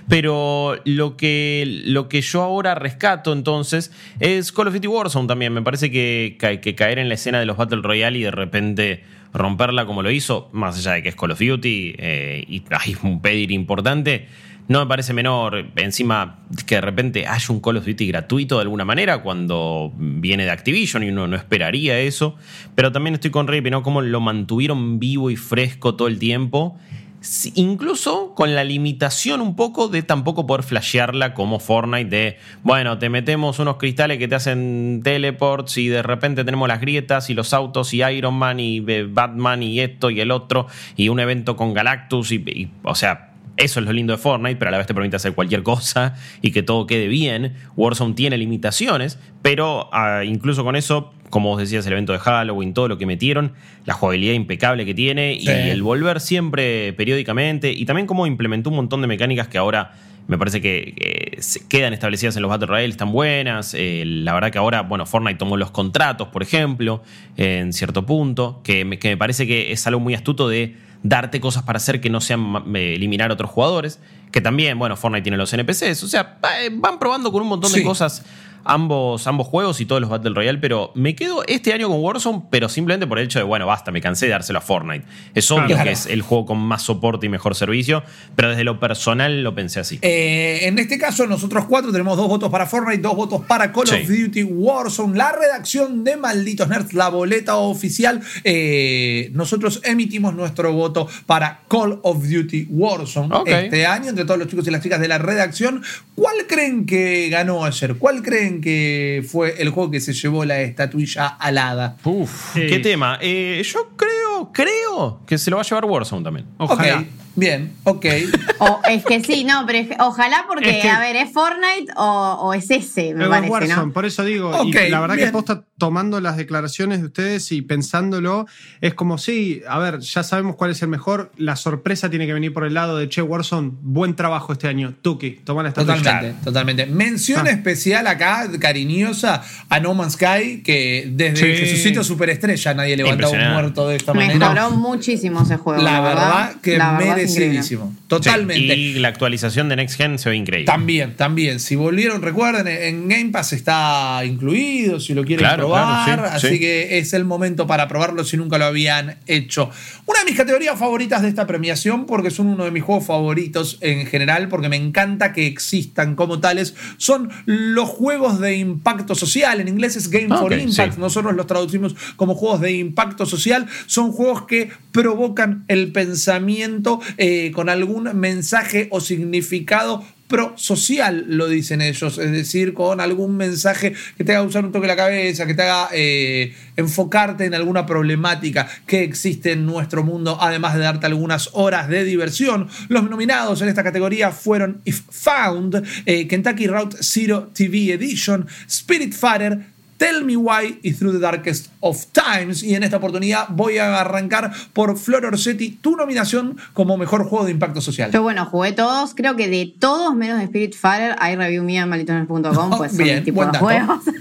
Pero lo que, lo que yo ahora rescato entonces es Call of Duty Warzone también. Me parece que caer en la escena de los Battle Royale y de repente romperla como lo hizo, más allá de que es Call of Duty eh, y hay un pedir importante, no me parece menor. Encima que de repente haya un Call of Duty gratuito de alguna manera cuando viene de Activision y uno no esperaría eso. Pero también estoy con Rippy, ¿no? Como lo mantuvieron vivo y fresco todo el tiempo. Incluso con la limitación un poco de tampoco poder flashearla como Fortnite de, bueno, te metemos unos cristales que te hacen teleports y de repente tenemos las grietas y los autos y Iron Man y eh, Batman y esto y el otro y un evento con Galactus y, y, o sea, eso es lo lindo de Fortnite, pero a la vez te permite hacer cualquier cosa y que todo quede bien. Warzone tiene limitaciones, pero ah, incluso con eso, como vos decías, el evento de Halloween, todo lo que metieron, la jugabilidad impecable que tiene y el volver siempre periódicamente y también cómo implementó un montón de mecánicas que ahora me parece que se quedan establecidas en los Battle Royale, están buenas. Eh, la verdad que ahora, bueno, Fortnite tomó los contratos, por ejemplo, en cierto punto, que me, que me parece que es algo muy astuto de darte cosas para hacer que no sean eliminar a otros jugadores. Que también, bueno, Fortnite tiene los NPCs. O sea, eh, van probando con un montón Sí. de cosas ambos, ambos juegos y todos los Battle Royale, pero me quedo este año con Warzone, pero simplemente por el hecho de, bueno, basta, me cansé de dárselo a Fortnite. Es obvio Claro. que es el juego con más soporte y mejor servicio, pero desde lo personal lo pensé así. Eh, en este caso, nosotros cuatro tenemos dos votos para Fortnite, dos votos para Call Sí. of Duty Warzone. La redacción de Malditos Nerds, la boleta oficial. eh, nosotros emitimos nuestro voto para Call of Duty Warzone este año, entre todos los chicos y las chicas de la redacción. ¿Cuál creen que ganó ayer? ¿Cuál creen que fue el juego que se llevó la estatuilla alada? Uf, Sí. qué tema. Eh, yo creo, creo que se lo va a llevar Warzone también. Ojalá. Ok, bien, ok. O, es que sí, no, pero es que- ojalá porque, Es que- a ver, ¿es Fortnite o, o es ese? Me parece, Warzone, ¿no? por eso digo, Ok, y la verdad bien. que posta tomando las declaraciones de ustedes y pensándolo, es como sí, a ver, ya sabemos cuál es el mejor, la sorpresa tiene que venir por el lado de Che Warzone, buen trabajo este año, Tuki, toma la estatua. Totalmente, totalmente. Mención Ah. especial acá, cariñosa, a No Man's Sky, que desde Sí. Jesucito Superestrella nadie levantaba un muerto de esta manera. Mejoró muchísimo ese juego. La verdad que La verdad es increíble. Merecidísimo. Totalmente. Sí, y la actualización de Next Gen se ve increíble. También, también. Si volvieron, recuerden, en Game Pass está incluido, si lo quieren Claro, probar. claro, sí, así sí. que es el momento para probarlo si nunca lo habían hecho. Una de mis categorías favoritas de esta premiación, porque son uno de mis juegos favoritos en general, porque me encanta que existan como tales, son los juegos de impacto social. En inglés es Game Ah, for Impact. sí. Nosotros los traducimos como juegos de impacto social. Son juegos que provocan el pensamiento eh, con algún mensaje o significado prosocial, lo dicen ellos, es decir, con algún mensaje que te haga usar un toque la cabeza, que te haga eh, enfocarte en alguna problemática que existe en nuestro mundo, además de darte algunas horas de diversión. Los nominados en esta categoría fueron If Found, eh, Kentucky Route Zero TV Edition, Spirit Fighter, Tell Me Why y Through the Darkest of Times. Y en esta oportunidad voy a arrancar por Flor Orsetti, tu nominación como mejor juego de impacto social. Yo, bueno, jugué todos. Creo que de todos, menos de Spirit Fighter, hay review mía en malitones.com, pues son Bien, mi tipo de juegos.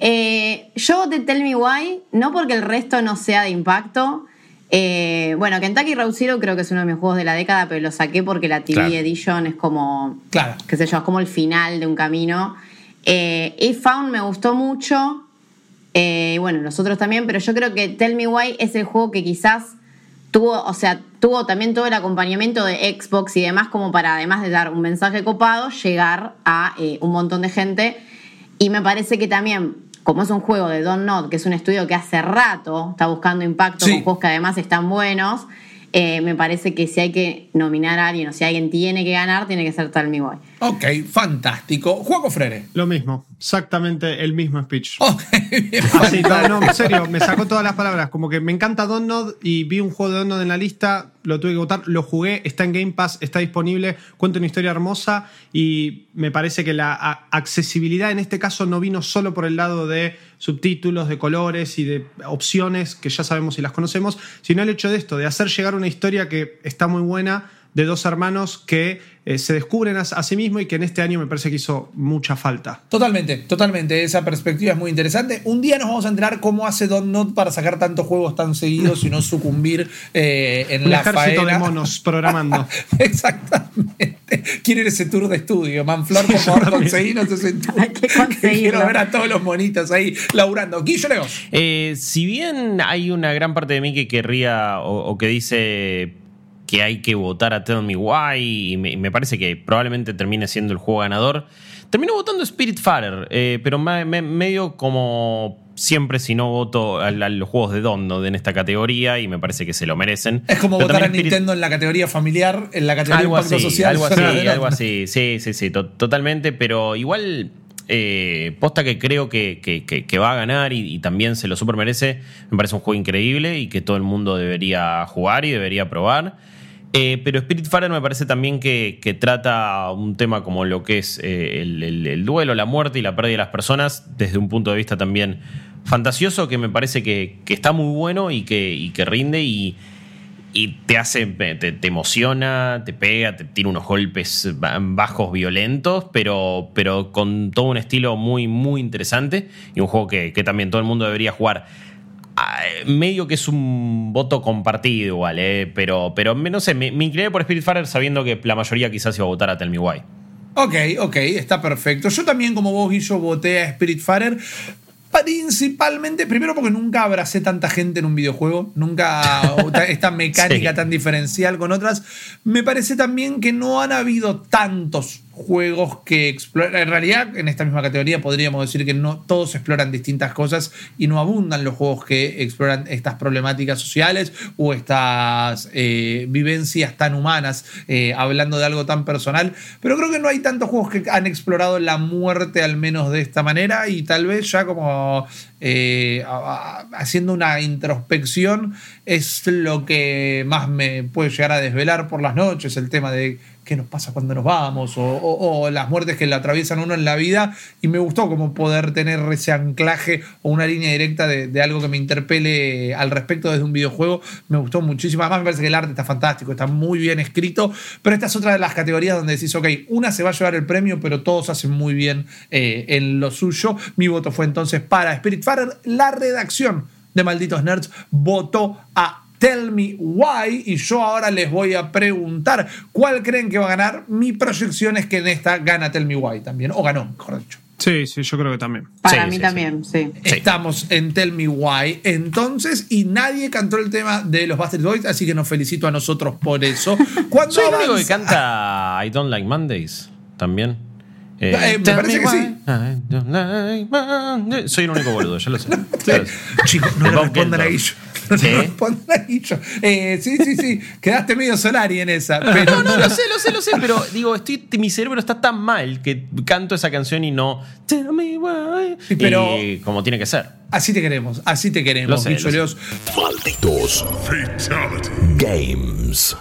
Eh, yo voté Tell Me Why, no porque el resto no sea de impacto. Eh, bueno, Kentucky Road Zero creo que es uno de mis juegos de la década, pero lo saqué porque la TV Claro. Edition es como, Claro. qué sé yo, es como el final de un camino. Eh, If Found me gustó mucho. Eh, bueno, los otros también, pero yo creo que Tell Me Why es el juego que quizás tuvo, o sea, tuvo también todo el acompañamiento de Xbox y demás, como para, además de dar un mensaje copado, llegar a eh, un montón de gente. Y me parece que también, como es un juego de Don't Not, que es un estudio que hace rato está buscando impacto Sí. con juegos que además están buenos, eh, me parece que si hay que nominar a alguien o si alguien tiene que ganar, tiene que ser Tell Me Why. Ok, fantástico. Juego Frere. Lo mismo, exactamente el mismo speech. Ok, bien, Así, no, fantástico. no, en serio, me sacó todas las palabras. Como que me encanta Donod y vi un juego de Donod en la lista, lo tuve que votar, lo jugué, está en Game Pass, está disponible, cuenta una historia hermosa y me parece que la accesibilidad en este caso no vino solo por el lado de subtítulos, de colores y de opciones que ya sabemos y las conocemos, sino el hecho de esto, de hacer llegar una historia que está muy buena de dos hermanos que eh, se descubren a, a sí mismos y que en este año me parece que hizo mucha falta. Totalmente, totalmente. Esa perspectiva es muy interesante. Un día nos vamos a enterar cómo hace Don Not para sacar tantos juegos tan seguidos y no sucumbir eh, en Un la ejército faena. de monos programando. Exactamente. Quiero ir a ese tour de estudio. Manflor, por favor, conseguinos ese tour. Hay que conseguirlo. Quiero ver a todos los monitos ahí laburando. Guillo Legos. Eh, si bien hay una gran parte de mí que querría o, o que dice que hay que votar a Tell Me Why y me, y me parece que probablemente termine siendo el juego ganador, termino votando Spirit Fighter, eh, pero me- me- medio como siempre si no voto a, los juegos de Dondo en esta categoría y me parece que se lo merecen. Es como Pero votar a Spirit- Nintendo en la categoría familiar, en la categoría algo impacto así, social. algo así, algo así. Sí, sí, sí, to- totalmente. Pero igual, eh, posta que creo que, que- que- que va a ganar y, y también se lo super merece. Me parece un juego increíble y que todo el mundo debería jugar y debería probar. Eh, pero Spirit Fighter me parece también que, trata un tema como lo que es eh, el, el- el duelo, la muerte y la pérdida de las personas desde un punto de vista también fantasioso que me parece que, está muy bueno y que, rinde y, te hace, te, te emociona, te pega, te tira unos golpes ba- bajos violentos, pero, pero con todo un estilo muy, muy interesante y un juego que, que también todo el mundo debería jugar. Ah, Medio que es un voto compartido igual, eh, pero, pero no sé, me, me incliné por Spirit Fighter sabiendo que la mayoría quizás iba a votar a Tell Me Why. Ok, ok, está perfecto. Yo también, como vos, Guillo, voté a Spirit Fighter. Principalmente, primero porque nunca abracé tanta gente en un videojuego, nunca esta mecánica Sí. tan diferencial con otras. Me parece también que no han habido tantos juegos que exploran. En realidad, en esta misma categoría podríamos decir que no todos exploran distintas cosas y no abundan los juegos que exploran estas problemáticas sociales o estas eh, vivencias tan humanas, eh, hablando de algo tan personal. Pero creo que no hay tantos juegos que han explorado la muerte, al menos de esta manera, y tal vez ya como eh, haciendo una introspección es lo que más me puede llegar a desvelar por las noches, el tema de qué nos pasa cuando nos vamos o, las muertes que le atraviesan uno en la vida. Y me gustó como poder tener ese anclaje o una línea directa de, algo que me interpele al respecto desde un videojuego. Me gustó muchísimo. Además me parece que el arte está fantástico está muy bien escrito. Pero esta es otra de las categorías donde decís ok una se va a llevar el premio pero todos hacen muy bien eh, en lo suyo. Mi voto fue entonces para Spirit Fighter la redacción de Malditos Nerds votó a Tell Me Why y yo ahora les voy a preguntar cuál creen que va a ganar. Mi proyección es que en esta gana Tell Me Why también, o ganó, mejor dicho. Sí, sí, yo creo que también. Para Sí, mí sí, también, sí. Sí. Estamos en Tell Me Why entonces y nadie cantó el tema de los Bastard Boys, así que nos felicito a nosotros por eso. Cuando ¿Soy el único que canta I Don't Like Mondays? También. Eh, me Tell parece que sí. I don't like Mondays. Soy el único boludo, ya lo sé. Chicos, no le respondan a. Sí. Eh, sí, sí, sí. Quedaste medio Solari en esa. Pero No, no, lo sé, lo sé, lo sé, pero digo, estoy, mi cerebro está tan mal que canto esa canción y no. Tell me why. Pero- Y como tiene que ser. Así te queremos, así te queremos, sé, Guillo lo sé. Leos. Malditos Games.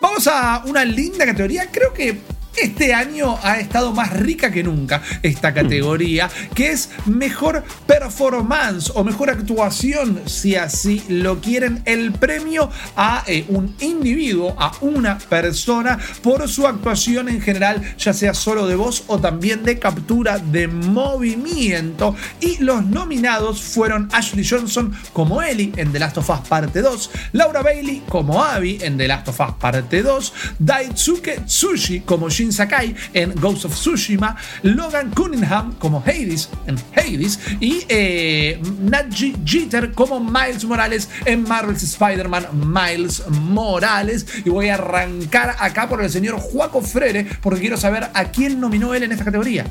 Vamos a una linda categoría. Creo que este año ha estado más rica que nunca esta categoría, que es mejor performance o mejor actuación, si así lo quieren. El premio a eh, un individuo, a una persona, por su actuación en general, ya sea solo de voz o también de captura de movimiento. Y los nominados fueron Ashley Johnson como Ellie en The Last of Us Parte 2, Laura Bailey como Abby en The Last of Us Parte 2, Daisuke Tsushi como Shin Sakai en Ghost of Tsushima, Logan Cunningham como Hades en Hades y eh, Naji Jeter como Miles Morales en Marvel's Spider-Man Miles Morales. Y voy a arrancar acá por el señor Juaco Frere porque quiero saber a quién nominó él en esta categoría.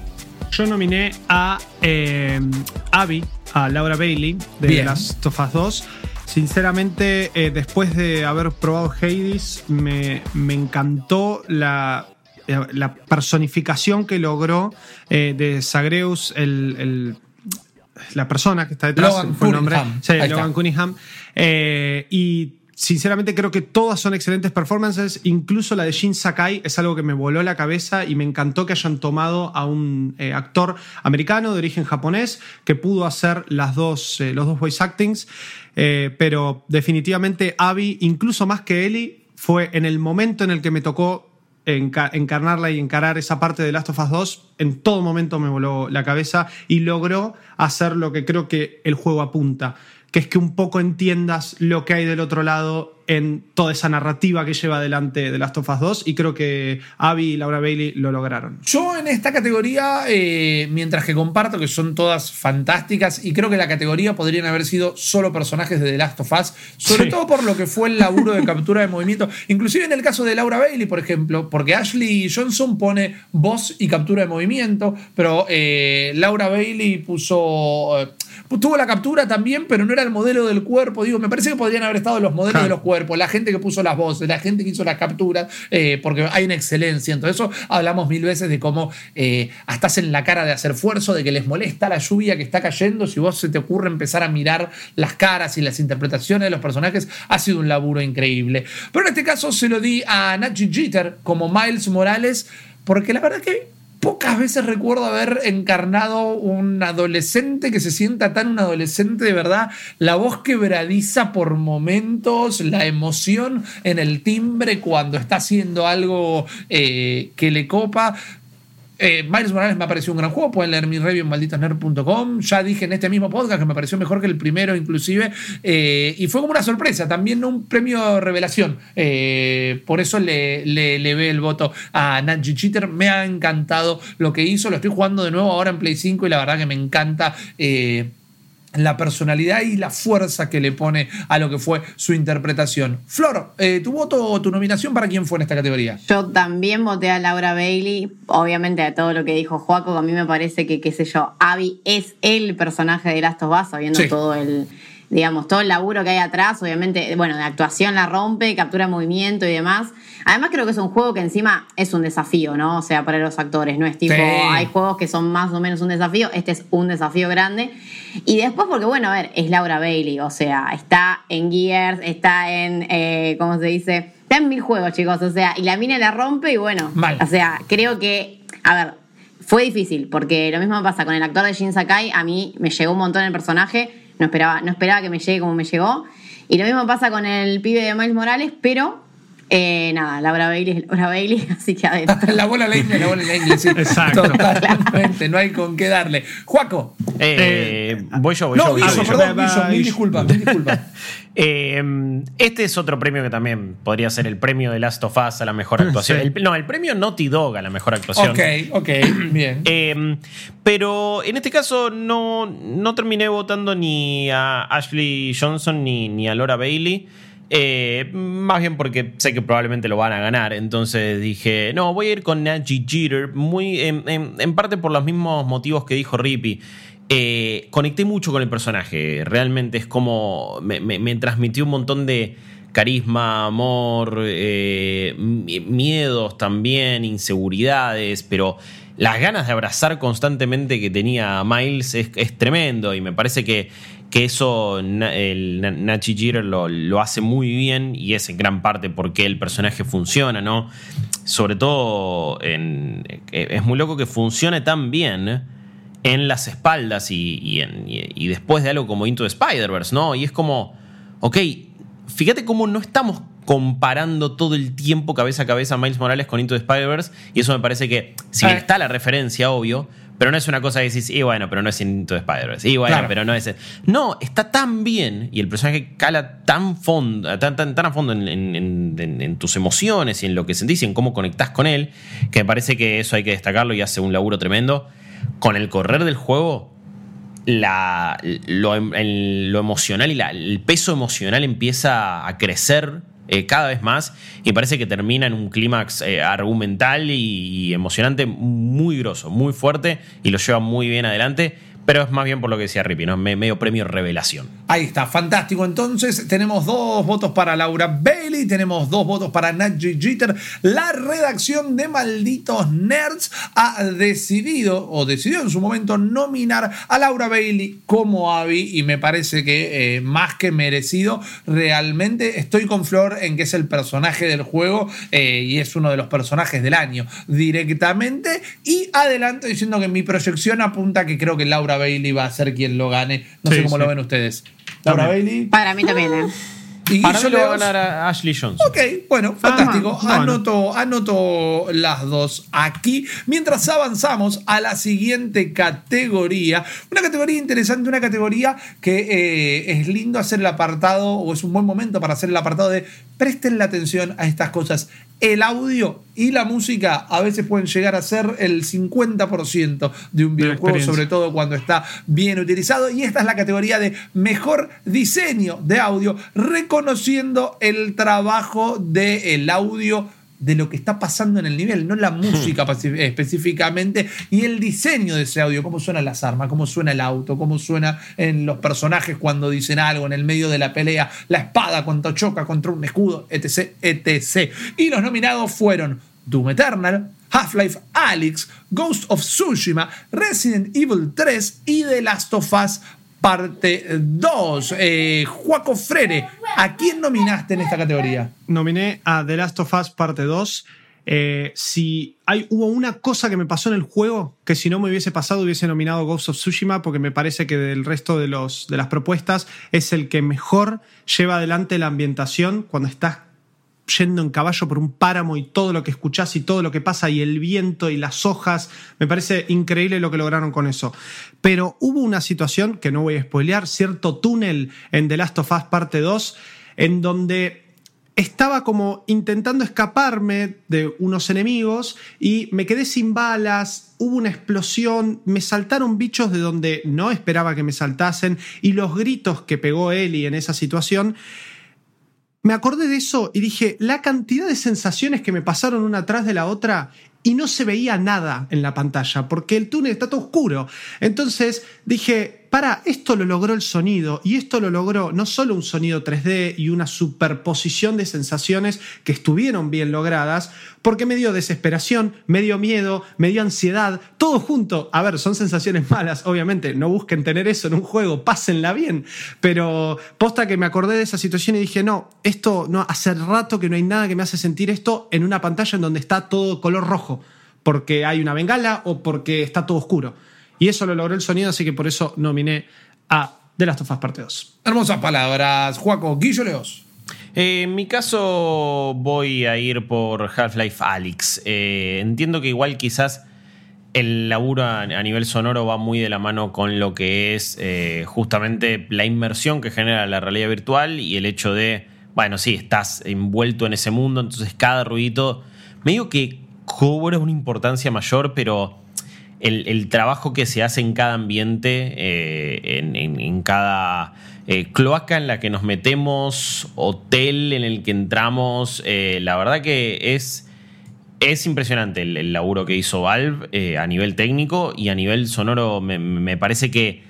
Yo nominé a eh, Abby, a Laura Bailey, de Bien. Last of Us 2. Sinceramente, eh, después de haber probado Hades, me, me encantó la, la personificación que logró eh, de Zagreus, el, el- la persona que está detrás. Logan fue el nombre. Sí. Logan Cunningham. Eh, y sinceramente creo que todas son excelentes performances. Incluso la de Shin Sakai es algo que me voló la cabeza y me encantó que hayan tomado a un eh, actor americano de origen japonés que pudo hacer las dos, eh, los dos voice actings. Eh, pero definitivamente Abby, incluso más que Ellie, fue en el momento en el que me tocó enca- encarnarla y encarar esa parte de Last of Us 2, en todo momento me voló la cabeza y logró hacer lo que creo que el juego apunta, que es que un poco entiendas lo que hay del otro lado en toda esa narrativa que lleva adelante de Last of Us 2 y creo que Abby y Laura Bailey lo lograron. Yo en esta categoría, eh, mientras que comparto que son todas fantásticas y creo que la categoría podrían haber sido solo personajes de The Last of Us, sobre Sí. todo por lo que fue el laburo de captura de movimiento, inclusive en el caso de Laura Bailey, por ejemplo, porque Ashley Johnson pone voz y captura de movimiento, pero eh, Laura Bailey puso... eh, tuvo la captura también, pero no era el modelo del cuerpo. Digo, me parece que podrían haber estado los modelos Claro. de los cuerpos, la gente que puso las voces, la gente que hizo las capturas, eh, porque hay una excelencia. En todo eso hablamos mil veces de cómo eh, hacen la cara de hacer esfuerzo, de que les molesta la lluvia que está cayendo. Si vos se te ocurre empezar a mirar las caras y las interpretaciones de los personajes, ha sido un laburo increíble. Pero en este caso se lo di a Nachi Jeter como Miles Morales, porque la verdad que Pocas veces recuerdo haber encarnado un adolescente que se sienta tan un adolescente de verdad. La voz quebradiza por momentos, la emoción en el timbre cuando está haciendo algo eh, que le copa. Eh, Miles Morales me ha parecido un gran juego. Pueden leer mi review en malditosnerd.com. Ya dije en este mismo podcast que me pareció mejor que el primero, inclusive. Eh, y fue como una sorpresa. También un premio revelación. Eh, por eso le, le, ve el voto a Naji Cheater. Me ha encantado lo que hizo. Lo estoy jugando de nuevo ahora en Play 5 y la verdad que me encanta. La personalidad y la fuerza que le pone a lo que fue su interpretación. Flor, eh, tu voto o tu nominación para quién fue en esta categoría? Yo también voté a Laura Bailey, obviamente de todo lo que dijo Joaco, a mí me parece que, qué sé yo, Abby es el personaje de Last of Us, sabiendo Sí. todo el, digamos, todo el laburo que hay atrás, obviamente, bueno, de actuación la rompe, captura movimiento y demás. Además creo que es un juego que encima es un desafío, ¿no? O sea, para los actores, no es tipo, Sí. hay juegos que son más o menos un desafío, este es un desafío grande. Y después, porque bueno, a ver, es Laura Bailey, o sea, está en Gears, está en, eh, ¿cómo se dice? Está en mil juegos, chicos, o sea, y la mina la rompe y bueno, Mal. o sea, creo que, a ver, fue difícil, porque lo mismo pasa con el actor de Shin Sakai, a mí me llegó un montón el personaje, no esperaba, no esperaba que me llegue como me llegó, y lo mismo pasa con el pibe de Miles Morales, pero eh, nada, Laura Bailey es Laura Bailey, así que adentro. La bola la ingle, la bola la ingle, sí. Exacto. Totalmente, no hay con qué darle. Juaco. Eh, voy yo, voy No, yo. voy yo, yo. perdón, Guillo, mil disculpas, mil disculpas. Eh, este es otro premio que también podría ser el premio de Last of Us a la mejor actuación. Sí. El- no, el premio Naughty Dog a la mejor actuación. Ok, ok, bien. Eh, pero en este caso no, no terminé votando ni a Ashley Johnson ni, ni a Laura Bailey. Eh, más bien porque sé que probablemente lo van a ganar. Entonces dije, no, voy a ir con Najee Jeter, muy, en, en- en parte por los mismos motivos que dijo Rippy. Eh, conecté mucho con el personaje. Realmente es como. Me, me- transmitió un montón de carisma, amor, eh, mi- miedos también, inseguridades, pero las ganas de abrazar constantemente que tenía Miles es, tremendo y me parece que, que eso el Na- Nachi Jeter lo, hace muy bien y es en gran parte porque el personaje funciona, ¿no? Sobre todo eh, es muy loco que funcione tan bien en las espaldas y, y en- y- y después de algo como Into the Spider-Verse, ¿no? Y es como, ok, fíjate cómo no estamos comparando todo el tiempo cabeza a cabeza Miles Morales con Into the Spider-Verse y eso me parece que, si bien Ah. está la referencia, obvio, pero no es una cosa que decís, y bueno, pero no es Into the Spider-Verse, y bueno, Claro. pero no es... No, está tan bien y el personaje cala tan, fondo, tan, tan, tan a fondo en, en- en- en- en tus emociones y en lo que sentís y en cómo conectás con él, que me parece que eso hay que destacarlo y hace un laburo tremendo. Con el correr del juego, la, lo, em- el- emocional y la- el peso emocional empieza a crecer eh, cada vez más y parece que termina en un clímax eh, argumental y, y emocionante muy grosso, muy fuerte y lo lleva muy bien adelante, pero es más bien por lo que decía Rippy, ¿no? Me- medio premio revelación. Ahí está, fantástico. Entonces, tenemos dos votos para Laura Bailey, tenemos dos votos para Naji Jeter. La redacción de Malditos Nerds ha decidido, o decidió en su momento, nominar a Laura Bailey como Abby, y me parece que eh, más que merecido, realmente estoy con Flor en que es el personaje del juego eh, y es uno de los personajes del año directamente. Y adelanto diciendo que mi proyección apunta que creo que Laura Bailey va a ser quien lo gane. No Sí, sé cómo sí. lo ven ustedes. Laura También. Bailey. Para mí también, ¿eh? Y Para mí lo va a ganar a Ashley Johnson. Ok, bueno, fantástico. bueno. Anoto, anoto las dos aquí. Mientras avanzamos a la siguiente categoría. Una categoría interesante, una categoría que eh, es lindo hacer el apartado, o es un buen momento para hacer el apartado de presten la atención a estas cosas. El audio y la música a veces pueden llegar a ser el 50% de un videojuego, sobre todo cuando está bien utilizado. Y esta es la categoría de mejor diseño de audio, reconociendo el trabajo del audio de lo que está pasando en el nivel, no la música pasi- específicamente, y el diseño de ese audio, cómo suenan las armas, cómo suena el auto, cómo suena en los personajes cuando dicen algo en el medio de la pelea, la espada cuando choca contra un escudo, etc, etc. Y los nominados fueron Doom Eternal, Half-Life Alyx, Ghost of Tsushima, Resident Evil 3 y The Last of Us parte 2. Eh, Juaco ¿a quién nominaste en esta categoría? nominé a The Last of Us parte 2. Eh, si hay, hubo una cosa que me pasó en el juego que si no me hubiese pasado hubiese nominado Ghost of Tsushima porque me parece que del resto de, los, de las propuestas es el que mejor lleva adelante la ambientación cuando estás yendo en caballo por un páramo y todo lo que escuchás y todo lo que pasa y el viento y las hojas. Me parece increíble lo que lograron con eso. Pero hubo una situación, que no voy a spoilear, cierto túnel en The Last of Us parte 2, en donde estaba como intentando escaparme de unos enemigos y me quedé sin balas, hubo una explosión, me saltaron bichos de donde no esperaba que me saltasen y los gritos que pegó Ellie en esa situación me acordé de eso y dije, la cantidad de sensaciones que me pasaron una atrás de la otra y no se veía nada en la pantalla porque el túnel está todo oscuro. Entonces dije, para, esto lo logró el sonido y esto lo logró no solo un sonido 3D y una superposición de sensaciones que estuvieron bien logradas, porque me dio desesperación, me dio miedo, me dio ansiedad, todo junto. A ver, son sensaciones malas, obviamente, no busquen tener eso en un juego, pásenla bien, pero posta que me acordé de esa situación y dije, no, esto no hace rato que no hay nada que me hace sentir esto en una pantalla en donde está todo color rojo, porque hay una bengala o porque está todo oscuro. Y eso lo logró el sonido, así que por eso nominé a The Last of Us Parte 2. Hermosas palabras, Juaco. Guillo Leos. Eh, en mi caso voy a ir por Half-Life Alyx. Eh, entiendo que igual quizás el laburo a, a nivel sonoro va muy de la mano con lo que es eh, justamente la inmersión que genera la realidad virtual y el hecho de, bueno, sí, estás envuelto en ese mundo, entonces cada ruidito medio que cobra una importancia mayor, pero el, trabajo que se hace en cada ambiente, eh, en, cada eh, cloaca en la que nos metemos, hotel en el que entramos, eh, la verdad que es es impresionante el, laburo que hizo Valve a nivel técnico y a nivel sonoro. Me, parece que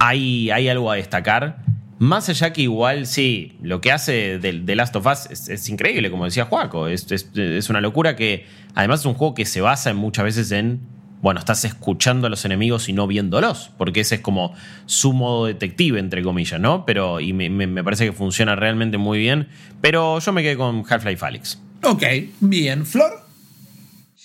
hay, hay algo a destacar. Más allá que igual, sí, lo que hace de, Last of Us es, increíble, como decía Juaco. Es, es, es, una locura que, además, es un juego que se basa muchas veces en, bueno, estás escuchando a los enemigos y no viéndolos, porque ese es como su modo detective, entre comillas, ¿no? Pero, y me, me parece que funciona realmente muy bien. Pero yo me quedé con Half-Life Alyx. Ok, bien. ¿Flor?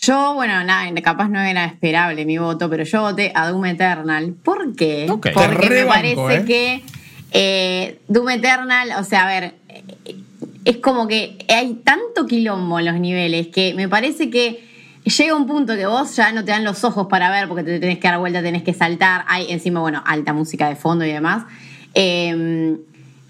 Yo, bueno, nada, capaz no era esperable mi voto, pero yo voté a Doom Eternal. ¿Por qué? Okay. Porque me parece ¿eh? que eh, Doom Eternal, o sea, a ver, es como que hay tanto quilombo en los niveles que me parece que llega un punto que vos ya no te dan los ojos para ver porque te tenés que dar vuelta, tenés que saltar. Hay encima, bueno, alta música de fondo y demás. Eh,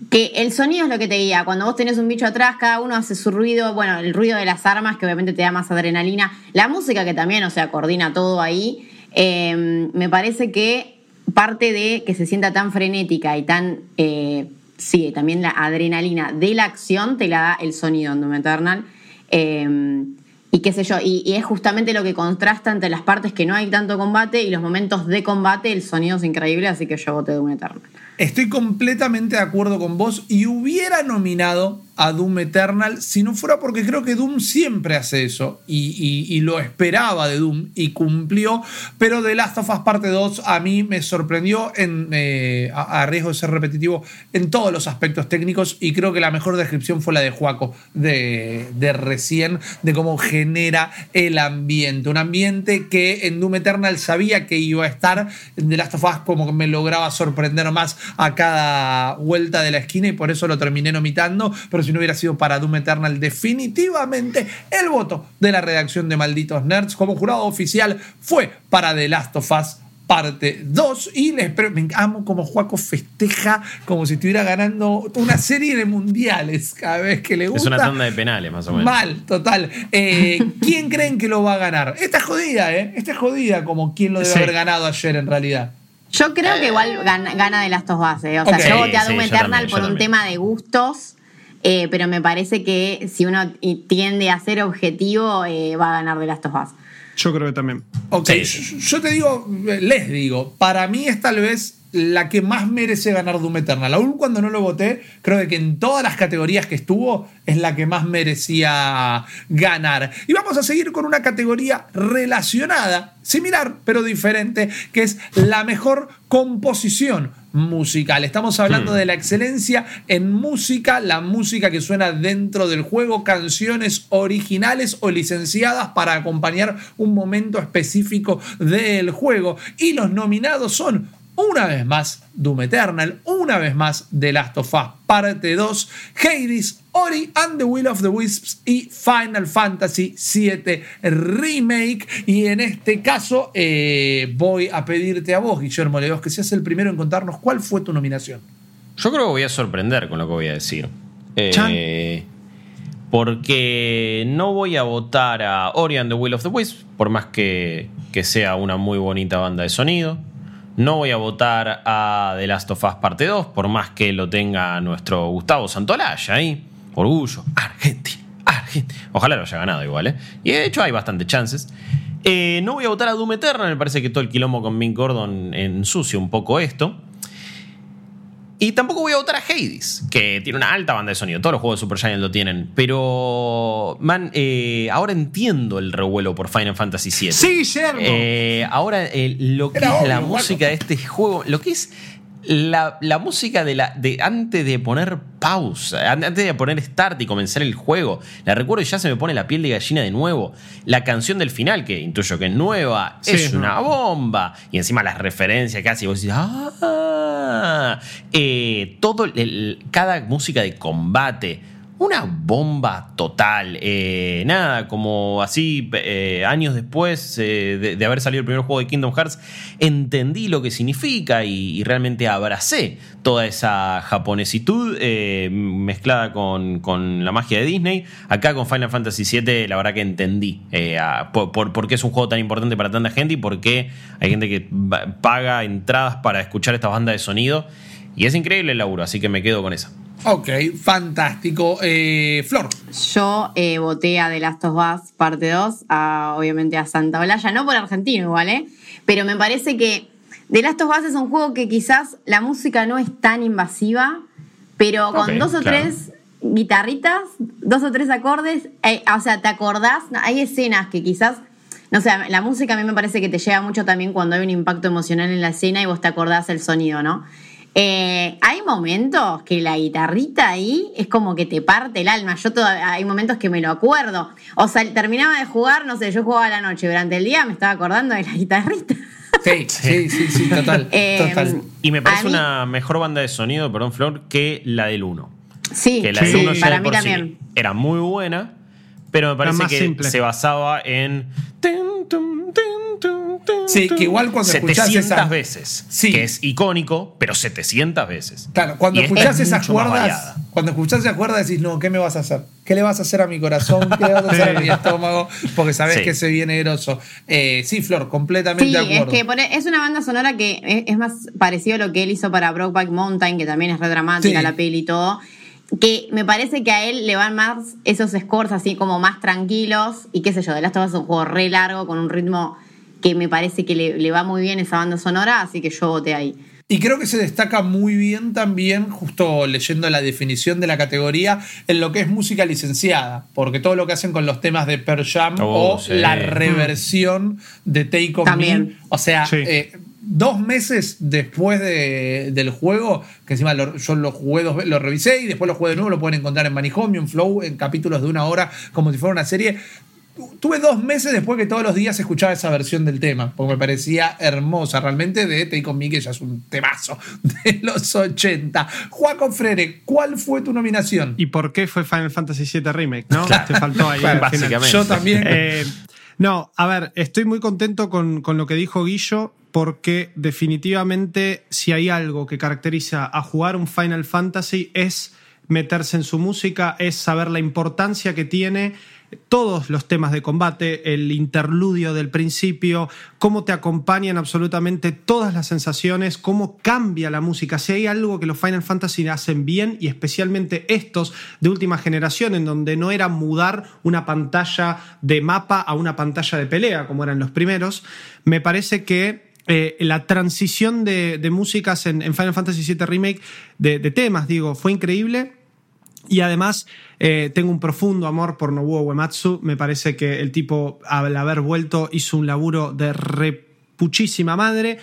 que el sonido es lo que te guía. Cuando vos tenés un bicho atrás, cada uno hace su ruido. Bueno, el ruido de las armas, que obviamente te da más adrenalina. La música, que también, o sea, coordina todo ahí. Eh, me parece que parte de que se sienta tan frenética y tan. Eh, sí, también la adrenalina de la acción te la da el sonido en Doom Eternal. Eh, y qué sé yo, y, es justamente lo que contrasta entre las partes que no hay tanto combate y los momentos de combate, el sonido es increíble, así que yo voté Doom Eternal. Estoy completamente de acuerdo con vos y hubiera nominado a Doom Eternal si no fuera porque creo que Doom siempre hace eso y, y, y, lo esperaba de Doom y cumplió, pero The Last of Us Parte 2 a mí me sorprendió en, eh, a, a, riesgo de ser repetitivo en todos los aspectos técnicos y creo que la mejor descripción fue la de Juaco de, de recién, de cómo genera el ambiente, un ambiente que en Doom Eternal sabía que iba a estar, en The Last of Us como que me lograba sorprender más a cada vuelta de la esquina y por eso lo terminé nomitando, pero si no hubiera sido para Doom Eternal, definitivamente el voto de la redacción de Malditos Nerds como jurado oficial fue para The Last of Us parte 2 y les me amo como Juaco festeja como si estuviera ganando una serie de mundiales cada vez que le gusta. Es una tanda de penales más o menos. Mal, total. Eh, ¿Quién creen que lo va a ganar? Esta es jodida, ¿eh? Esta es jodida como quien lo debe sí. haber ganado ayer en realidad. Yo creo que igual gana, gana de las dos bases. O sea, okay. yo voté a Doom sí, Eternal también, por un también. tema de gustos. Eh, pero me parece que si uno tiende a ser objetivo, eh, va a ganar de las bases. Yo creo que también. Ok, sí. yo te digo, les digo, para mí es tal vez la que más merece ganar Doom Eternal. Aún cuando no lo voté, creo que en todas las categorías que estuvo es la que más merecía ganar. Y vamos a seguir con una categoría relacionada, similar pero diferente, que es la mejor composición musical. Estamos hablando hmm. de la excelencia en música, la música que suena dentro del juego, canciones originales o licenciadas para acompañar un momento específico del juego. Y los nominados son una vez más Doom Eternal, una vez más The Last of Us parte 2, Hades, Ori and the Will of the Wisps y Final Fantasy VII Remake. Y en este caso eh, voy a pedirte a vos, Guillermo Leos, que seas el primero en contarnos cuál fue tu nominación. Yo creo que voy a sorprender con lo que voy a decir. Eh, porque no voy a votar a Ori and the Will of the Wisps, por más que, que sea una muy bonita banda de sonido. No voy a votar a The Last of Us Parte 2, por más que lo tenga nuestro Gustavo Santolaya ahí. Orgullo. Argentina. Argentina. Ojalá lo haya ganado igual, ¿eh? Y de hecho hay bastantes chances. Eh, no voy a votar a Doom Eternal, me parece que todo el quilombo con Mick Gordon ensucia un poco esto. Y tampoco voy a votar a Hades, que tiene una alta banda de sonido. Todos los juegos de Supergiant lo tienen. Pero, man, eh, ahora entiendo el revuelo por Final Fantasy VII. Sí, Guillermo. Eh, ahora, eh, lo que Era es obvio, la música de este juego, lo que es la, la, música de, la, de antes de poner pausa, antes de poner start y comenzar el juego. La recuerdo y ya se me pone la piel de gallina de nuevo. La canción del final, que intuyo que es nueva, sí, es una bomba. Y encima las referencias que hace, y vos decís, ¡ah! Eh, todo, el, cada música de combate una bomba total. Eh, nada, como así, eh, años después eh, de, haber salido el primer juego de Kingdom Hearts, entendí lo que significa y, realmente abracé toda esa japonesitud mezclada con, con, la magia de Disney. Acá con Final Fantasy VII, la verdad que entendí por, por, qué es un juego tan importante para tanta gente y por qué hay gente que paga entradas para escuchar esta banda de sonido. Y es increíble el laburo, así que me quedo con esa. Ok, fantástico. Eh, Flor. Yo eh, voté a The Last of Us parte 2, a, obviamente a Santa Olaya, no por argentino igual, ¿eh? Pero me parece que The Last of Us es un juego que quizás la música no es tan invasiva, pero con dos o claro. tres guitarritas, dos o tres acordes, eh, o sea, ¿te acordás? Hay escenas que quizás, no sé, la música a mí me parece que te llega mucho también cuando hay un impacto emocional en la escena y vos te acordás el sonido, ¿no? Eh, hay momentos que la guitarrita ahí es como que te parte el alma. Yo todavía, hay momentos que me lo acuerdo. O sea, terminaba de jugar, no sé, yo jugaba a la noche, durante el día me estaba acordando de la guitarrita. Sí, sí, sí, sí, total. Eh, total. Y me parece mí- una mejor banda de sonido, perdón, Flor, que la del 1. Sí, Que la del sí, 1 ya para mí también. sí era muy buena, pero me parece que simple. se basaba en. tin, tum, tin, tum, tin, Sí, que igual cuando escuchás 700 esa- veces. Sí. Que es icónico, pero 700 veces. Claro, cuando Y escuchás es esas cuerdas, cuando escuchás esas cuerdas decís, no, ¿qué me vas a hacer? ¿Qué le vas a hacer a mi corazón? ¿Qué le vas a hacer a mi estómago? Porque sabés Sí. que se viene grosso. Eh, sí, Flor, completamente Sí, de es acuerdo. que pone- es una banda sonora que es, es más parecido a lo que él hizo para Brokeback Mountain, que también es re dramática Sí. la peli y todo. Que me parece que a él le van más esos scores así como más tranquilos. Y qué sé yo, de Last of Us es un juego re largo con un ritmo que me parece que le, le va muy bien esa banda sonora, así que yo voté ahí. Y creo que se destaca muy bien también, justo leyendo la definición de la categoría, en lo que es música licenciada, porque todo lo que hacen con los temas de Pearl Jam Oh, o sí. la reversión de Take On También. Me, o sea, Sí. eh, dos meses después de- del juego, que encima lo- yo lo jugué, dos lo revisé y después lo jugué de nuevo, lo pueden encontrar en Manicomio, en Flow, en capítulos de una hora, como si fuera una serie. Tuve dos meses después que todos los días escuchaba esa versión del tema, porque me parecía hermosa realmente de Take On Me, que ya es un temazo de los 80. Juaco Frere, ¿cuál fue tu nominación? ¿Y por qué fue Final Fantasy VII Remake? ¿no? Te faltó ahí. Claro, básicamente. Yo también. Eh, no, a ver, estoy muy contento con, con lo que dijo Guillo, porque definitivamente si hay algo que caracteriza a jugar un Final Fantasy es meterse en su música, es saber la importancia que tiene todos los temas de combate, el interludio del principio, cómo te acompañan absolutamente todas las sensaciones, cómo cambia la música. Si hay algo que los Final Fantasy hacen bien, y especialmente estos de última generación, en donde no era mudar una pantalla de mapa a una pantalla de pelea, como eran los primeros, me parece que eh, la transición de, de músicas en, Final Fantasy VII Remake, de temas, digo, fue increíble. Y además eh, tengo un profundo amor por Nobuo Uematsu. Me parece que el tipo, al haber vuelto, hizo un laburo de repuchísima madre.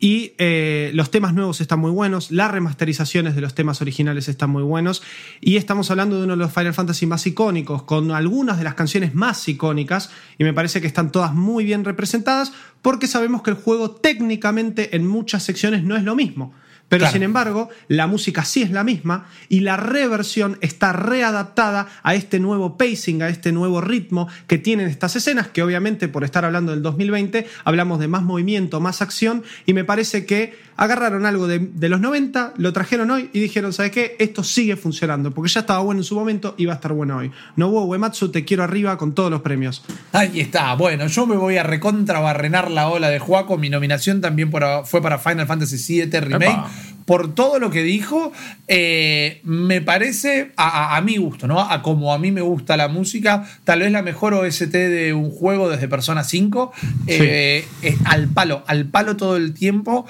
Y eh, los temas nuevos están muy buenos, las remasterizaciones de los temas originales están muy buenos. Y estamos hablando de uno de los Final Fantasy más icónicos, con algunas de las canciones más icónicas. Y me parece que están todas muy bien representadas, porque sabemos que el juego técnicamente en muchas secciones no es lo mismo. Pero Claro. sin embargo, la música sí es la misma y la reversión está readaptada a este nuevo pacing, a este nuevo ritmo que tienen estas escenas, que obviamente por estar hablando del 2020 hablamos de más movimiento, más acción y me parece que agarraron algo de, de los 90, lo trajeron hoy y dijeron, ¿sabes qué? Esto sigue funcionando porque ya estaba bueno en su momento y va a estar bueno hoy. Nobuo Uematsu, te quiero arriba con todos los premios. Ahí está. Bueno, yo me voy a recontrabarrenar la ola de Juaco. Mi nominación también por- fue para Final Fantasy VII Remake. Epa. Por todo lo que dijo, eh, me parece, a, a- a mi gusto, ¿no? A como a mí me gusta la música, tal vez la mejor OST de un juego desde Persona 5. eh, eh, al palo, al palo todo el tiempo.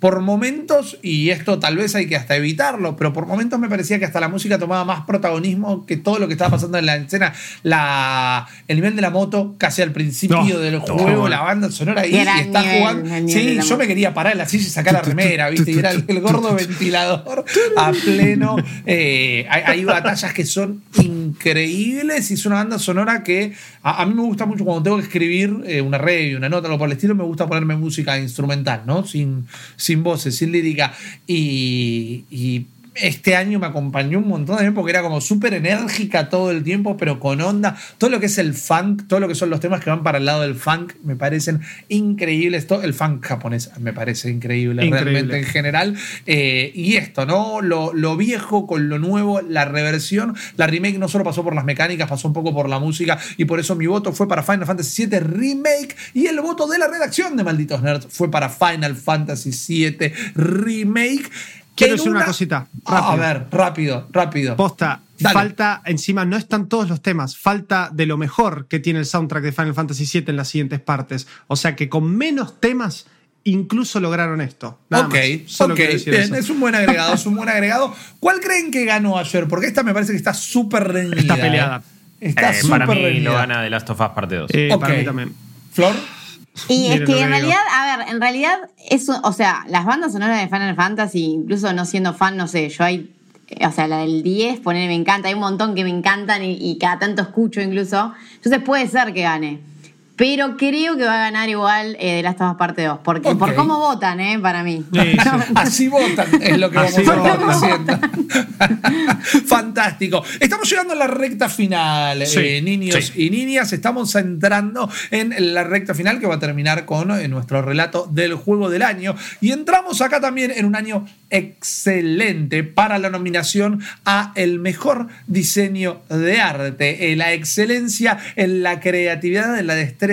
Por momentos, y esto tal vez hay que hasta evitarlo, pero por momentos me parecía que hasta la música tomaba más protagonismo que todo lo que estaba pasando en la escena. La, el nivel de la moto, casi al principio No, del no. juego, la banda sonora ahí, y está nivel, jugando. Sí, yo me quería parar en la silla y sacar la remera, ¿viste? Y era el, el gordo ventilador a pleno. Eh, hay, hay batallas que son increíbles y es una banda sonora que a, mí me gusta mucho cuando tengo que escribir eh, una review, una nota, algo por el estilo, me gusta ponerme música instrumental, ¿no? Sin, sin voces, sin lírica. Y este año me acompañó un montón también porque era como súper enérgica todo el tiempo, pero con onda. Todo lo que es el funk, todo lo que son los temas que van para el lado del funk, me parecen increíbles. Todo, el funk japonés me parece increíble, Increíble. realmente en general. Eh, y esto, ¿no? Lo, lo viejo con lo nuevo, la reversión. La remake no solo pasó por las mecánicas, pasó un poco por la música. Y por eso mi voto fue para Final Fantasy VII Remake. Y el voto de la redacción de Malditos Nerds fue para Final Fantasy VII Remake. Quiero decir una cosita, Ah, a ver, rápido, rápido. Posta, Dale. falta, encima no están todos los temas, falta de lo mejor que tiene el soundtrack de Final Fantasy VII en las siguientes partes. O sea que con menos temas incluso lograron esto. Nada ok, más. Solo ok, quiero decir bien, eso. es un buen agregado, es un buen agregado. ¿Cuál creen que ganó ayer? Porque esta me parece que está súper reñida. Está peleada. ¿eh? Está Eh, súper para mí reñida. lo gana The Last of Us parte 2. Eh, Ok. Para mí también. Flor. Y es que en realidad, a ver, en realidad, eso, o sea, las bandas sonoras de Final Fantasy, incluso no siendo fan, no sé, yo hay, eh, o sea, la del 10, poner me encanta, hay un montón que me encantan y, y cada tanto escucho incluso. Entonces puede ser que gane. Pero creo que va a ganar igual eh, de Last of Us Parte 2, porque por cómo votan, ¿eh? Para mí. Sí, sí. Así votan, es lo que vamos Así a estar votan. diciendo. Fantástico. Estamos llegando a la recta final, Sí, eh, niños sí. y niñas. Estamos entrando en la recta final que va a terminar con eh, nuestro relato del juego del año. Y entramos acá también en un año excelente para la nominación a el mejor diseño de arte, eh, la excelencia en la creatividad, en la destreza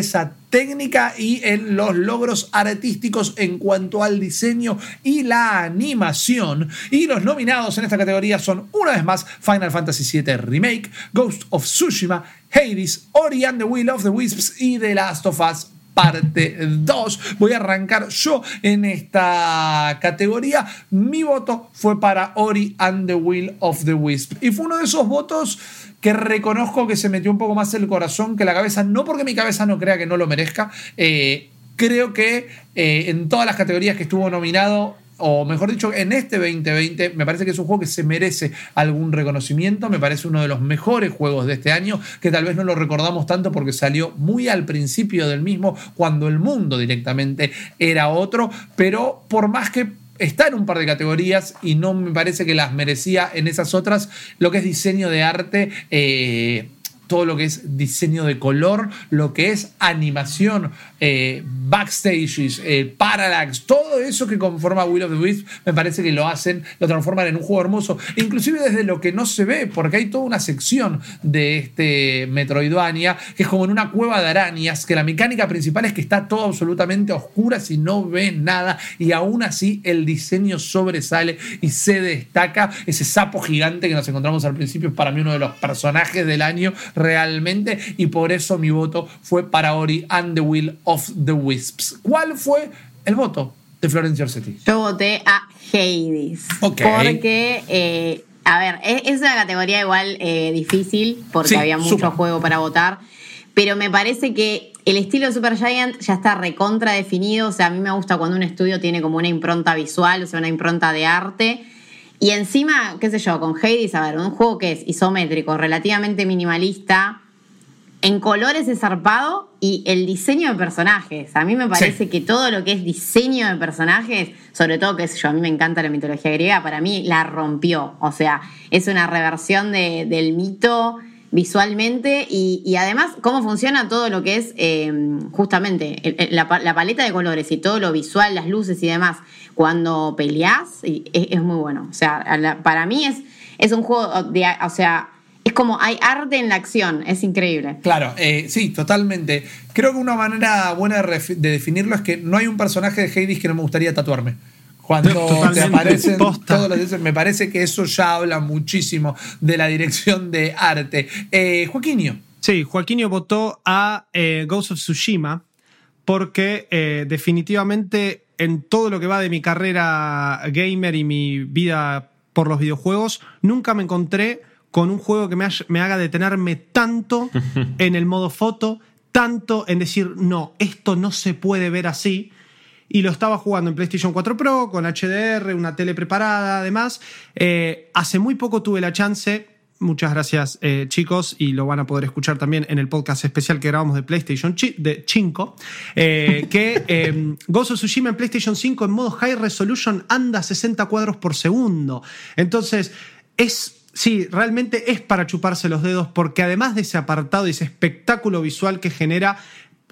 técnica y en los logros artísticos en cuanto al diseño y la animación. Y los nominados en esta categoría son una vez más Final Fantasy VII Remake, Ghost of Tsushima, Hades, Ori and the Will of the Wisps y The Last of Us parte 2. Voy a arrancar yo en esta categoría. Mi voto fue para Ori and the Will of the Wisp. Y fue uno de esos votos que reconozco que se metió un poco más el corazón que la cabeza. No porque mi cabeza no crea que no lo merezca. eh, creo que eh, en todas las categorías que estuvo nominado o mejor dicho, en este 2020, me parece que es un juego que se merece algún reconocimiento. Me parece uno de los mejores juegos de este año, que tal vez no lo recordamos tanto porque salió muy al principio del mismo, cuando el mundo directamente era otro. Pero por más que está en un par de categorías y no me parece que las merecía en esas otras, lo que es diseño de arte. eh, todo lo que es diseño de color, lo que es animación, eh, backstages, eh, parallax, todo eso que conforma Will of the Wisp, me parece que lo hacen, lo transforman en un juego hermoso, inclusive desde lo que no se ve, porque hay toda una sección de este Metroidvania que es como en una cueva de arañas, que la mecánica principal es que está todo absolutamente a oscuras y no ves nada, y aún así el diseño sobresale y se destaca. Ese sapo gigante que nos encontramos al principio para mí uno de los personajes del año realmente, y por eso mi voto fue para Ori and the Will of the Wisps. ¿Cuál fue el voto de Florencia Orsetti? Yo voté a Hades. Ok. Porque, eh, a ver, es, es una categoría igual eh, difícil, porque Sí, había mucho súper. juego para votar. Pero me parece que el estilo de Supergiant ya está recontra definido. O sea, a mí me gusta cuando un estudio tiene como una impronta visual, o sea, una impronta de arte. Y encima, qué sé yo, con Hades, a ver, un juego que es isométrico, relativamente minimalista, en colores es zarpado y el diseño de personajes. A mí me parece Sí. que todo lo que es diseño de personajes, sobre todo, qué sé yo, a mí me encanta la mitología griega, para mí la rompió. O sea, es una reversión de- del mito visualmente y, y además cómo funciona todo lo que es eh, justamente el- la, la paleta de colores y todo lo visual, las luces y demás. Cuando peleas, es, es muy bueno. O sea, para mí es, es un juego de, o sea, es como hay arte en la acción, es increíble. Claro, eh, sí, totalmente. Creo que una manera buena de definirlo es que no hay un personaje de Hades que no me gustaría tatuarme. Cuando te aparecen posta. todos los dioses, me parece que eso ya habla muchísimo de la dirección de arte. Eh, Joaquinio. Sí, Joaquinio votó a eh, Ghost of Tsushima porque eh, definitivamente en todo lo que va de mi carrera gamer y mi vida por los videojuegos, nunca me encontré con un juego que me, haya- me haga detenerme tanto en el modo foto, tanto en decir, no, esto no se puede ver así. Y lo estaba jugando en PlayStation 4 Pro, con HDR, una tele preparada, además. Eh, hace muy poco tuve la chance, muchas gracias eh, chicos, y lo van a poder escuchar también en el podcast especial que grabamos de PlayStation chi- de 5, eh, que Ghost of Tsushima en PlayStation 5 en modo High Resolution anda a 60 cuadros por segundo. Entonces, es Sí, realmente es para chuparse los dedos porque además de ese apartado y ese espectáculo visual que genera,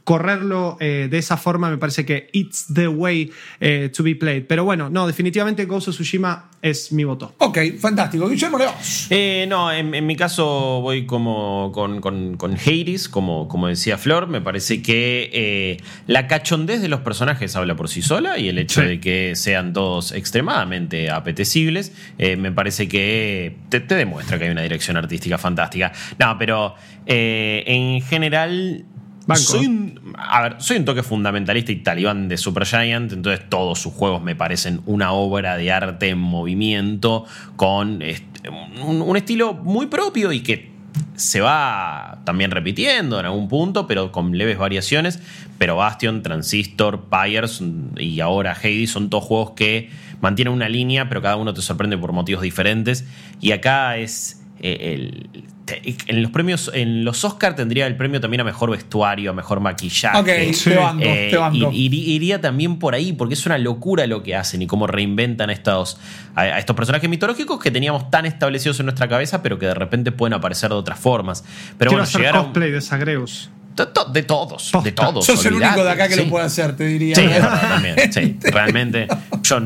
correrlo eh, de esa forma me parece que it's the way eh, to be played. Pero bueno, no, definitivamente Ghost of Tsushima es mi voto. Ok, fantástico. Guillermo Leos. Eh, no, en, en mi caso voy como con, con, con Hades, como, como decía Flor. Me parece que eh, la cachondez de los personajes habla por sí sola y el hecho Sí. de que sean todos extremadamente apetecibles, eh, me parece que te, te demuestra que hay una dirección artística fantástica. No, pero eh, en general. Soy un, a ver, soy un toque fundamentalista y talibán de Supergiant, entonces todos sus juegos me parecen una obra de arte en movimiento con este, un, estilo muy propio y que se va también repitiendo en algún punto, pero con leves variaciones. Pero Bastion, Transistor, Pyres y ahora Hades son todos juegos que mantienen una línea, pero cada uno te sorprende por motivos diferentes. Y acá es. Eh, el- te- en los premios, en los Oscar tendría el premio también a mejor vestuario, a mejor maquillaje. Ok, Sí. te banco, Eh, te banco. ir- ir- iría también por ahí, porque es una locura lo que hacen y cómo reinventan a estos, a, a estos personajes mitológicos que teníamos tan establecidos en nuestra cabeza, pero que de repente pueden aparecer de otras formas. Pero Quiero bueno, hacer llegar a un- cosplay de Zagreus. De, to- de todos, Posta. de todos. Sos el único de acá que sí. lo puede hacer, te diría. Sí, también. Sí, realmente yo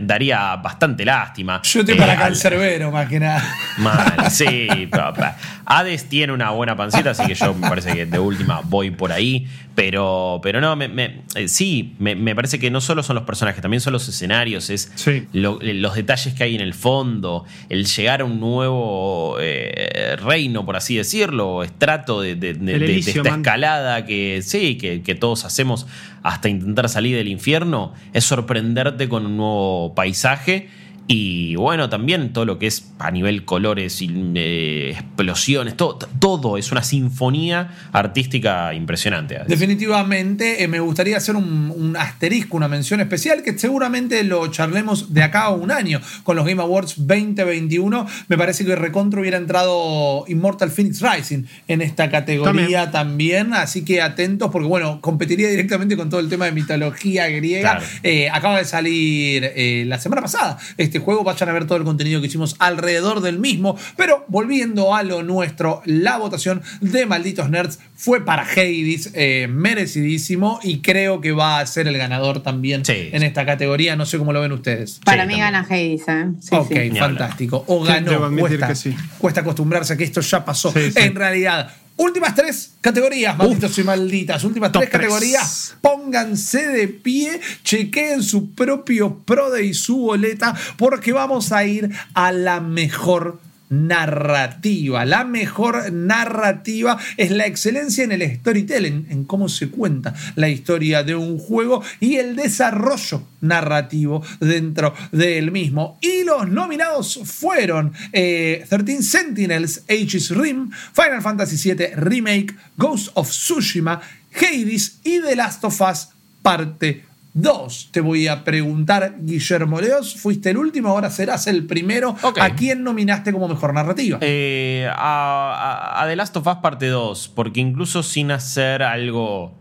daría bastante lástima. Yo estoy Eh, para cancerbero, más que nada. Mal, sí. pero, pa- Hades tiene una buena pancita, así que yo me parece que de última voy por ahí. Pero, pero no, me, me- eh, sí, me, me parece que no solo son los personajes, también son los escenarios, es Sí. lo- los detalles que hay en el fondo, el llegar a un nuevo eh, reino, por así decirlo, o estrato de, de- de- El de- de Elysium, esta man. Escalada que sí, que, que todos hacemos hasta intentar salir del infierno, es sorprenderte con un nuevo paisaje. Y bueno, también todo lo que es a nivel colores y eh, explosiones, todo, todo es una sinfonía artística impresionante. Definitivamente, eh, me gustaría hacer un, un asterisco, una mención especial, que seguramente lo charlemos de acá a un año con los Game Awards 2021. Me parece que Recontro hubiera entrado Immortal Phoenix Rising en esta categoría también. así que atentos, porque bueno, competiría directamente con todo el tema de mitología griega. Claro. Eh, acaba de salir eh, la semana pasada este juego, vayan a ver todo el contenido que hicimos alrededor del mismo. Pero volviendo a lo nuestro, la votación de Malditos Nerds fue para Hades, eh, merecidísimo, y creo que va a ser el ganador también Sí. en esta categoría. No sé cómo lo ven ustedes. Para Sí, mí también. gana Hades, ¿eh? Sí, ok, fantástico. O ganó. cuesta, que sí. cuesta acostumbrarse a que esto ya pasó. Sí, sí. En realidad. Últimas tres categorías, malditos y malditas. Últimas tres. categorías. Pónganse de pie, chequeen su propio PRODE y su boleta, porque vamos a ir a la mejor narrativa. La mejor narrativa es la excelencia en el storytelling, en cómo se cuenta la historia de un juego y el desarrollo narrativo dentro del mismo. Y los nominados fueron eh, 13 Sentinels, Aegis Rim, Final Fantasy VII Remake, Ghost of Tsushima, Hades y The Last of Us Parte 2. Te voy a preguntar, Guillermo Leos, fuiste el último, ahora serás el primero. ¿A quién nominaste como mejor narrativa? Eh, a, a- a The Last of Us parte 2, porque incluso sin hacer algo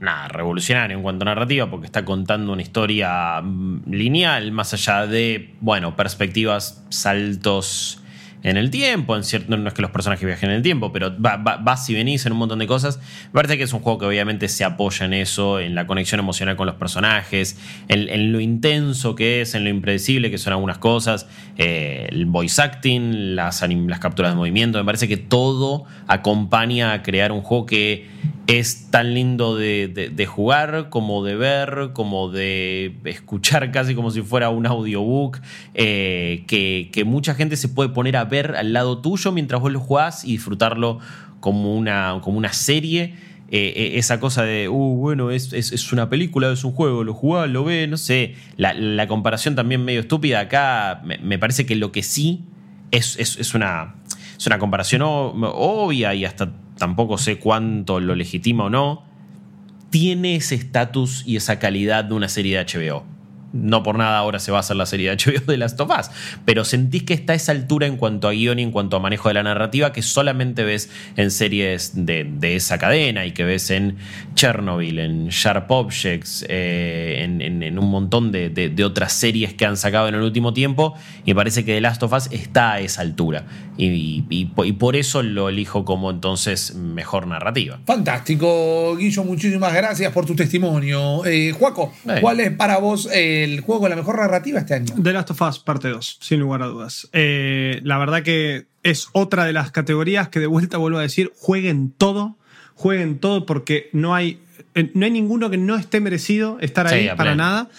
nada, revolucionario en cuanto a narrativa, porque está contando una historia mm, lineal, más allá de, bueno, perspectivas, saltos en el tiempo, en cierto, no es que los personajes viajen en el tiempo, pero va- va- vas y venís en un montón de cosas. Me parece que es un juego que obviamente se apoya en eso, en la conexión emocional con los personajes, en, lo intenso que es, en lo impredecible que son algunas cosas, eh, el voice acting, las, las capturas de movimiento, me parece que todo acompaña a crear un juego que es tan lindo de, de- de jugar, como de ver, como de escuchar casi como si fuera un audiobook, eh, que, que mucha gente se puede poner a ver al lado tuyo mientras vos lo jugás y disfrutarlo como una, como una serie. Eh, eh, esa cosa de, uh, bueno, es, es- una película, es un juego, lo jugás, lo ves, no sé. La, comparación también medio estúpida acá, me, parece que lo que sí es, es- una, una comparación obvia y hasta tampoco sé cuánto lo legitima o no, tiene ese estatus y esa calidad de una serie de HBO. No por nada ahora se va a hacer la serie de HBO de Last of Us, pero sentís que está a esa altura en cuanto a guion y en cuanto a manejo de la narrativa que solamente ves en series de, esa cadena y que ves en Chernobyl, en Sharp Objects, eh, en, un montón de, otras series que han sacado en el último tiempo y me parece que The Last of Us está a esa altura y, y por eso lo elijo como entonces mejor narrativa. Fantástico, Guillo, muchísimas gracias por tu testimonio. Eh, Juaco, ¿cuál es para vos el juego con la mejor narrativa este año? The Last of Us, parte 2, sin lugar a dudas. Eh, la verdad que es otra de las categorías que de vuelta vuelvo a decir, jueguen todo, jueguen todo porque no hay, eh, no hay ninguno que no esté merecido estar ahí para nada.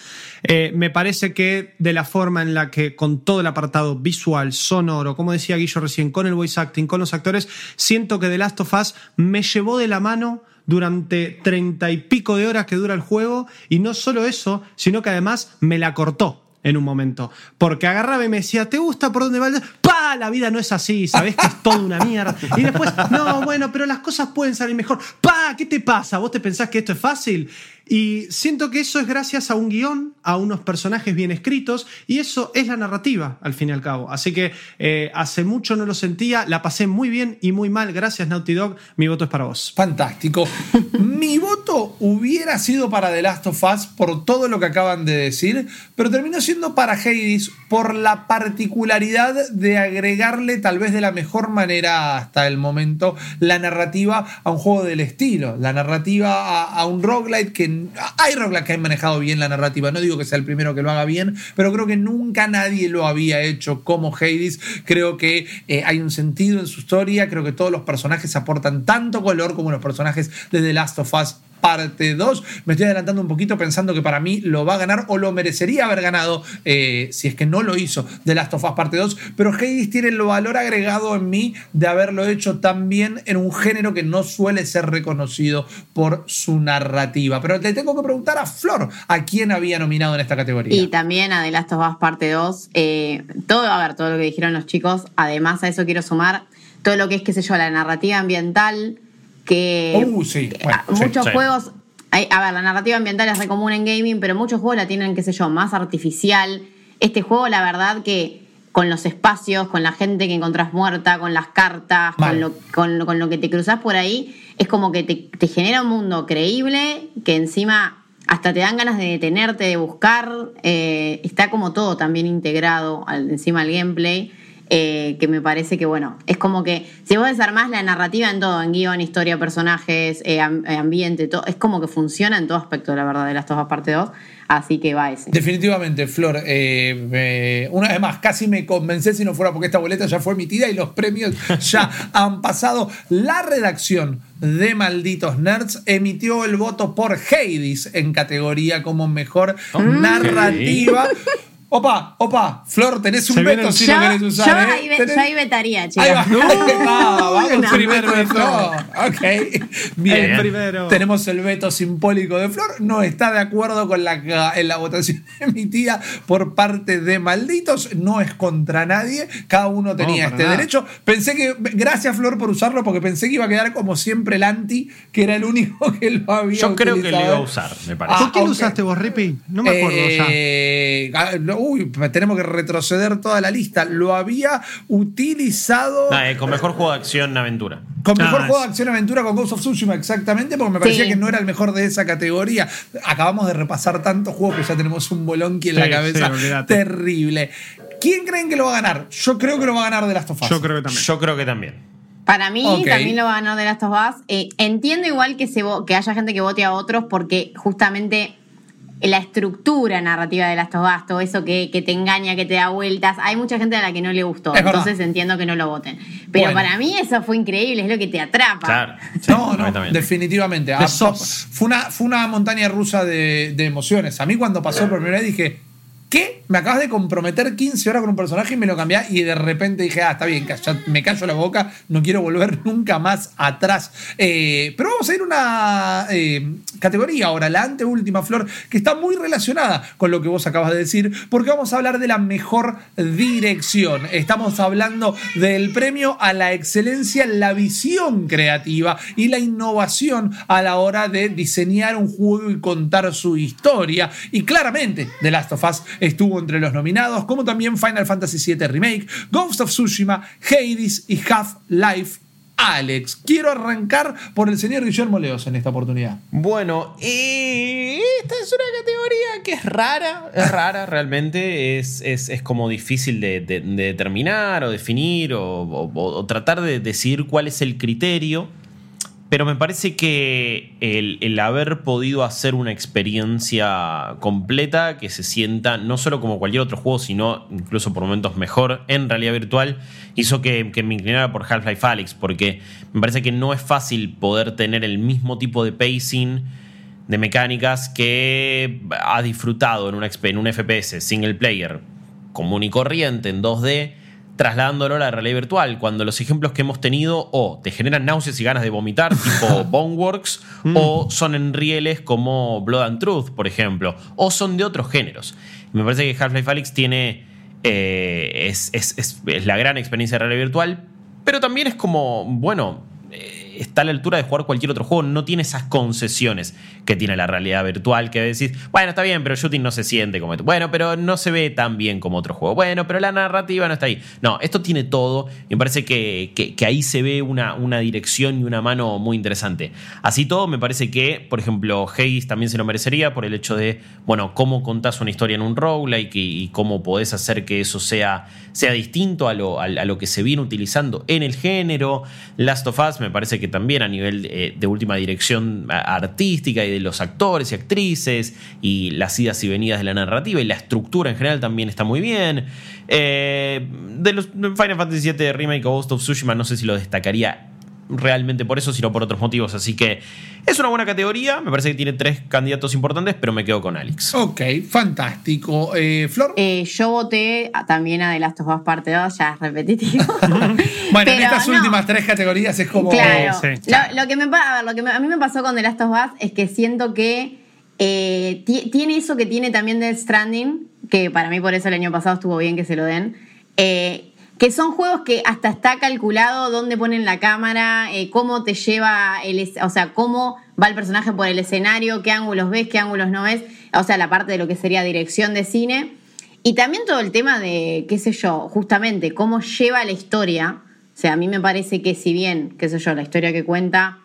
Eh, me parece que de la forma en la que con todo el apartado visual, sonoro, como decía Guillo recién, con el voice acting, con los actores, siento que The Last of Us me llevó de la mano durante treinta y pico de horas que dura el juego y no solo eso, sino que además me la cortó en un momento. Porque agarraba y me decía, ¿te gusta por dónde va? ¡Pah! La vida no es así, sabés que es toda una mierda. Y después, no, bueno, pero las cosas pueden salir mejor. ¡Pah! ¿Qué te pasa? ¿Vos te pensás que esto es fácil? Y siento que eso es gracias a un guion, a unos personajes bien escritos, y eso es la narrativa, al fin y al cabo. Así que eh, hace mucho no lo sentía, la pasé muy bien y muy mal. Gracias, Naughty Dog. Mi voto es para vos. Fantástico. Mi voto hubiera sido para The Last of Us por todo lo que acaban de decir, pero terminó siendo para Hades por la particularidad de agregarle, tal vez de la mejor manera hasta el momento, la narrativa a un juego del estilo, la narrativa a, a un roguelite que hay roguelikes que han manejado bien la narrativa. No digo que sea el primero que lo haga bien, pero creo que nunca nadie lo había hecho como Hades. Creo que eh, hay un sentido en su historia. Creo que todos los personajes aportan tanto color como los personajes de The Last of Us parte 2. Me estoy adelantando un poquito pensando que para mí lo va a ganar o lo merecería haber ganado eh, si es que no lo hizo de Last of Us parte 2. Pero Hades tiene el valor agregado en mí de haberlo hecho tan bien en un género que no suele ser reconocido por su narrativa. Pero le tengo que preguntar a Flor a quién había nominado en esta categoría. Y también a The Last of Us parte 2. Eh, todo, a ver, todo lo que dijeron los chicos. Además a eso quiero sumar todo lo que es, qué sé yo, la narrativa ambiental que uh, muchos juegos, a ver, la narrativa ambiental es re común en gaming, pero muchos juegos la tienen, qué sé yo, más artificial. Este juego, la verdad que con los espacios, con la gente que encontrás muerta, con las cartas, con lo, con, lo, que te cruzas por ahí, es como que te, genera un mundo creíble que encima hasta te dan ganas de detenerte, de buscar. Eh, está como todo también integrado al, encima al gameplay. Eh, que me parece que, bueno, es como que si vos desarmás la narrativa en todo, en guion, historia, personajes, eh, eh, ambiente, todo, es como que funciona en todo aspecto, la verdad, de las dos parte 2. Así que va ese. Definitivamente, Flor. una vez más, casi me convencé si no fuera porque esta boleta ya fue emitida y los premios ya han pasado. La redacción de Malditos Nerds emitió el voto por Hades en categoría como mejor narrativa. Opa, opa, Flor, tenés un veto si no querés usar. Yo, ahí, yo ahí vetaría, chicos. Ahí va. Ah, vamos, primero de Flor. Ok. Bien. primero. Tenemos el veto simbólico de Flor. No está de acuerdo con la, en la votación emitida por parte de Malditos. No es contra nadie. Cada uno tenía este derecho. Pensé que. Gracias, Flor, por usarlo, porque pensé que iba a quedar como siempre el anti, que era el único que lo había Yo creo que lo iba a usar, me parece. ¿Por qué lo usaste vos, Rippy? No me acuerdo eh, ya. Uy, tenemos que retroceder toda la lista. Lo había utilizado. Eh, con mejor juego de acción-aventura. Con mejor ah, juego de acción-aventura con Ghost of Tsushima, exactamente, porque me parecía que no era el mejor de esa categoría. Acabamos de repasar tantos juegos que ya tenemos un bolonqui en la cabeza terrible. ¿Quién creen que lo va a ganar? Yo creo que lo va a ganar de Last of Us. Yo creo que también. Yo creo que también. Para mí también lo va a ganar de Last of Us. Eh, entiendo igual que, se que haya gente que vote a otros porque justamente la estructura narrativa de las of todo eso que, te engaña, que te da vueltas. Hay mucha gente a la que no le gustó, entonces entiendo que no lo voten. Pero para mí eso fue increíble, es lo que te atrapa. Claro. no, no, definitivamente. Ah, fue, una, fue una montaña rusa de, emociones. A mí cuando pasó por primera vez dije, ¿qué? Me acabas de comprometer 15 horas con un personaje y me lo cambiás y de repente dije, ah, está bien, me callo la boca, no quiero volver nunca más atrás. Eh, pero vamos a ir a una eh, categoría ahora, la anteúltima flor, que está muy relacionada con lo que vos acabas de decir, porque vamos a hablar de la mejor dirección. Estamos hablando del premio a la excelencia, la visión creativa y la innovación a la hora de diseñar un juego y contar su historia. Y claramente, The Last of Us estuvo entre los nominados, como también Final Fantasy VII Remake, Ghost of Tsushima, Hades y Half-Life Alex. Quiero arrancar por el señor Guillermo Leos en esta oportunidad. Bueno, esta es una categoría que es rara, es rara realmente, es, es, como difícil de, determinar o definir o, tratar de decidir cuál es el criterio. Pero me parece que el, haber podido hacer una experiencia completa que se sienta no solo como cualquier otro juego, sino incluso por momentos mejor en realidad virtual, hizo que, me inclinara por Half-Life Alyx, porque me parece que no es fácil poder tener el mismo tipo de pacing de mecánicas que ha disfrutado en, en un FPS single player común y corriente en 2D trasladándolo a la realidad virtual, cuando los ejemplos que hemos tenido o te generan náuseas y ganas de vomitar, tipo Boneworks, mm. o son en rieles como Blood and Truth, por ejemplo, o son de otros géneros. Me parece que Half-Life Alyx tiene. Eh, es, es, la gran experiencia de realidad virtual, pero también es como, bueno, está a la altura de jugar cualquier otro juego, no tiene esas concesiones que tiene la realidad virtual, que decís, bueno, está bien, pero shooting no se siente como... Bueno, pero no se ve tan bien como otro juego. Bueno, pero la narrativa no está ahí. No, esto tiene todo y me parece que, que, ahí se ve una, una, dirección y una mano muy interesante. Así todo, me parece que, por ejemplo, Hades también se lo merecería por el hecho de, bueno, cómo contás una historia en un roguelike y, cómo podés hacer que eso sea, sea distinto a lo, a lo que se viene utilizando en el género. Last of Us me parece que también a nivel eh, de última dirección artística y de los actores y actrices y las idas y venidas de la narrativa y la estructura en general también está muy bien. Eh, de los Final Fantasy VII Remake o Ghost of Tsushima no sé si lo destacaría realmente por eso, sino por otros motivos. Así que es una buena categoría. Me parece que tiene tres candidatos importantes, pero me quedo con Alex. Ok, fantástico. Eh, Flor. Eh, yo voté también a The Last of Us Parte 2, ya es repetitivo. bueno, en estas últimas tres categorías es como. Claro. Lo, que me, lo que a mí me pasó con The Last of Us es que siento que eh, tiene eso que tiene también Death Stranding, que para mí por eso el año pasado estuvo bien que se lo den. Eh, que son juegos que hasta está calculado dónde ponen la cámara, eh, cómo te lleva, el, o sea, cómo va el personaje por el escenario, qué ángulos ves, qué ángulos no ves, o sea, la parte de lo que sería dirección de cine. Y también todo el tema de, qué sé yo, justamente cómo lleva la historia. O sea, a mí me parece que si bien, qué sé yo, la historia que cuenta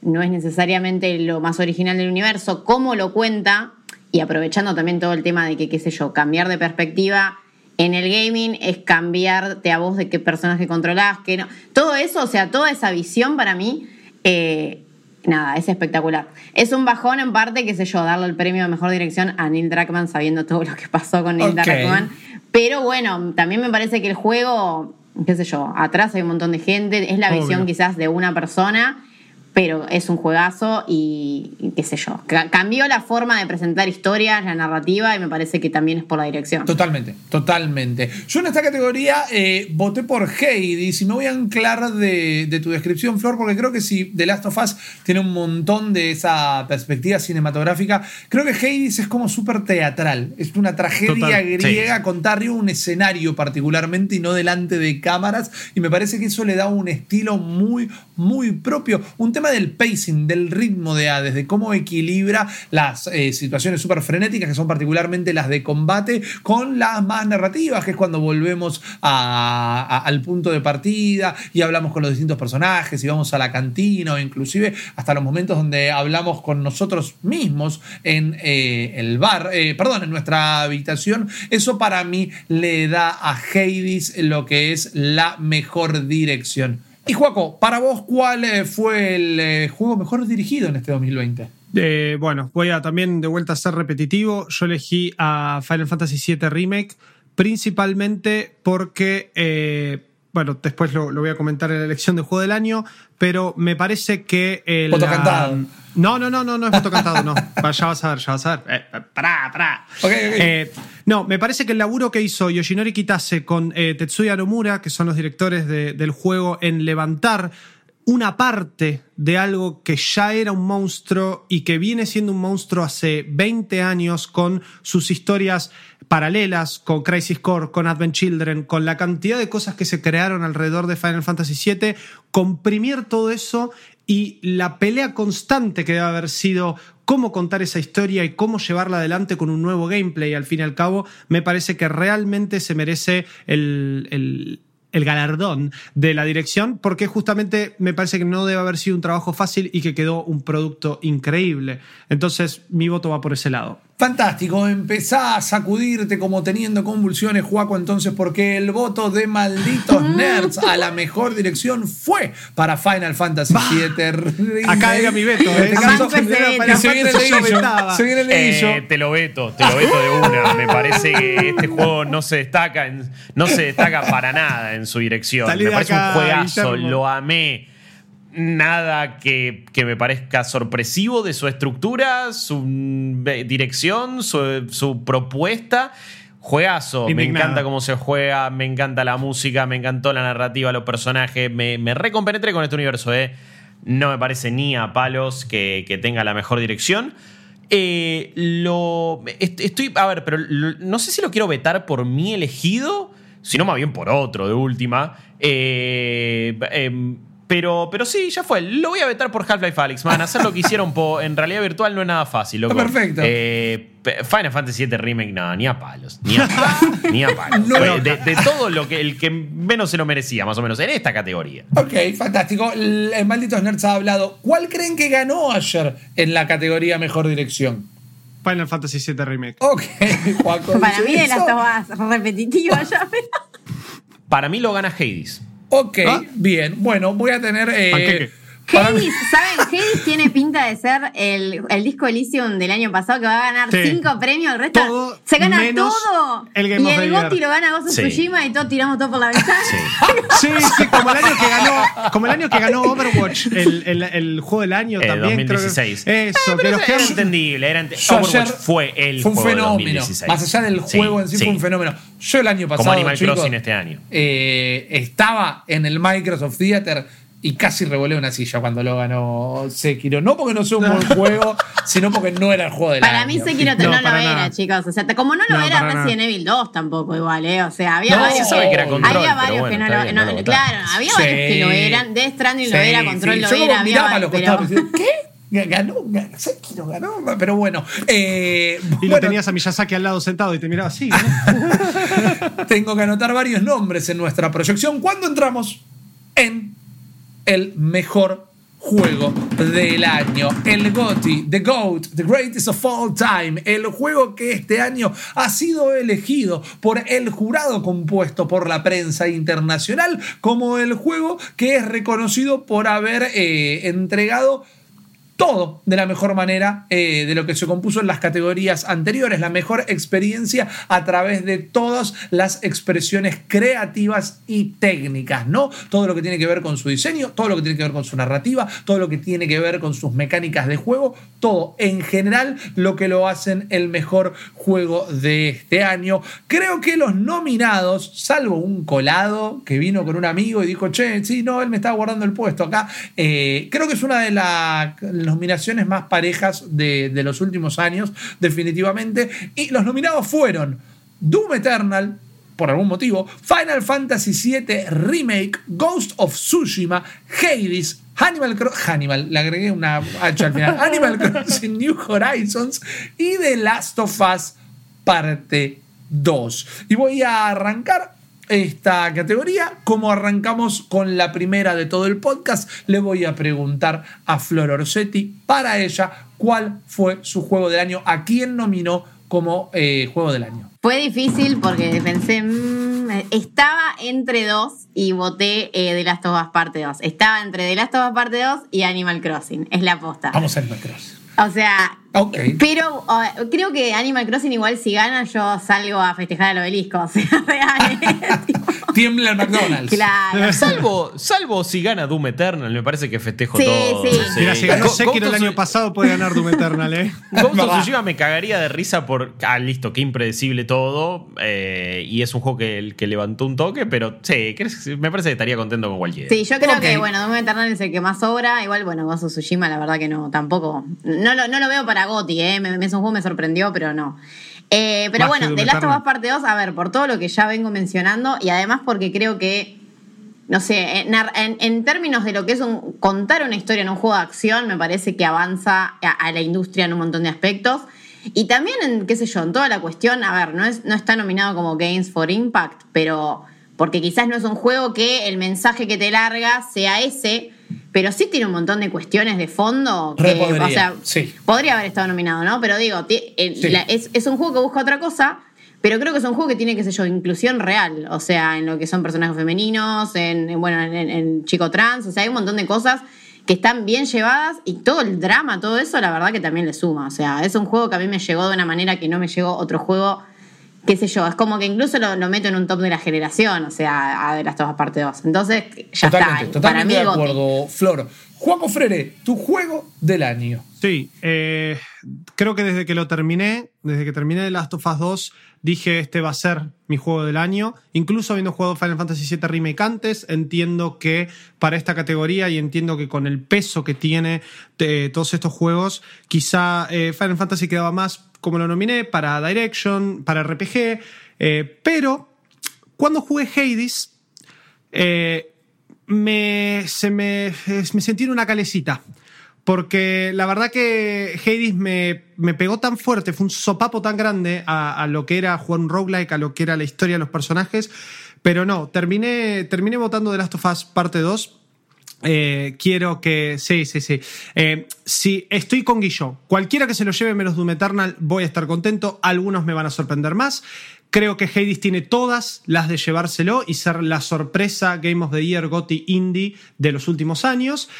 no es necesariamente lo más original del universo, cómo lo cuenta, y aprovechando también todo el tema de que, qué sé yo, cambiar de perspectiva en el gaming es cambiarte a vos de qué personaje controlás, que no. Todo eso, o sea, toda esa visión para mí, eh, nada, es espectacular. Es un bajón en parte, qué sé yo, darle el premio de mejor dirección a Neil Druckmann sabiendo todo lo que pasó con Neil Druckmann. Pero bueno, también me parece que el juego, qué sé yo, atrás hay un montón de gente, es la visión quizás de una persona pero es un juegazo y, qué sé yo. Cambió la forma de presentar historias, la narrativa y me parece que también es por la dirección. Totalmente, totalmente. Yo en esta categoría eh, voté por Hades y me voy a anclar de, tu descripción, Flor, porque creo que si The Last of Us tiene un montón de esa perspectiva cinematográfica, creo que Hades es como súper teatral. Es una tragedia griega contar arriba un escenario particularmente y no delante de cámaras y me parece que eso le da un estilo muy, muy propio. Un tema del pacing, del ritmo de Hades, de cómo equilibra las eh, situaciones súper frenéticas, que son particularmente las de combate, con las más narrativas, que es cuando volvemos al punto de partida y hablamos con los distintos personajes y vamos a la cantina o inclusive hasta los momentos donde hablamos con nosotros mismos en eh, el bar, eh, perdón, en nuestra habitación. Eso para mí le da a Hades lo que es la mejor dirección. Y Juaco, para vos, ¿cuál eh, fue el eh, juego mejor dirigido en este 2020? Eh, bueno, voy a también de vuelta a ser repetitivo. Yo elegí a Final Fantasy VII Remake, principalmente porque, bueno, después lo, voy a comentar en la elección de juego del año, pero me parece que el. Foto cantado. No, no, no, no, no es foto cantado, no. ya vas a ver, ya vas a ver. pará, pará. Okay, No, me parece que el laburo que hizo Yoshinori Kitase con eh, Tetsuya Nomura, que son los directores de- del juego, en levantar una parte de algo que ya era un monstruo y que viene siendo un monstruo hace 20 años con sus historias paralelas, con Crisis Core, con Advent Children, con la cantidad de cosas que se crearon alrededor de Final Fantasy VII, comprimir todo eso y la pelea constante que debe haber sido cómo contar esa historia y cómo llevarla adelante con un nuevo gameplay al fin y al cabo, me parece que realmente se merece el, el- galardón de la dirección, porque justamente me parece que no debe haber sido un trabajo fácil y que quedó un producto increíble. Entonces, mi voto va por ese lado. Fantástico, empezá a sacudirte como teniendo convulsiones, Juaco, entonces, porque el voto de malditos nerds a la mejor dirección fue para Final Fantasy VII. Acá era mi veto, En ¿eh? este se viene el. Eh, te lo veto, te lo veto de una. Me parece que este juego no se destaca, en- no se destaca para nada en su dirección. Salí me parece acá, un juegazo, Guillermo. lo amé. Nada que, que me parezca sorpresivo de su estructura, su ve- dirección, su, su propuesta. Juegazo, me encanta cómo se juega, me encanta la música, me encantó la narrativa, los personajes, me, me recompenetré con este universo, ¿eh? No me parece ni a palos que, que tenga la mejor dirección. Eh, lo. est- Estoy. A ver, pero lo- no sé si lo quiero vetar por mi elegido, sino más bien por otro, de última. Eh, em, pero, pero sí, ya fue. Lo voy a vetar por Half-Life Alyx, man. Hacer lo que hicieron po- en realidad virtual no es nada fácil, loco. Está perfecto. Eh, Final Fantasy VII Remake, no, ni a palos. Ni a palos. ni a palos. No, de, de todo lo que el que menos se lo merecía, más o menos, en esta categoría. Ok, fantástico. El, el Malditos Nerds ha hablado. ¿Cuál creen que ganó ayer en la categoría Mejor Dirección? Final Fantasy VII Remake. Ok, Juaco. Para mí de eso. las tomas repetitivas ya. Para mí lo gana Hades. Ok, ¿Ah? bien. Bueno, voy a tener. eh, Hades, ¿saben? Hades tiene pinta de ser el, el disco Elysium del año pasado que va a ganar Sí. cinco premios. El resto Todo se gana menos todo. el Game y el. Gotti lo gana of Sí. Tsushima y todos tiramos todo por la ventana. Sí, sí, como el año que ganó, como el año que ganó Overwatch, el, el- el juego del año Eh, también. creo que- 2016. eso, que Pero los era que entendible. Era Overwatch fue el fue un juego fenómeno. 2016. Más allá del Sí, juego en sí, sí. fue un fenómeno. Yo el año pasado. Como Animal chicos, Crossing este año. eh, estaba en el Microsoft Theater y casi revolé una silla cuando lo ganó Sekiro. No porque no sea un buen juego, sino porque no era el juego del Para año. mí Sekiro No, no, lo para era, chicos. O sea, como no lo No, era para nada. Resident Evil 2 tampoco igual, ¿eh? O sea, había No, varios. se sabe que era control, había varios bueno, que no lo, bien, no- no lo Claro, había Sí. varios que lo eran. Death Stranding lo era, Control sí. lo Yo era, había miraba a los varios, costados pero- y decía, ¿qué? Ganó, ganó, Sekiro ganó. Pero bueno. eh, Y lo tenías a Miyazaki al lado sentado y te miraba así. ¿no? Tengo que anotar varios nombres en nuestra proyección. ¿Cuándo entramos en el mejor juego del año? El GOTY, The GOAT, The Greatest of All Time. El juego que este año ha sido elegido por el jurado compuesto por la prensa internacional como el juego que es reconocido por haber eh, entregado todo de la mejor manera eh, de lo que se compuso en las categorías anteriores, la mejor experiencia a través de todas las expresiones creativas y técnicas, ¿no? Todo lo que tiene que ver con su diseño, todo lo que tiene que ver con su narrativa, todo lo que tiene que ver con sus mecánicas de juego, todo en general lo que lo hacen el mejor juego de este año. Creo que los nominados, salvo un colado que vino con un amigo y dijo, che, sí, no, él me estaba guardando el puesto acá, eh, creo que es una de las nominaciones más parejas de, de los últimos años, definitivamente. Y los nominados fueron Doom Eternal, por algún motivo, Final Fantasy VII Remake, Ghost of Tsushima, Hades, Animal Crossing, Animal, le agregué una H al final, Animal Crossing New Horizons y The Last of Us parte 2. Y voy a arrancar esta categoría. Como arrancamos con la primera de todo el podcast, le voy a preguntar a Flor Orsetti para ella cuál fue su juego del año, a quién nominó como eh, juego del año. Fue difícil porque pensé, mm, estaba entre dos y voté eh, The Last of Us Parte 2. Estaba entre The Last of Us Parte 2 y Animal Crossing, es la aposta. Vamos a Animal Crossing. O sea, Pero uh, creo que Animal Crossing igual si gana yo salgo a festejar al obelisco. O sea. ¿eh? Tiembla el McDonald's. Claro. Salvo, salvo si gana Doom Eternal, me parece que festejo Sí, todo. sí. Mira, si ganó Sekiro el año pasado, puede ganar Doom Eternal, ¿eh? Ghost me cagaría de risa por. Ah, listo, qué impredecible todo. eh, y es un juego que, que levantó un toque, pero sí, me parece que estaría contento con cualquiera. Sí, yo creo que, bueno, Doom Eternal es el que más sobra. Igual, bueno, Ghost Tsushima, la verdad que no, tampoco. No lo, no lo veo para Goti, ¿eh? Me, me- es un juego que me sorprendió, pero no. Eh, pero Más bueno, The Last of. Us Parte 2, a ver, por todo lo que ya vengo mencionando y además porque creo que, no sé, en, en- en términos de lo que es un, contar una historia en un juego de acción, me parece que avanza a, a la industria en un montón de aspectos. Y también, en, qué sé yo, en toda la cuestión, a ver, no, es, no está nominado como Games for Impact, pero porque quizás no es un juego que el mensaje que te larga sea ese, pero sí tiene un montón de cuestiones de fondo que, podría, o sea, sí. podría haber estado nominado, ¿no? Pero digo, ti- el- Sí. la- es, es un juego que busca otra cosa, pero creo que es un juego que tiene, qué sé yo, inclusión real, o sea, en lo que son personajes femeninos, en, en, bueno, en, en chico trans, o sea, hay un montón de cosas que están bien llevadas y todo el drama, todo eso, la verdad que también le suma, o sea, es un juego que a mí me llegó de una manera que no me llegó otro juego qué sé yo, es como que incluso lo, lo meto en un top de la generación, o sea, a de las todas parte 2. Entonces, ya totalmente, está. totalmente de Goti. acuerdo, Flor. Juaco Frere, tu juego del año. Sí, eh, creo que desde que lo terminé, desde que terminé The Last of Us 2, dije este va a ser mi juego del año. Incluso habiendo jugado Final Fantasy VII Remake antes, entiendo que para esta categoría y entiendo que con el peso que tiene de todos estos juegos, quizá eh, Final Fantasy quedaba más como lo nominé para Direction, para RPG, eh, pero cuando jugué Hades, eh, me, se me, me sentí en una calecita. Porque la verdad que Hades me, me pegó tan fuerte, fue un sopapo tan grande a, a lo que era jugar un roguelike, a lo que era la historia de los personajes. Pero no, terminé, terminé votando The Last of Us parte 2 eh, quiero que. Sí, sí, sí. Eh, si estoy con Guillo, cualquiera que se lo lleve menos Doom Eternal, voy a estar contento. Algunos me van a sorprender más. Creo que Hades tiene todas las de llevárselo y ser la sorpresa Game of the Year Gotti Indie de los últimos años.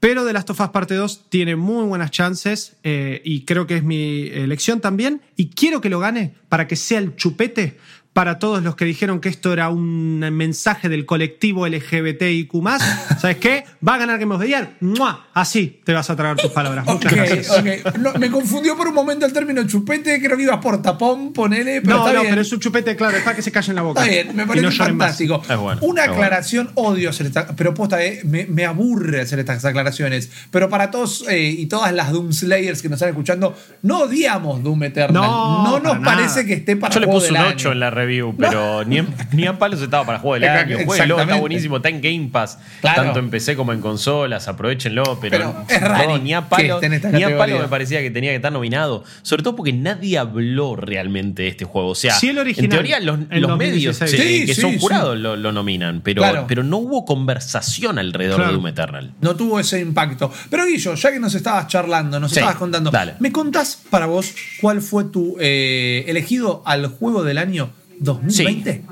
Pero The Last of Us Parte 2 tiene muy buenas chances eh, y creo que es mi elección también. Y quiero que lo gane para que sea el chupete para todos los que dijeron que esto era un mensaje del colectivo LGBTIQ. ¿Sabes qué? Va a ganar Game of the Year. ¡Mua! Así te vas a tragar tus palabras. Muchas Ok, gracias. No, me confundió por un momento el término chupete, creo que ibas por tapón, ponele, pero no, está no, bien. pero es un chupete, claro, es para que se calle en la boca. Está bien, me parece no fantástico. Es bueno, Una es bueno. aclaración, odio hacer esta, pero posta, eh, me, me aburre hacer estas aclaraciones. Pero para todos eh, y todas las Doom Slayers que nos están escuchando, no odiamos Doom Eternal. No, No, nos parece nada. que esté para Yo le puse un del 8 año. en la review, pero ni, en, ni a palos estaba para juego del año. Jueguenlo, está buenísimo, está en Game Pass, Claro. tanto en PC como en consolas, aprovechenlo, pero, Pero es raro no, ni a que palo, esté en esta ni a palo me parecía que tenía que estar nominado, sobre todo porque nadie habló realmente de este juego. O sea, Sí, el original, en teoría los, en los medios 2016. sí, Sí, que sí, son sí. jurados lo, lo nominan, pero, Claro. pero no hubo conversación alrededor Claro. de Doom Eternal. No tuvo ese impacto. Pero Guillo, ya que nos estabas charlando, nos Sí, estabas contando, dale. ¿me contás para vos cuál fue tu eh, elegido al juego del año 2020?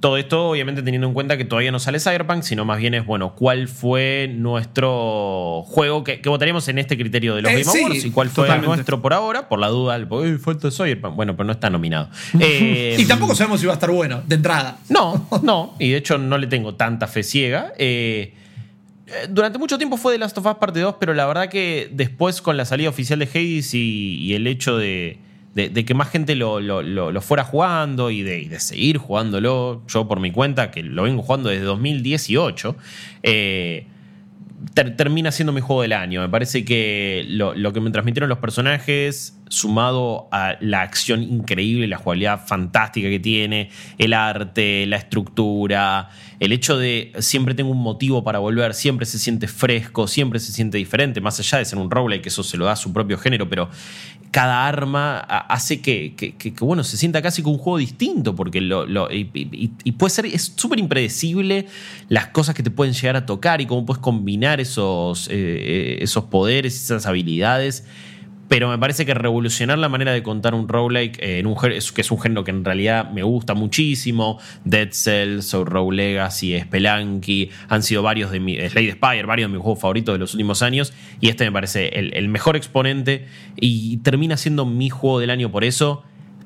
Todo esto, obviamente, teniendo en cuenta que todavía no sale Cyberpunk, sino más bien es, bueno, cuál fue nuestro juego que, que votaríamos en este criterio de los Eh, Game sí, Awards y cuál fue totalmente. nuestro por ahora, por la duda, el, "Uy, falta Cyberpunk. Bueno, pero no está nominado. Eh, Y tampoco sabemos si va a estar bueno, de entrada. No, no, y de hecho no le tengo tanta fe ciega. Eh, eh, durante mucho tiempo fue The Last of Us Parte 2, pero la verdad que después con la salida oficial de Hades y, y el hecho de, de- que más gente lo, lo- lo- fuera jugando y de, de seguir jugándolo, yo por mi cuenta, que lo vengo jugando desde 2018, eh, ter- termina siendo mi juego del año. Me parece que lo que me transmitieron los personajes, sumado a la acción increíble, la jugabilidad fantástica que tiene, el arte, la estructura, el hecho de siempre tengo un motivo para volver, siempre se siente fresco, siempre se siente diferente, más allá de ser un roguelike, que eso se lo da a su propio género, pero cada arma hace que, bueno, se sienta casi como un juego distinto, porque lo, y, puede ser, es súper impredecible las cosas que te pueden llegar a tocar y cómo puedes combinar esos, eh, esos poderes, esas habilidades. Pero me parece que revolucionar la manera de contar un roguelike, eh, en un, que es un género que en realidad me gusta muchísimo, Dead Cells, o Rogue Legacy, Spelunky, han sido varios de mis, Slade Spire, varios de mis juegos favoritos de los últimos años, y este me parece el, mejor exponente y termina siendo mi juego del año por eso,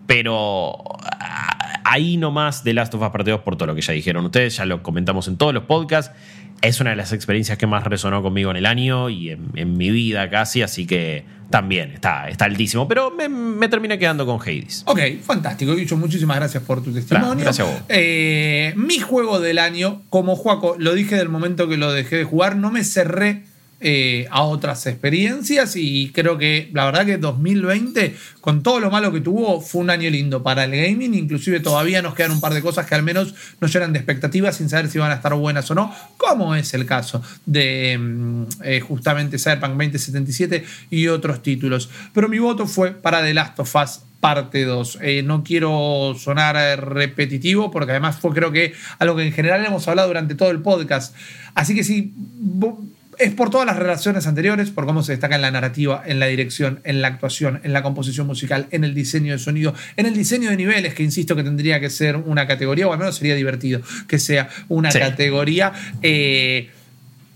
pero a, ahí nomás The Last of Us Parte 2 por todo lo que ya dijeron ustedes, ya lo comentamos en todos los podcasts. Es una de las experiencias que más resonó conmigo en el año y en, en mi vida casi, así que también está, está altísimo. Pero me, me terminé quedando con Hades. Ok, fantástico. Guicho, muchísimas gracias por tu testimonio. gracias a vos. Eh, mi juego del año, como Juaco, lo dije del momento que lo dejé de jugar, no me cerré eh, a otras experiencias y creo que la verdad que 2020, con todo lo malo que tuvo, fue un año lindo para el gaming. Inclusive todavía nos quedan un par de cosas que al menos nos llenan de expectativas sin saber si van a estar buenas o no, como es el caso de mm, eh, justamente Cyberpunk 2077 y otros títulos. Pero mi voto fue para The Last of Us parte 2. Eh, no quiero sonar repetitivo porque además fue creo que algo que en general hemos hablado durante todo el podcast. Así que vo- es por todas las relaciones anteriores, por cómo se destaca en la narrativa, en la dirección, en la actuación, en la composición musical, en el diseño de sonido, en el diseño de niveles, que insisto que tendría que ser una categoría, o al menos sería divertido que sea una Sí. categoría. Eh,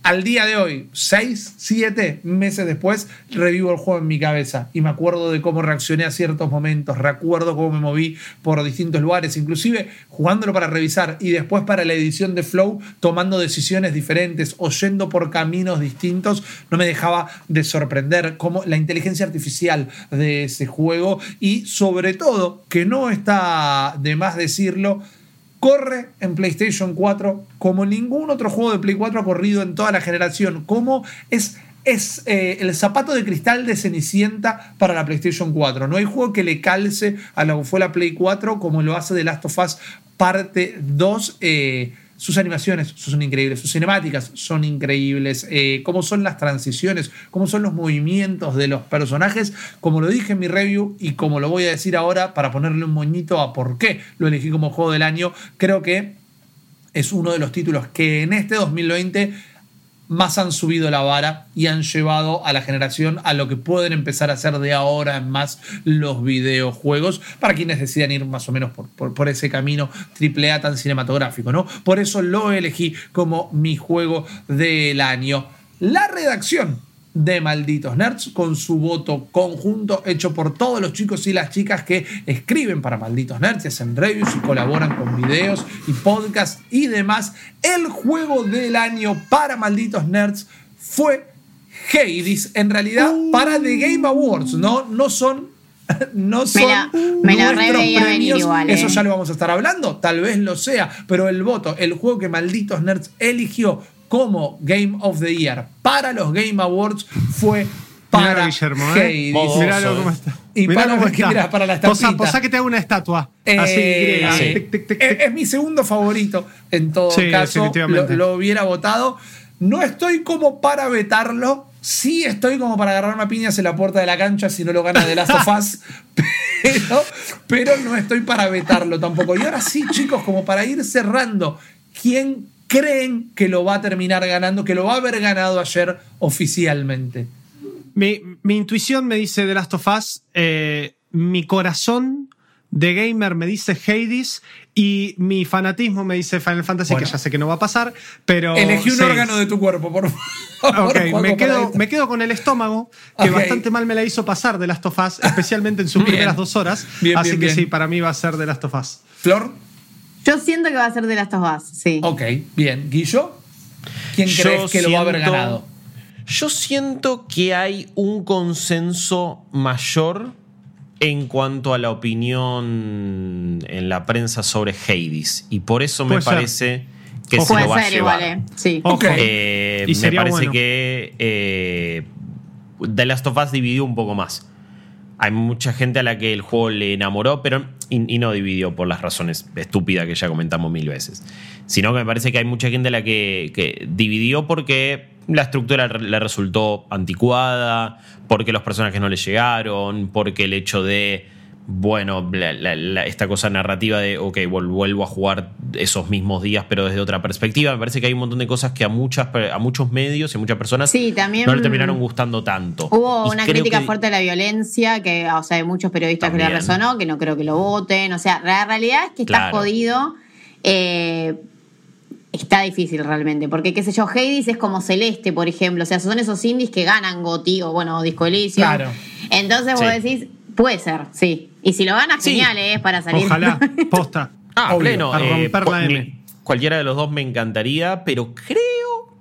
al día de hoy, 6, 7 meses después, revivo el juego en mi cabeza y me acuerdo de cómo reaccioné a ciertos momentos, recuerdo cómo me moví por distintos lugares, inclusive jugándolo para revisar y después para la edición de Flow, tomando decisiones diferentes o yendo por caminos distintos, no me dejaba de sorprender cómo la inteligencia artificial de ese juego y sobre todo, que no está de más decirlo, corre en PlayStation 4 como ningún otro juego de Play 4 ha corrido en toda la generación. Como es, es eh, el zapato de cristal de Cenicienta para la PlayStation 4. No hay juego que le calce a lo que fue la Play 4 como lo hace The Last of Us parte 2. eh, sus animaciones son increíbles, sus cinemáticas son increíbles, eh, cómo son las transiciones, cómo son los movimientos de los personajes, como lo dije en mi review y como lo voy a decir ahora para ponerle un moñito a por qué lo elegí como juego del año, creo que es uno de los títulos que en este 2020 más han subido la vara y han llevado a la generación a lo que pueden empezar a hacer de ahora en más los videojuegos para quienes decidan ir más o menos por, por, ese camino triple A tan cinematográfico, ¿no? Por eso lo elegí como mi juego del año. La redacción de Malditos Nerds con su voto conjunto hecho por todos los chicos y las chicas que escriben para Malditos Nerds, y hacen reviews y colaboran con videos y podcasts y demás. El juego del año para Malditos Nerds fue Hades, en realidad para The Game Awards, ¿no? No son no son la- me la nuestros reveía venir premios, igual, eso ya lo vamos a estar hablando, tal vez lo sea, pero el voto, el juego que Malditos Nerds eligió como Game of the Year para los Game Awards fue para Guillermo, ¿eh? Hades. Miralo Oso, cómo eh. está. Y Mirá para- mirá, para la Posa, estampita. posa que te hago una estatua. Así, Eh, griega. sí. Tic, tic, tic, es, tic. es mi segundo favorito en todo Sí, caso. Lo, hubiera votado. No estoy como para vetarlo. Sí estoy como para agarrarme a piñas en la puerta de la cancha si no lo gana de Last of Us. Pero, pero no estoy para vetarlo tampoco. Y ahora sí, chicos, como para ir cerrando, ¿quién creen que lo va a terminar ganando, que lo va a haber ganado ayer oficialmente? Mi, mi intuición me dice The Last of Us, eh, mi corazón de gamer me dice Hades y mi fanatismo me dice Final Fantasy, Bueno. que ya sé que no va a pasar, pero... Elegí un órgano de tu cuerpo, por favor. Ok, Juaco, me quedo, me quedo con el estómago, que Ok. bastante mal me la hizo pasar The Last of Us, especialmente en sus Bien. primeras dos horas. Bien, así bien, que sí, para mí va a ser The Last of Us. Flor. Yo siento que va a ser de las of Us, sí. Ok, bien. Guillo, ¿quién Yo crees que lo va a haber ganado? Yo siento que hay un consenso mayor en cuanto a la opinión en la prensa sobre Hades. Y por eso me ser. parece que Ojo. se Puede lo va a ser llevar. igual, eh. Sí. Ojo. Ok. Eh, Y me parece bueno. que eh, The Last of Us dividió un poco más. Hay mucha gente a la que el juego le enamoró, pero y, no dividió por las razones estúpidas que ya comentamos mil veces. Sino que me parece que hay mucha gente a la que, que dividió porque la estructura le resultó anticuada, porque los personajes no le llegaron, porque el hecho de bueno, la- la- la- esta cosa narrativa de, ok, vuelvo a jugar esos mismos días, pero desde otra perspectiva. Me parece que hay un montón de cosas que a, muchas, a muchos medios y a muchas personas Sí, también- no le terminaron gustando tanto. Hubo Y una crítica que- fuerte a la violencia, que, o sea, hay muchos periodistas que le resonó, que no creo que lo voten. O sea, la realidad es que está Claro. jodido. eh, está difícil realmente, porque qué sé yo, Hades es como Celeste, por ejemplo, o sea, son esos indies que ganan Goti o bueno, Disco Elysium. Claro. Entonces vos Sí. decís, puede ser, sí. Y si lo ganas, Sí. genial, ¿eh? es para salir. Ojalá, posta. Ah, Obvio, pleno. a eh, romper la M. Cualquiera de los dos me encantaría, pero creo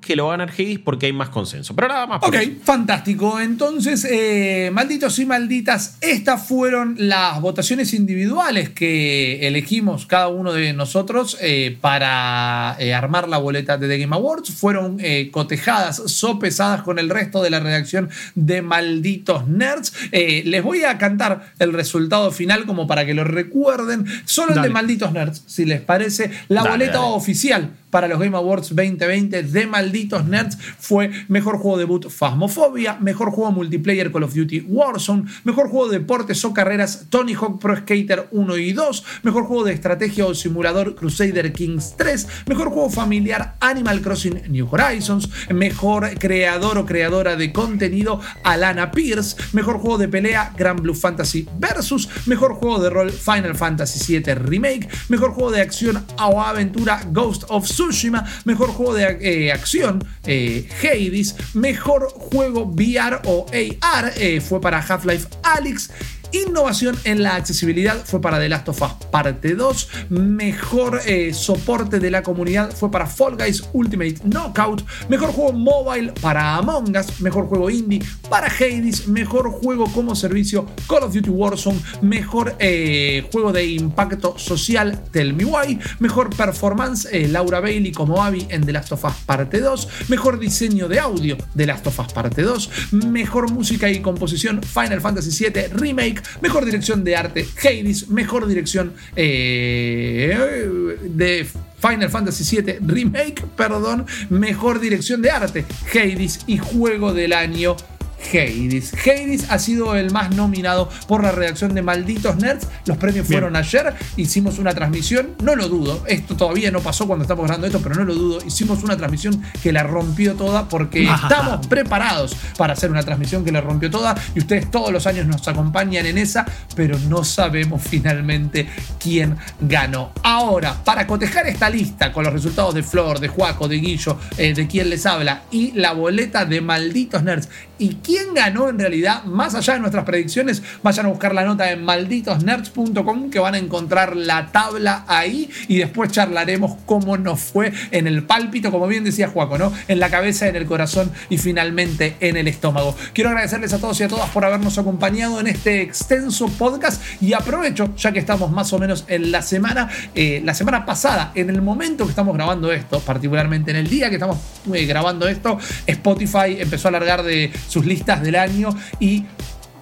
que lo va a ganar porque hay más consenso. Pero nada más. Ok, eso. fantástico. Entonces, eh, malditos y malditas, estas fueron las votaciones individuales que elegimos cada uno de nosotros eh, para eh, armar la boleta de The Game Awards. Fueron cotejadas, sopesadas con el resto de la redacción de Malditos Nerds. Les voy a cantar el resultado final como para que lo recuerden. Solo el de Malditos Nerds, si les parece. La Dale, boleta dale. oficial para los Game Awards 2020 de Malditos Nerds. Fue Mejor Juego Debut Phasmophobia, Mejor Juego Multiplayer Call of Duty Warzone, Mejor Juego de Deportes o Carreras Tony Hawk Pro Skater 1 y 2, Mejor Juego de Estrategia o Simulador Crusader Kings 3, Mejor Juego Familiar Animal Crossing New Horizons, Mejor Creador o Creadora de Contenido Alana Pierce, Mejor Juego de Pelea Grand Blue Fantasy Versus, Mejor Juego de Rol Final Fantasy VII Remake, Mejor Juego de Acción o Aventura Ghost of Mejor Juego de eh, Acción eh, Hades, Mejor Juego VR o AR eh, fue para Half-Life Alyx. Innovación en la accesibilidad fue para The Last of Us Parte 2. Mejor eh, soporte de la comunidad fue para Fall Guys Ultimate Knockout. Mejor juego mobile para Among Us. Mejor juego indie para Hades. Mejor juego como servicio Call of Duty Warzone. Mejor eh, juego de impacto social Tell Me Why. Mejor performance eh, Laura Bailey como Abby en The Last of Us Parte 2. Mejor diseño de audio The Last of Us Parte 2. Mejor música y composición Final Fantasy VII Remake. Mejor dirección de arte Hades. Mejor dirección eh, de Final Fantasy VII Remake, perdón. Mejor dirección de arte Hades y juego del año. Hades. Hades ha sido el más nominado por la redacción de Malditos Nerds. Los premios Bien. fueron ayer. Hicimos una transmisión, no lo dudo. Esto todavía no pasó cuando estamos grabando esto, pero no lo dudo. Hicimos una transmisión que la rompió toda porque estamos preparados para hacer una transmisión que la rompió toda. Y ustedes todos los años nos acompañan en esa, pero no sabemos finalmente quién ganó. Ahora, para cotejar esta lista con los resultados de Flor, de Juaco, de Guillo, eh, de quien les habla y la boleta de Malditos Nerds y quién ganó en realidad, más allá de nuestras predicciones, vayan a buscar la nota en malditosnerds.com que van a encontrar la tabla ahí y después charlaremos cómo nos fue en el pálpito, como bien decía Juaco, ¿no? En la cabeza, en el corazón y finalmente en el estómago. Quiero agradecerles a todos y a todas por habernos acompañado en este extenso podcast y aprovecho, ya que estamos más o menos en la semana, eh, la semana pasada, en el momento que estamos grabando esto, particularmente en el día que estamos eh, grabando esto, Spotify empezó a alargar de sus listas del año y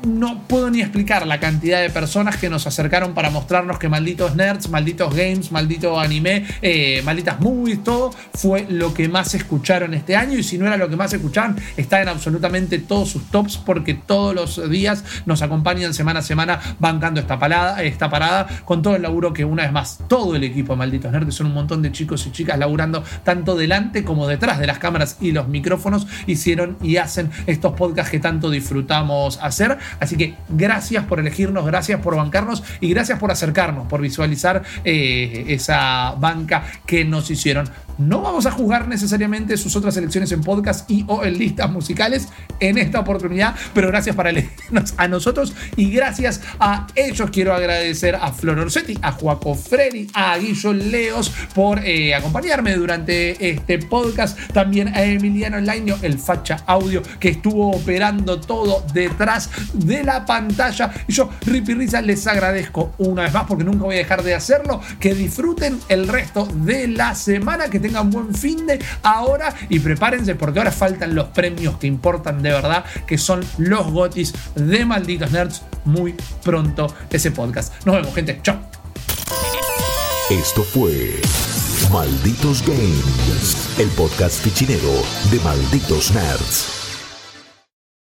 no puedo ni explicar la cantidad de personas que nos acercaron para mostrarnos que malditos nerds, malditos games, maldito anime, eh, malditas movies, todo fue lo que más escucharon este año. Y si no era lo que más escucharon, está en absolutamente todos sus tops porque todos los días nos acompañan semana a semana bancando esta parada, esta parada con todo el laburo que una vez más todo el equipo de malditos nerds, son un montón de chicos y chicas laburando tanto delante como detrás de las cámaras y los micrófonos, hicieron y hacen estos podcasts que tanto disfrutamos hacer. Así que gracias por elegirnos, gracias por bancarnos y gracias por acercarnos, por visualizar eh, esa banca que nos hicieron. No vamos a juzgar necesariamente sus otras elecciones en podcast y o en listas musicales en esta oportunidad, pero gracias para elegirnos a nosotros y gracias a ellos. Quiero agradecer a Flor Orsetti, a Juaco Freddy, a Guillo Leos por eh, acompañarme durante este podcast, también a Emiliano Laño, el facha audio que estuvo operando todo detrás de la pantalla. Y yo, Ripi Risa, les agradezco una vez más porque nunca voy a dejar de hacerlo, que disfruten el resto de la semana, que tengan buen fin de ahora y prepárense porque ahora faltan los premios que importan de verdad, que son los gotis de Malditos Nerds muy pronto ese podcast. Nos vemos, gente. Chao. Esto fue Malditos Games, el podcast fichinero de Malditos Nerds.